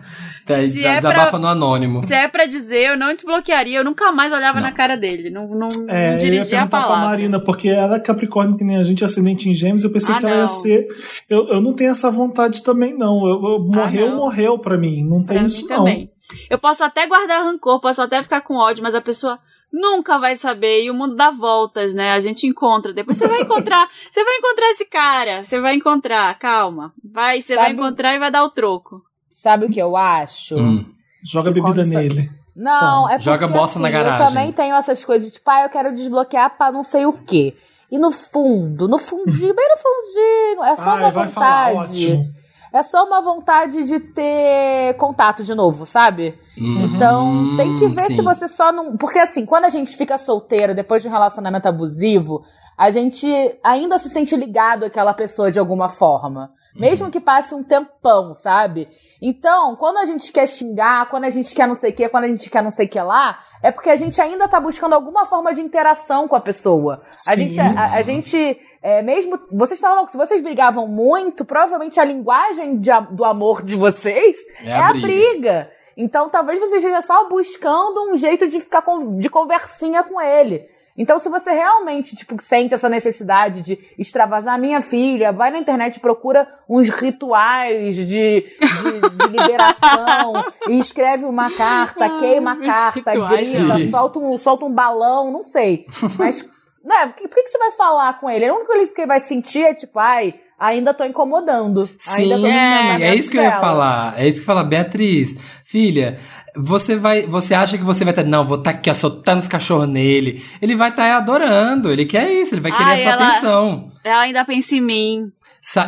Tá, Se é desabafa pra- no anônimo. Se é pra dizer, eu não desbloquearia, eu nunca mais olhava na cara dele. Não, não, É, não eu ia dirigia a perguntar pra palavra. Marina, porque ela é Capricórnio que nem a gente, ascendente em gêmeos, eu pensei Ah, que ela ia não. ser. Eu, eu não tenho essa vontade também, não. Eu, eu- morreu, Ah, não. morreu pra mim. Não tem Pra isso, mim não. também. Eu posso até guardar rancor, posso até ficar com ódio, mas a pessoa nunca vai saber e o mundo dá voltas, né? A gente encontra. Depois você vai encontrar, você vai encontrar esse cara, você vai encontrar, calma. Vai, você vai encontrar e vai dar o troco. Sabe o que eu acho? Hum. Joga Que bebida nele. Não, é porque Joga bosta assim, na garagem. Eu também tenho essas coisas, tipo, ah, eu quero desbloquear pra não sei o quê. E no fundo, no fundinho, bem no fundinho, é só Ai, uma vai falar, vontade. ótimo. É só uma vontade de ter contato de novo, sabe? Hum, Então, tem que ver sim. se você só não. Porque assim, quando a gente fica solteiro depois de um relacionamento abusivo, a gente ainda se sente ligado àquela pessoa de alguma forma. Mesmo que passe um tempão, sabe? Então, quando a gente quer xingar, quando a gente quer não sei o que, quando a gente quer não sei o que lá, é porque a gente ainda tá buscando alguma forma de interação com a pessoa. A Sim. gente, a, a gente é, mesmo. Vocês estavam. Se vocês brigavam muito, provavelmente a linguagem de a- do amor de vocês É é, a a briga. briga. Então talvez você esteja só buscando um jeito de ficar com- de conversinha com ele. Então, se você realmente, tipo, sente essa necessidade de extravasar minha filha, vai na internet e procura uns rituais de, de, de liberação e escreve uma carta, Ah, queima a carta, rituais. grita, Sim. solta um, solta um balão, não sei. Mas, né, por que, por que você vai falar com ele? A única coisa que ele vai sentir é, tipo, ai, ainda tô incomodando. ainda Sim, tô é, é, isso que eu ia dela. falar. É isso que eu ia falar. Beatriz, filha, você vai. Você acha que você vai estar. Não, vou estar aqui, ó, soltando os cachorros nele. Ele vai estar adorando. Ele quer isso, ele vai querer Ai, a sua ela- atenção. Ela ainda pensa em mim.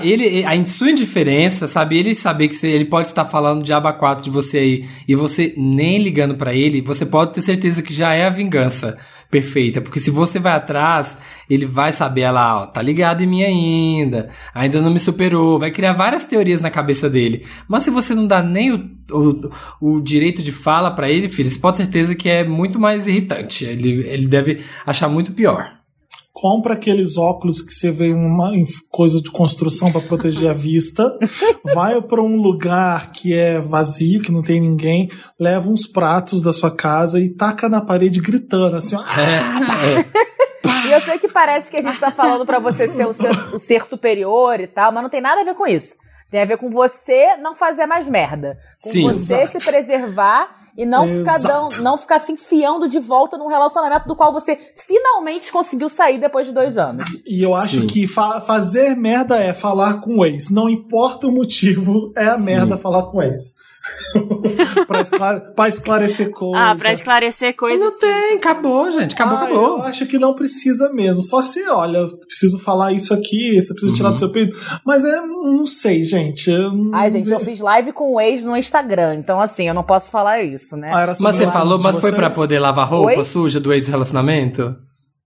Ele, a sua indiferença, sabe? Ele saber que você- ele pode estar falando de aba 4 de você aí e você nem ligando pra ele, você pode ter certeza que já é a vingança perfeita. Porque se você vai atrás, ele vai saber, ela, ó, tá ligado em mim ainda, ainda não me superou, vai criar várias teorias na cabeça dele. Mas se você não dá nem o, o, o direito de fala pra ele, filho, você pode ter certeza que é muito mais irritante. Ele, ele deve achar muito pior. Compra aqueles óculos que você vê em, uma, em coisa de construção para proteger a vista. vai para um lugar que é vazio, que não tem ninguém. Leva uns pratos da sua casa e taca na parede gritando assim. ó, É, é. E eu sei que parece que a gente tá falando pra você ser o, ser o ser superior e tal, mas não tem nada a ver com isso. Tem a ver com você não fazer mais merda. Com Sim. você se preservar e não ficar, não ficar se enfiando de volta num relacionamento do qual você finalmente conseguiu sair depois de dois anos. E eu acho Sim. que fa- fazer merda é falar com o ex. Não importa o motivo, é a merda falar com o ex. pra, esclare- pra esclarecer coisas. Ah, pra esclarecer coisas. Não tem, acabou, gente. Acabou, Ah, acabou. eu acho que não precisa mesmo. Só se, olha, eu preciso falar isso aqui, você precisa tirar do seu peito. Mas é, não sei, gente. Eu Ai, gente, eu fiz live com o ex no Instagram, então assim, eu não posso falar isso, né? Ah, Mas você falou, mas foi pra vocês? poder lavar roupa Oi? suja do ex-relacionamento?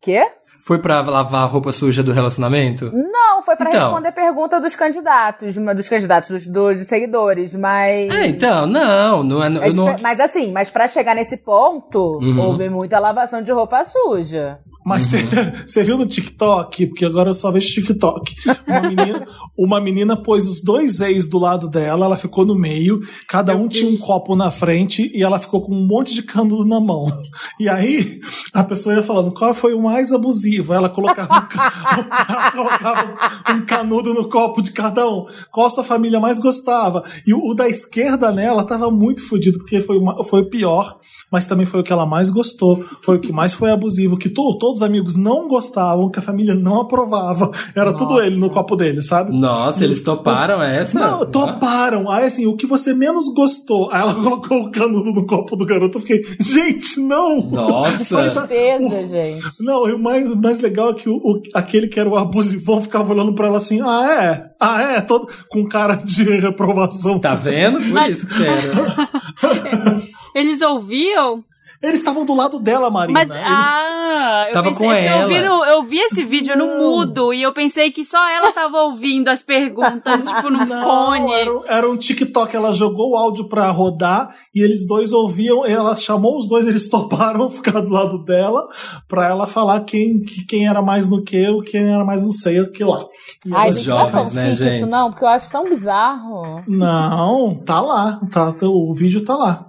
Quê? Foi pra lavar a roupa suja do relacionamento? Não, foi pra Então. responder pergunta dos candidatos, dos candidatos, dos, dos seguidores, mas. É, então, não, não é. É não- Mas assim, mas pra chegar nesse ponto, Uhum. houve muita lavação de roupa suja. Mas você você viu no TikTok? Porque agora eu só vejo TikTok. Uma menina, uma menina pôs os dois ex do lado dela, ela ficou no meio, cada um tinha um copo na frente e ela ficou com um monte de canudo na mão. E aí a pessoa ia falando qual foi o mais abusivo. Ela colocava um, ela colocava um canudo no copo de cada um. Qual sua família mais gostava? E o, o da esquerda nela tava muito fodido, porque foi, uma- foi o pior, mas também foi o que ela mais gostou, foi o que mais foi abusivo, que to- todos os amigos não gostavam, que a família não aprovava. Era tudo ele no copo dele, sabe? Nossa, eles toparam essa? Não, toparam. Aí assim, o que você menos gostou? Aí ela colocou o canudo no copo do garoto. Eu fiquei, gente, não! Nossa. Tristeza, gente. Não, e o mais, mais legal é que o, o- aquele que era o abusivão ficava olhando pra ela assim, ah, é? Ah, é? Todo, com cara de reprovação. Tá vendo? Por Mas- isso que você era. Eles ouviam? Eles estavam do lado dela, Marina. Mas, Eles- ah, eu Tava pensei, com porque eu vi, ela. no- eu vi esse vídeo no Não. mudo e eu pensei que só ela tava ouvindo as perguntas, tipo, no Não, fone. era, um- era um TikTok. Ela jogou o áudio pra rodar e eles dois ouviam. Ela chamou os dois, eles toparam ficar do lado dela pra ela falar quem, que- quem era mais no que, o quem era mais não sei o que lá. E Ai, ela- gente, jovens, não é né, gente? isso não, porque eu acho tão bizarro. Não, tá lá. Tá, o vídeo tá lá.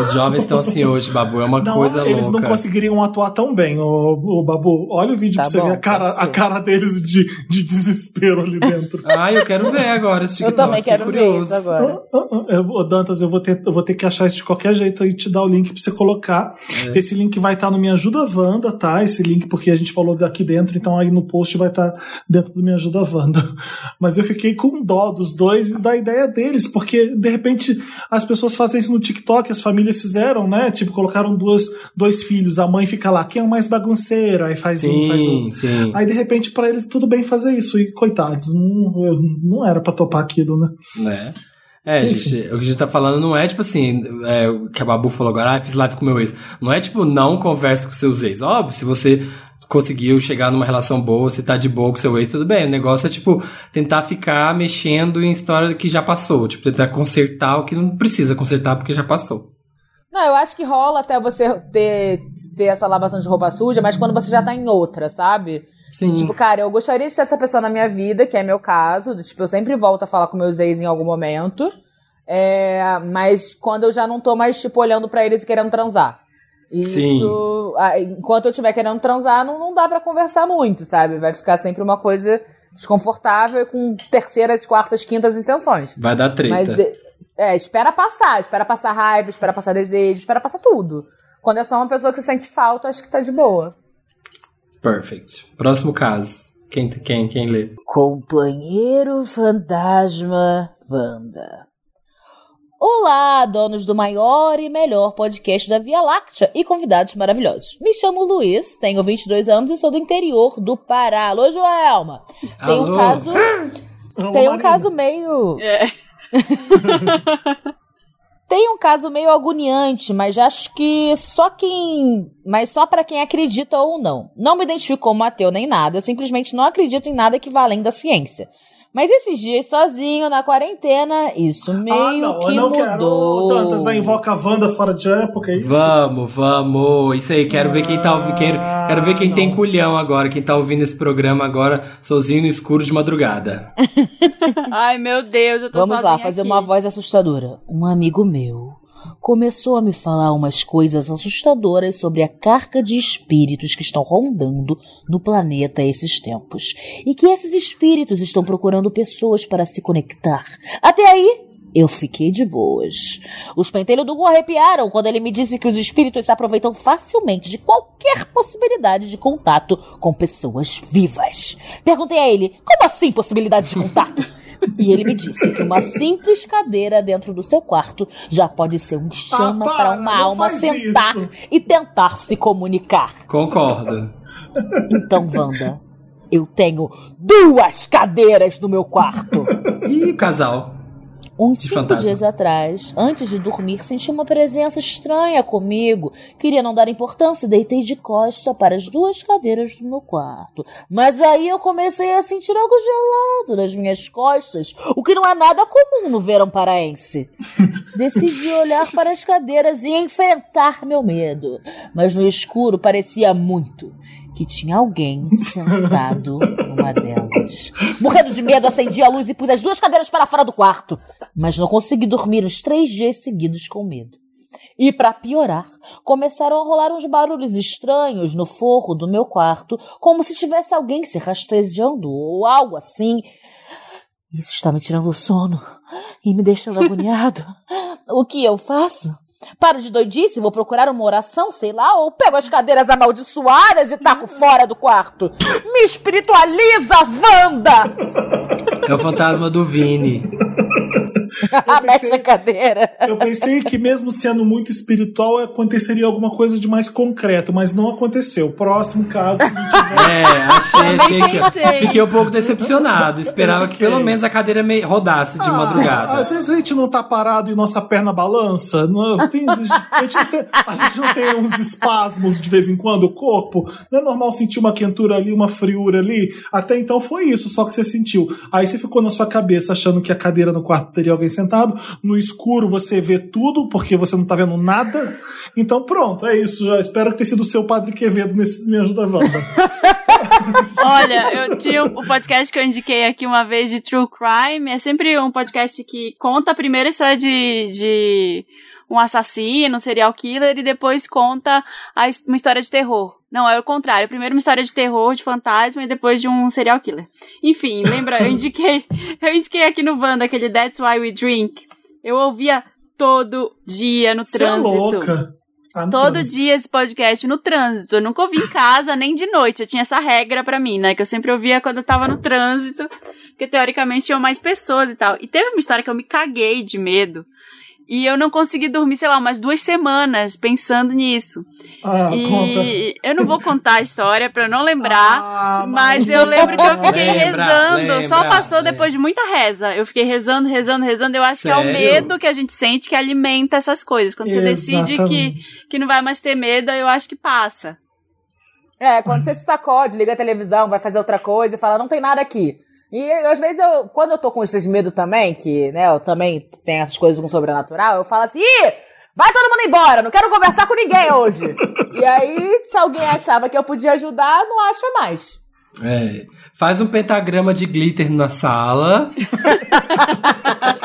Os jovens estão assim hoje, Babu. É uma Não, coisa eles louca. não conseguiriam atuar tão bem, o, o Babu. Olha o vídeo Tá pra você bom, ver a cara, a cara deles de, de desespero ali dentro. Ah, eu quero ver agora esse Eu TikTok. também quero fiquei ver curioso. isso agora. Eu- Ô, Dantas, eu vou, ter, eu vou ter que achar isso de qualquer jeito e te dar o link pra você colocar. É. Esse link vai estar no Me Ajuda Wanda, tá? Esse link, porque a gente falou daqui dentro, então aí no post vai estar dentro do Me Ajuda Wanda. Mas eu fiquei com dó dos dois e da ideia deles, porque de repente as pessoas fazem isso no TikTok, as famílias fizeram, né? Tipo, colocaram duas, dois filhos, a mãe fica lá, quem é o mais bagunceiro? Aí faz um, faz Sim, um. sim. Aí de repente pra eles tudo bem fazer isso, e coitados, não, não era pra topar aquilo, né? Né? É, gente, o que a gente tá falando não é tipo assim, é, o que a Babu falou agora, ah, fiz live com meu ex. Não é tipo, não converse com seus ex. Óbvio, se você conseguiu chegar numa relação boa, você tá de boa com seu ex, tudo bem. O negócio é, tipo, tentar ficar mexendo em história que já passou. Tipo, tentar consertar o que não precisa consertar porque já passou. Não, eu acho que rola até você ter, ter essa lavação de roupa suja, mas quando você já tá em outra, sabe? Sim. Tipo, cara, eu gostaria de ter essa pessoa na minha vida, que é meu caso. Tipo, eu sempre volto a falar com meus ex em algum momento. É, mas quando eu já não tô mais, tipo, olhando pra eles e querendo transar. Sim. Isso. ah, Enquanto eu estiver querendo transar, não, não dá pra conversar muito, sabe? Vai ficar sempre uma coisa desconfortável e com terceiras, quartas, quintas intenções. Vai dar treta. Mas é, é, espera passar, espera passar raiva, espera passar desejo, espera passar tudo. Quando é só uma pessoa que sente falta, acho que tá de boa. Perfect. Próximo caso. Quem, quem, quem lê? Companheiro Fantasma Wanda. Olá, donos do maior e melhor podcast da Via Láctea e convidados maravilhosos. Me chamo Luiz, tenho 22 anos e sou do interior do Pará. Alô, Joelma. Tem um Alô? caso, Alô, tem um Marina. caso meio É. Tem um caso meio agoniante, mas acho que só quem. Mas só pra quem acredita ou não. Não me identifico como ateu nem nada, simplesmente não acredito em nada que vá além da ciência. Mas esses dias sozinho na quarentena, isso meio ah, não, que eu não quero. mudou. Ô, Dantas, aí invoca a Wanda fora de época, é isso? Vamos, vamos. Isso aí, quero ver quem tá ouvindo. Quero, quero ver quem tem culhão agora, quem tá ouvindo esse programa agora, sozinho no escuro de madrugada. Ai, meu Deus, eu tô Vamos lá, fazer aqui. uma voz assustadora. Um amigo meu começou a me falar umas coisas assustadoras sobre a carga de espíritos que estão rondando no planeta esses tempos. E que esses espíritos estão procurando pessoas para se conectar. Até aí, eu fiquei de boas. Os pentelhos do Gu arrepiaram quando ele me disse que os espíritos se aproveitam facilmente de qualquer possibilidade de contato com pessoas vivas. Perguntei a ele, como assim possibilidade de contato? E ele me disse que uma simples cadeira dentro do seu quarto já pode ser um chama Ah, para, para uma alma sentar isso. e tentar se comunicar. Concordo. Então, Wanda, eu tenho duas cadeiras no meu quarto. E casal? Uns De cinco fantasma. dias atrás, antes de dormir, senti uma presença estranha comigo. Queria não dar importância e deitei de costa para as duas cadeiras do meu quarto. Mas aí eu comecei a sentir algo gelado nas minhas costas, o que não é nada comum no verão paraense. Decidi olhar para as cadeiras e enfrentar meu medo. Mas no escuro parecia muito que tinha alguém sentado numa delas. Morrendo de medo, acendi a luz e pus as duas cadeiras para fora do quarto. Mas não consegui dormir uns três dias seguidos com medo. E para piorar, começaram a rolar uns barulhos estranhos no forro do meu quarto, como se tivesse alguém se rastejando ou algo assim. Isso está me tirando o sono e me deixando agoniado. O que eu faço? Paro de doidice, vou procurar uma oração, sei lá, ou pego as cadeiras amaldiçoadas e taco fora do quarto. Me espiritualiza, Wanda! É o fantasma do Vini. Mete a cadeira. Eu pensei que mesmo sendo muito espiritual, aconteceria alguma coisa de mais concreto, mas não aconteceu. Próximo caso, se tiver. É, achei, achei que. pensei. Fiquei um pouco decepcionado. Esperava que pelo menos a cadeira me- rodasse de Ah, madrugada. às vezes a gente não tá parado e nossa perna balança. Não, tem, a, gente não tem, a gente não tem uns espasmos de vez em quando, o corpo. Não é normal sentir uma quentura ali, uma friura ali. Até então foi isso, só que você sentiu. Aí você ficou na sua cabeça achando que a cadeira no quarto teria alguém sentado. No escuro você vê tudo, porque você não tá vendo nada. Então pronto, é isso. Já espero que tenha sido o seu padre Quevedo nesse Me Ajuda Wanda. Olha, eu tinha o podcast que eu indiquei aqui uma vez de True Crime. É sempre um podcast que conta a primeira história de, de um assassino, um serial killer, e depois conta a uma história de terror. Não, é o contrário. Primeiro uma história de terror, de fantasma, e depois de um serial killer. Enfim, lembra, eu indiquei, eu indiquei aqui no Wanda aquele That's Why We Drink. Eu ouvia todo dia no Você é trânsito. louca. Ah, Todo trânsito. dia esse podcast no trânsito. Eu nunca ouvi em casa, nem de noite. Eu tinha essa regra pra mim, né? Que eu sempre ouvia quando eu tava no trânsito. Porque teoricamente tinham mais pessoas e tal. E teve uma história que eu me caguei de medo. E eu não consegui dormir, sei lá, umas duas semanas pensando nisso. Ah, conta. e eu não vou contar a história pra eu não lembrar. Ah, Mas eu lembro que eu fiquei Lembra, rezando. Só lembra, passou lembra. depois de muita reza. Eu fiquei rezando, rezando, rezando. Eu acho que é o Sério? medo que a gente sente que alimenta essas coisas. Quando você decide que, Exatamente. que não vai mais ter medo, eu acho que passa. É, quando você se sacode, liga a televisão, vai fazer outra coisa e fala, não tem nada aqui. E às vezes eu, quando eu tô com esses medo também, que, né, eu também tenho essas coisas com sobrenatural, eu falo assim, ih, vai todo mundo embora, não quero conversar com ninguém hoje. e aí, se alguém achava que eu podia ajudar, não acha mais. É. Faz um pentagrama de glitter na sala.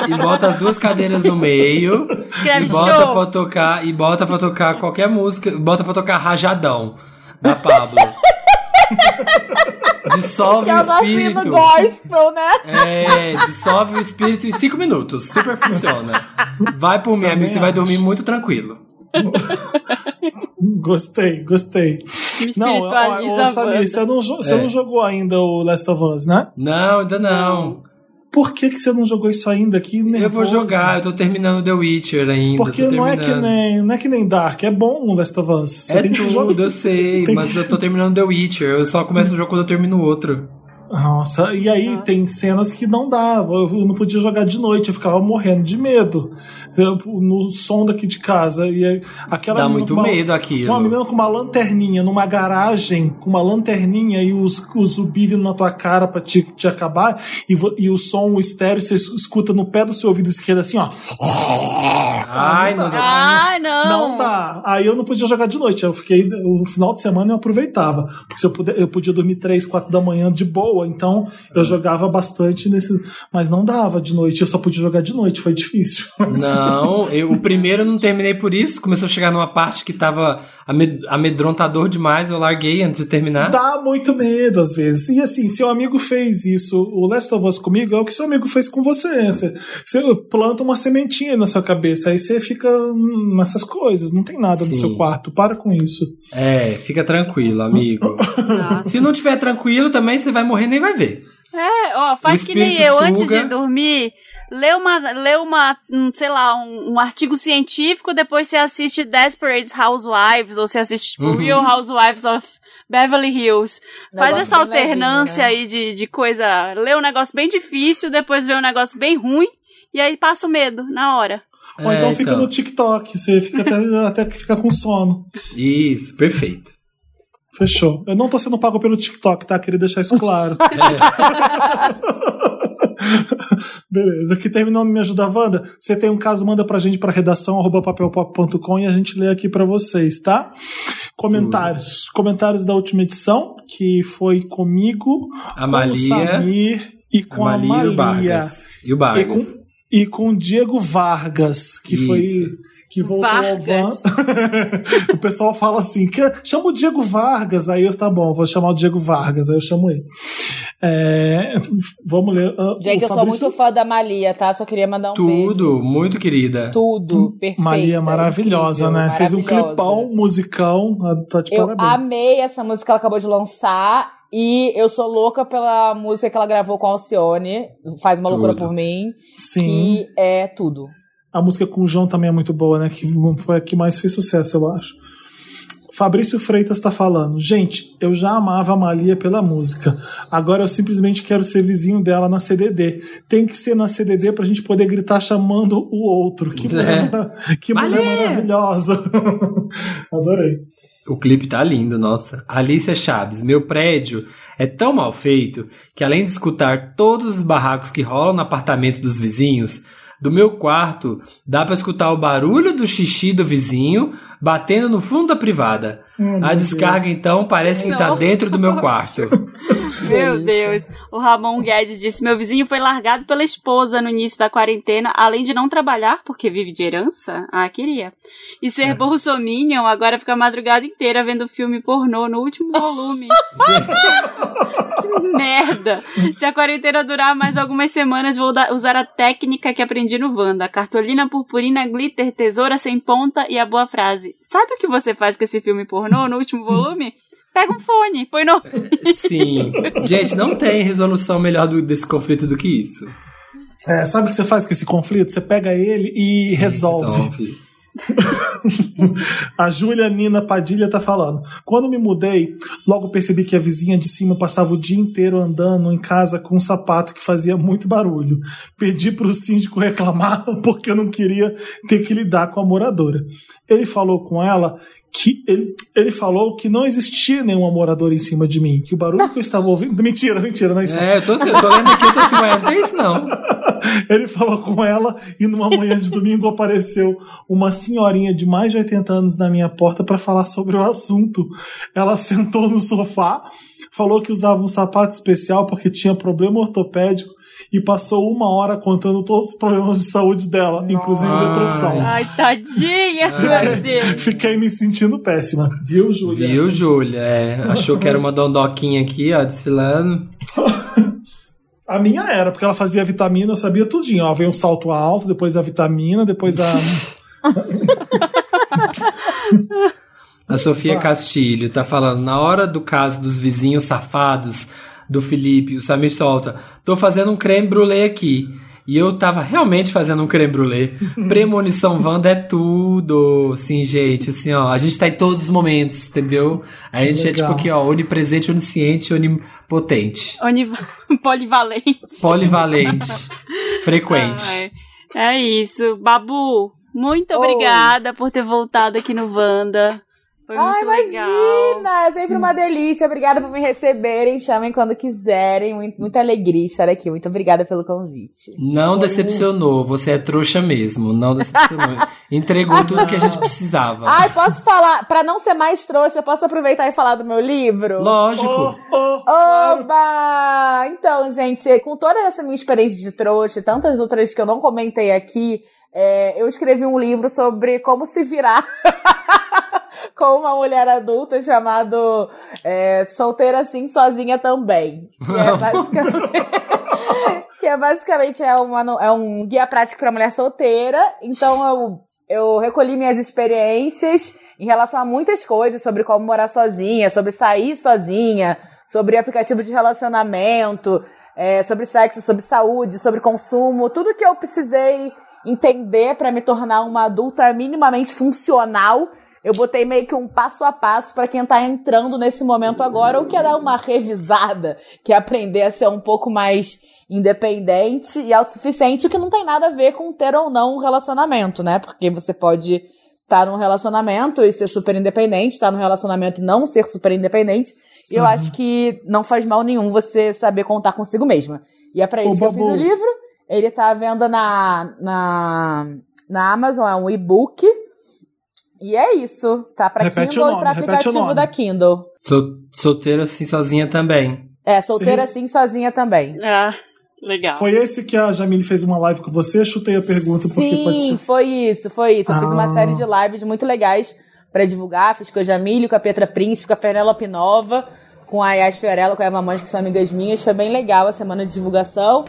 e bota as duas cadeiras no meio. Escreve e bota show. pra tocar. E bota pra tocar qualquer música. Bota pra tocar Rajadão. Da Pablo. Dissolve Que é o o nosso hino espírito. gospel, né? É, dissolve o espírito em cinco minutos. Super funciona. Vai por mim, Também amigo. Você vai acho. dormir muito tranquilo. Gostei, gostei. Me Não, ó, espiritualiza. ó, Samir, você não, você É. não jogou ainda o Last of Us, né? Não, ainda não. Por que, que você não jogou isso ainda? Que Eu vou nervoso. jogar, eu tô terminando The Witcher ainda. Porque não é, que nem, não é que nem Dark, é bom o Last of Us. Você É tudo, eu sei, Tem- mas eu tô terminando The Witcher. Eu só começo o jogo quando eu termino o outro. Nossa, e aí tem cenas que não dava. Eu não podia jogar de noite, eu ficava morrendo de medo. Eu, No som daqui de casa. E aquela Dá muito uma- medo aquilo. Uma menina com uma lanterninha numa garagem, com uma lanterninha e os, os zumbi vindo na tua cara pra te, te acabar, e, e o som, o estéreo, você escuta no pé do seu ouvido esquerdo assim, ó. Ai, não, Ai, não. Não dá. Aí eu não podia jogar de noite. Eu fiquei. O final de semana eu aproveitava. Porque se eu, puder, eu podia dormir 3, 4 da manhã de boa. Boa. Então eu jogava bastante nesse. Mas não dava de noite, eu só podia jogar de noite, foi difícil. Não, eu, o primeiro eu não terminei por isso. Começou a chegar numa parte que tava amed- amedrontador demais, eu larguei antes de terminar. Dá muito medo às vezes. E assim, seu amigo fez isso, o Last of Us comigo, é o que seu amigo fez com você. Você, você planta uma sementinha na sua cabeça, aí você fica hum, nessas coisas. Não tem nada no Sim. seu quarto, para com isso. É, fica tranquilo, amigo. Nossa. Se não tiver tranquilo, também você vai morrer e nem vai ver. É, ó, faz O que nem espírito eu, antes suga. de dormir, lê uma, lê uma, um, sei lá, um, um artigo científico, depois você assiste Desperate Housewives, ou você assiste tipo, Uhum. Real Housewives of Beverly Hills. Faz essa bem levinho, alternância né? aí de, de coisa, lê um negócio bem difícil, depois vê um negócio bem ruim, e aí passa o medo, na hora. Ou É, então fica no TikTok, você fica até, até que fica com sono. Isso, perfeito. Fechou. Eu não tô sendo pago pelo TikTok, tá? Queria deixar isso claro. Beleza, aqui terminando Me Ajuda Wanda. Você tem um caso, manda pra gente pra redação arroba papelpop.com e a gente lê aqui pra vocês, tá? Comentários. Comentários da última edição, que foi comigo, com o Samir e com a Amalia e o. Vargas. E com, e com o Diego Vargas, que Isso. foi. Que voltou Vargas. ao Van. o pessoal fala assim: que, chama o Diego Vargas. Aí eu, tá bom, vou chamar o Diego Vargas. Aí eu chamo ele. É, vamos ler. ah, Gente, eu sou muito fã da Malia, tá? Só queria mandar um beijo. Tudo, muito querida. Tudo, perfeito. Maria maravilhosa, incrível, né? Fez um maravilhosa. clipão, musicão. ah, Tá de Eu parabéns. amei essa música que ela acabou de lançar. E eu sou louca pela música que ela gravou com a Alcione. Faz uma loucura Tudo. por mim. Sim. Que é tudo. A música com o João também é muito boa, né? Que foi a que mais fez sucesso, eu acho. Fabrício Freitas tá falando. Gente, eu já amava a Malia pela música. Agora eu simplesmente quero ser vizinho dela na CDD. Tem que ser na CDD pra gente poder gritar chamando o outro. Que mulher, É. mara- que mulher maravilhosa. Adorei. O clipe tá lindo, nossa. Alicia Chaves, meu prédio é tão mal feito que além de escutar todos os barracos que rolam no apartamento dos vizinhos, do meu quarto dá pra escutar o barulho do xixi do vizinho batendo no fundo da privada. A descarga então parece que tá Não. dentro do meu quarto. Meu Deus. O Ramon Guedes disse: Meu vizinho foi largado pela esposa no início da quarentena, além de não trabalhar, porque vive de herança. Ah, queria. E ser bolsominion, agora fica a madrugada inteira vendo filme pornô no último volume. que merda. Se a quarentena durar mais algumas semanas, vou usar a técnica que aprendi no Wanda: cartolina, purpurina, glitter, tesoura sem ponta e a boa frase. Sabe o que você faz com esse filme pornô no último volume? Pega um fone, põe no. Sim. Gente, não tem resolução melhor do- desse conflito do que isso. É, sabe o que você faz com esse conflito? Você pega ele e resolve. Resolve. A Júlia Nina Padilha tá falando. Quando me mudei, logo percebi que a vizinha de cima passava o dia inteiro andando em casa com um sapato que fazia muito barulho. Pedi pro síndico reclamar porque eu não queria ter que lidar com a moradora. Ele falou com ela que ele, ele falou que não existia nenhuma moradora em cima de mim, que o barulho que eu estava ouvindo. Mentira, mentira, não está. É, eu tô, eu tô lendo aqui, eu tô assim, ué, não tem isso não. Ele falou com ela e numa manhã de domingo apareceu uma senhorinha de mais de 80 anos na minha porta para falar sobre o assunto. Ela sentou no sofá, falou que usava um sapato especial porque tinha problema ortopédico e passou uma hora contando todos os problemas de saúde dela, inclusive depressão. Ai, tadinha, meu Deus. Fiquei me sentindo péssima, viu, Júlia? Viu, Júlia? É, achou que era uma dondoquinha aqui, ó, desfilando. A minha era, porque ela fazia vitamina, eu sabia tudinho. Ó, veio um salto alto, depois a vitamina, depois a. A Sofia Castilho tá falando, na hora do caso dos vizinhos safados do Felipe, o Samir solta, tô fazendo um creme brulee aqui. E eu tava realmente fazendo um creme brulee. Premonição Wanda é tudo. Sim, gente, assim, ó. A gente tá em todos os momentos, entendeu? A gente é Legal. tipo aqui, ó, onipresente, onisciente, onipotente. Oniva- Polivalente. Polivalente. frequente. Ai, é isso. Babu, muito Oi. obrigada por ter voltado aqui no Wanda. Foi Ai, muito legal. imagina! É sempre uma delícia. Obrigada por me receberem. Chamem quando quiserem. Muito, muita alegria estar aqui. Muito obrigada pelo convite. Não decepcionou, você é trouxa mesmo. Não decepcionou. Entregou tudo que a gente precisava. Ai, posso falar? Pra não ser mais trouxa, posso aproveitar e falar do meu livro? Lógico. Oh, oh, Oba! Então, gente, com toda essa minha experiência de trouxa e tantas outras que eu não comentei aqui, é, eu escrevi um livro sobre como se virar com uma mulher adulta chamado é, Solteira Assim, Sozinha Também. Que é basicamente, que é, basicamente é, uma, é um guia prático para mulher solteira. Então, eu, eu recolhi minhas experiências em relação a muitas coisas sobre como morar sozinha, sobre sair sozinha, sobre aplicativo de relacionamento, é, sobre sexo, sobre saúde, sobre consumo, tudo que eu precisei entender para me tornar uma adulta minimamente funcional. Eu botei meio que um passo a passo para quem tá entrando nesse momento agora ou quer dar uma revisada, que aprender a ser um pouco mais independente e autossuficiente, o que não tem nada a ver com ter ou não um relacionamento, né? Porque você pode estar num relacionamento e ser super independente, estar num relacionamento e não ser super independente. E eu acho que não faz mal nenhum você saber contar consigo mesma. E é pra isso Ô, que eu fiz Babu. o livro. Ele tá à venda na, na, na Amazon, é um e-book. E é isso. Tá pra Repete Kindle o e pra nome, aplicativo nome. da Kindle. Sol, solteiro assim sozinha também. É, solteira assim, sozinha também. Ah, legal. Foi esse que a Jamile fez uma live com você? Chutei a pergunta porque pode Sim, ser. foi isso, foi isso. Eu fiz uma Ah. série de lives muito legais pra divulgar. Fiz com a Jamile, com a Petra Príncipe, com a Penélope Nova, com a Yas Fiorello, com a Eva Mães, que são amigas minhas. Foi bem legal a semana de divulgação.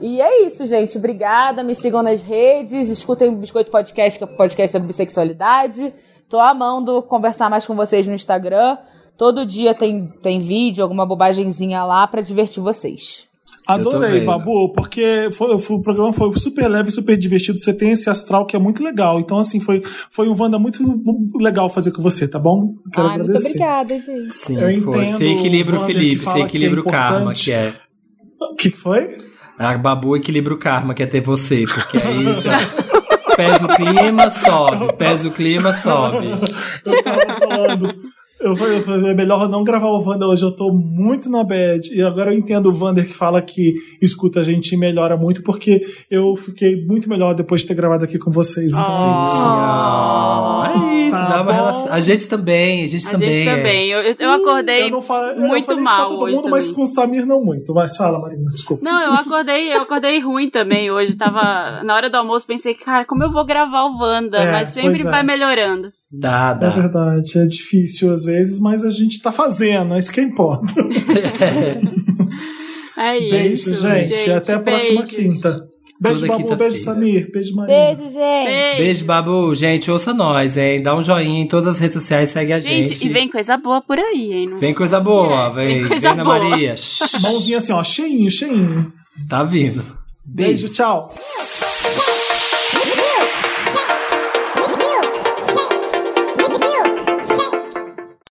E é isso, gente. Obrigada. Me sigam nas redes. Escutem o Biscoito Podcast, que é o podcast sobre bissexualidade. Tô amando conversar mais com vocês no Instagram. Todo dia tem, tem vídeo, alguma bobagenzinha lá pra divertir vocês. Adorei. Babu, porque foi, foi- o programa foi super leve, super divertido. Você tem esse astral que é muito legal. Então, assim, foi, foi um Wanda muito legal fazer com você, tá bom? Quero Ai, muito agradecer. obrigada, gente. Sim, Eu foi. entendo Você equilibra o Felipe, você equilibra que o é karma, que é. O que foi? A Babu equilibra o karma, que é ter você, porque aí você pesa o clima, sobe, pesa o clima, sobe. Eu tava falando. Eu falei, é melhor não gravar o Wanda hoje, eu tô muito na bad. E agora eu entendo o Vander que fala que escuta a gente e melhora muito, porque eu fiquei muito melhor depois de ter gravado aqui com vocês. Então, Ah, é isso, Tá dá uma relação. A gente também, a gente A também. gente é. também. Eu, eu acordei eu não falo, eu muito falei mal pra todo hoje mundo, mas com o Samir não muito. Mas fala, Marina, desculpa. Não, eu acordei, eu acordei ruim também hoje. Tava na hora do almoço, pensei, cara, como eu vou gravar o Wanda? É, Mas sempre pois é. vai melhorando. Dá, É dá. verdade, é difícil às vezes, mas a gente tá fazendo, é isso que importa. É Beijo, isso. gente. Até a próxima beijos. quinta. Beijo, Toda Babu. Beijo, Samir. Beijo, Marina. Beijo, gente. Beijo. Beijo, Babu. Gente, ouça nós, hein? Dá um joinha em todas as redes sociais, segue a gente. Gente, e vem coisa boa por aí, hein? Não- Vem coisa boa, É, vem, vem coisa vem na boa. Maria. Mãozinha assim, ó, cheinho, cheinho. Tá vindo. Beijo, tchau.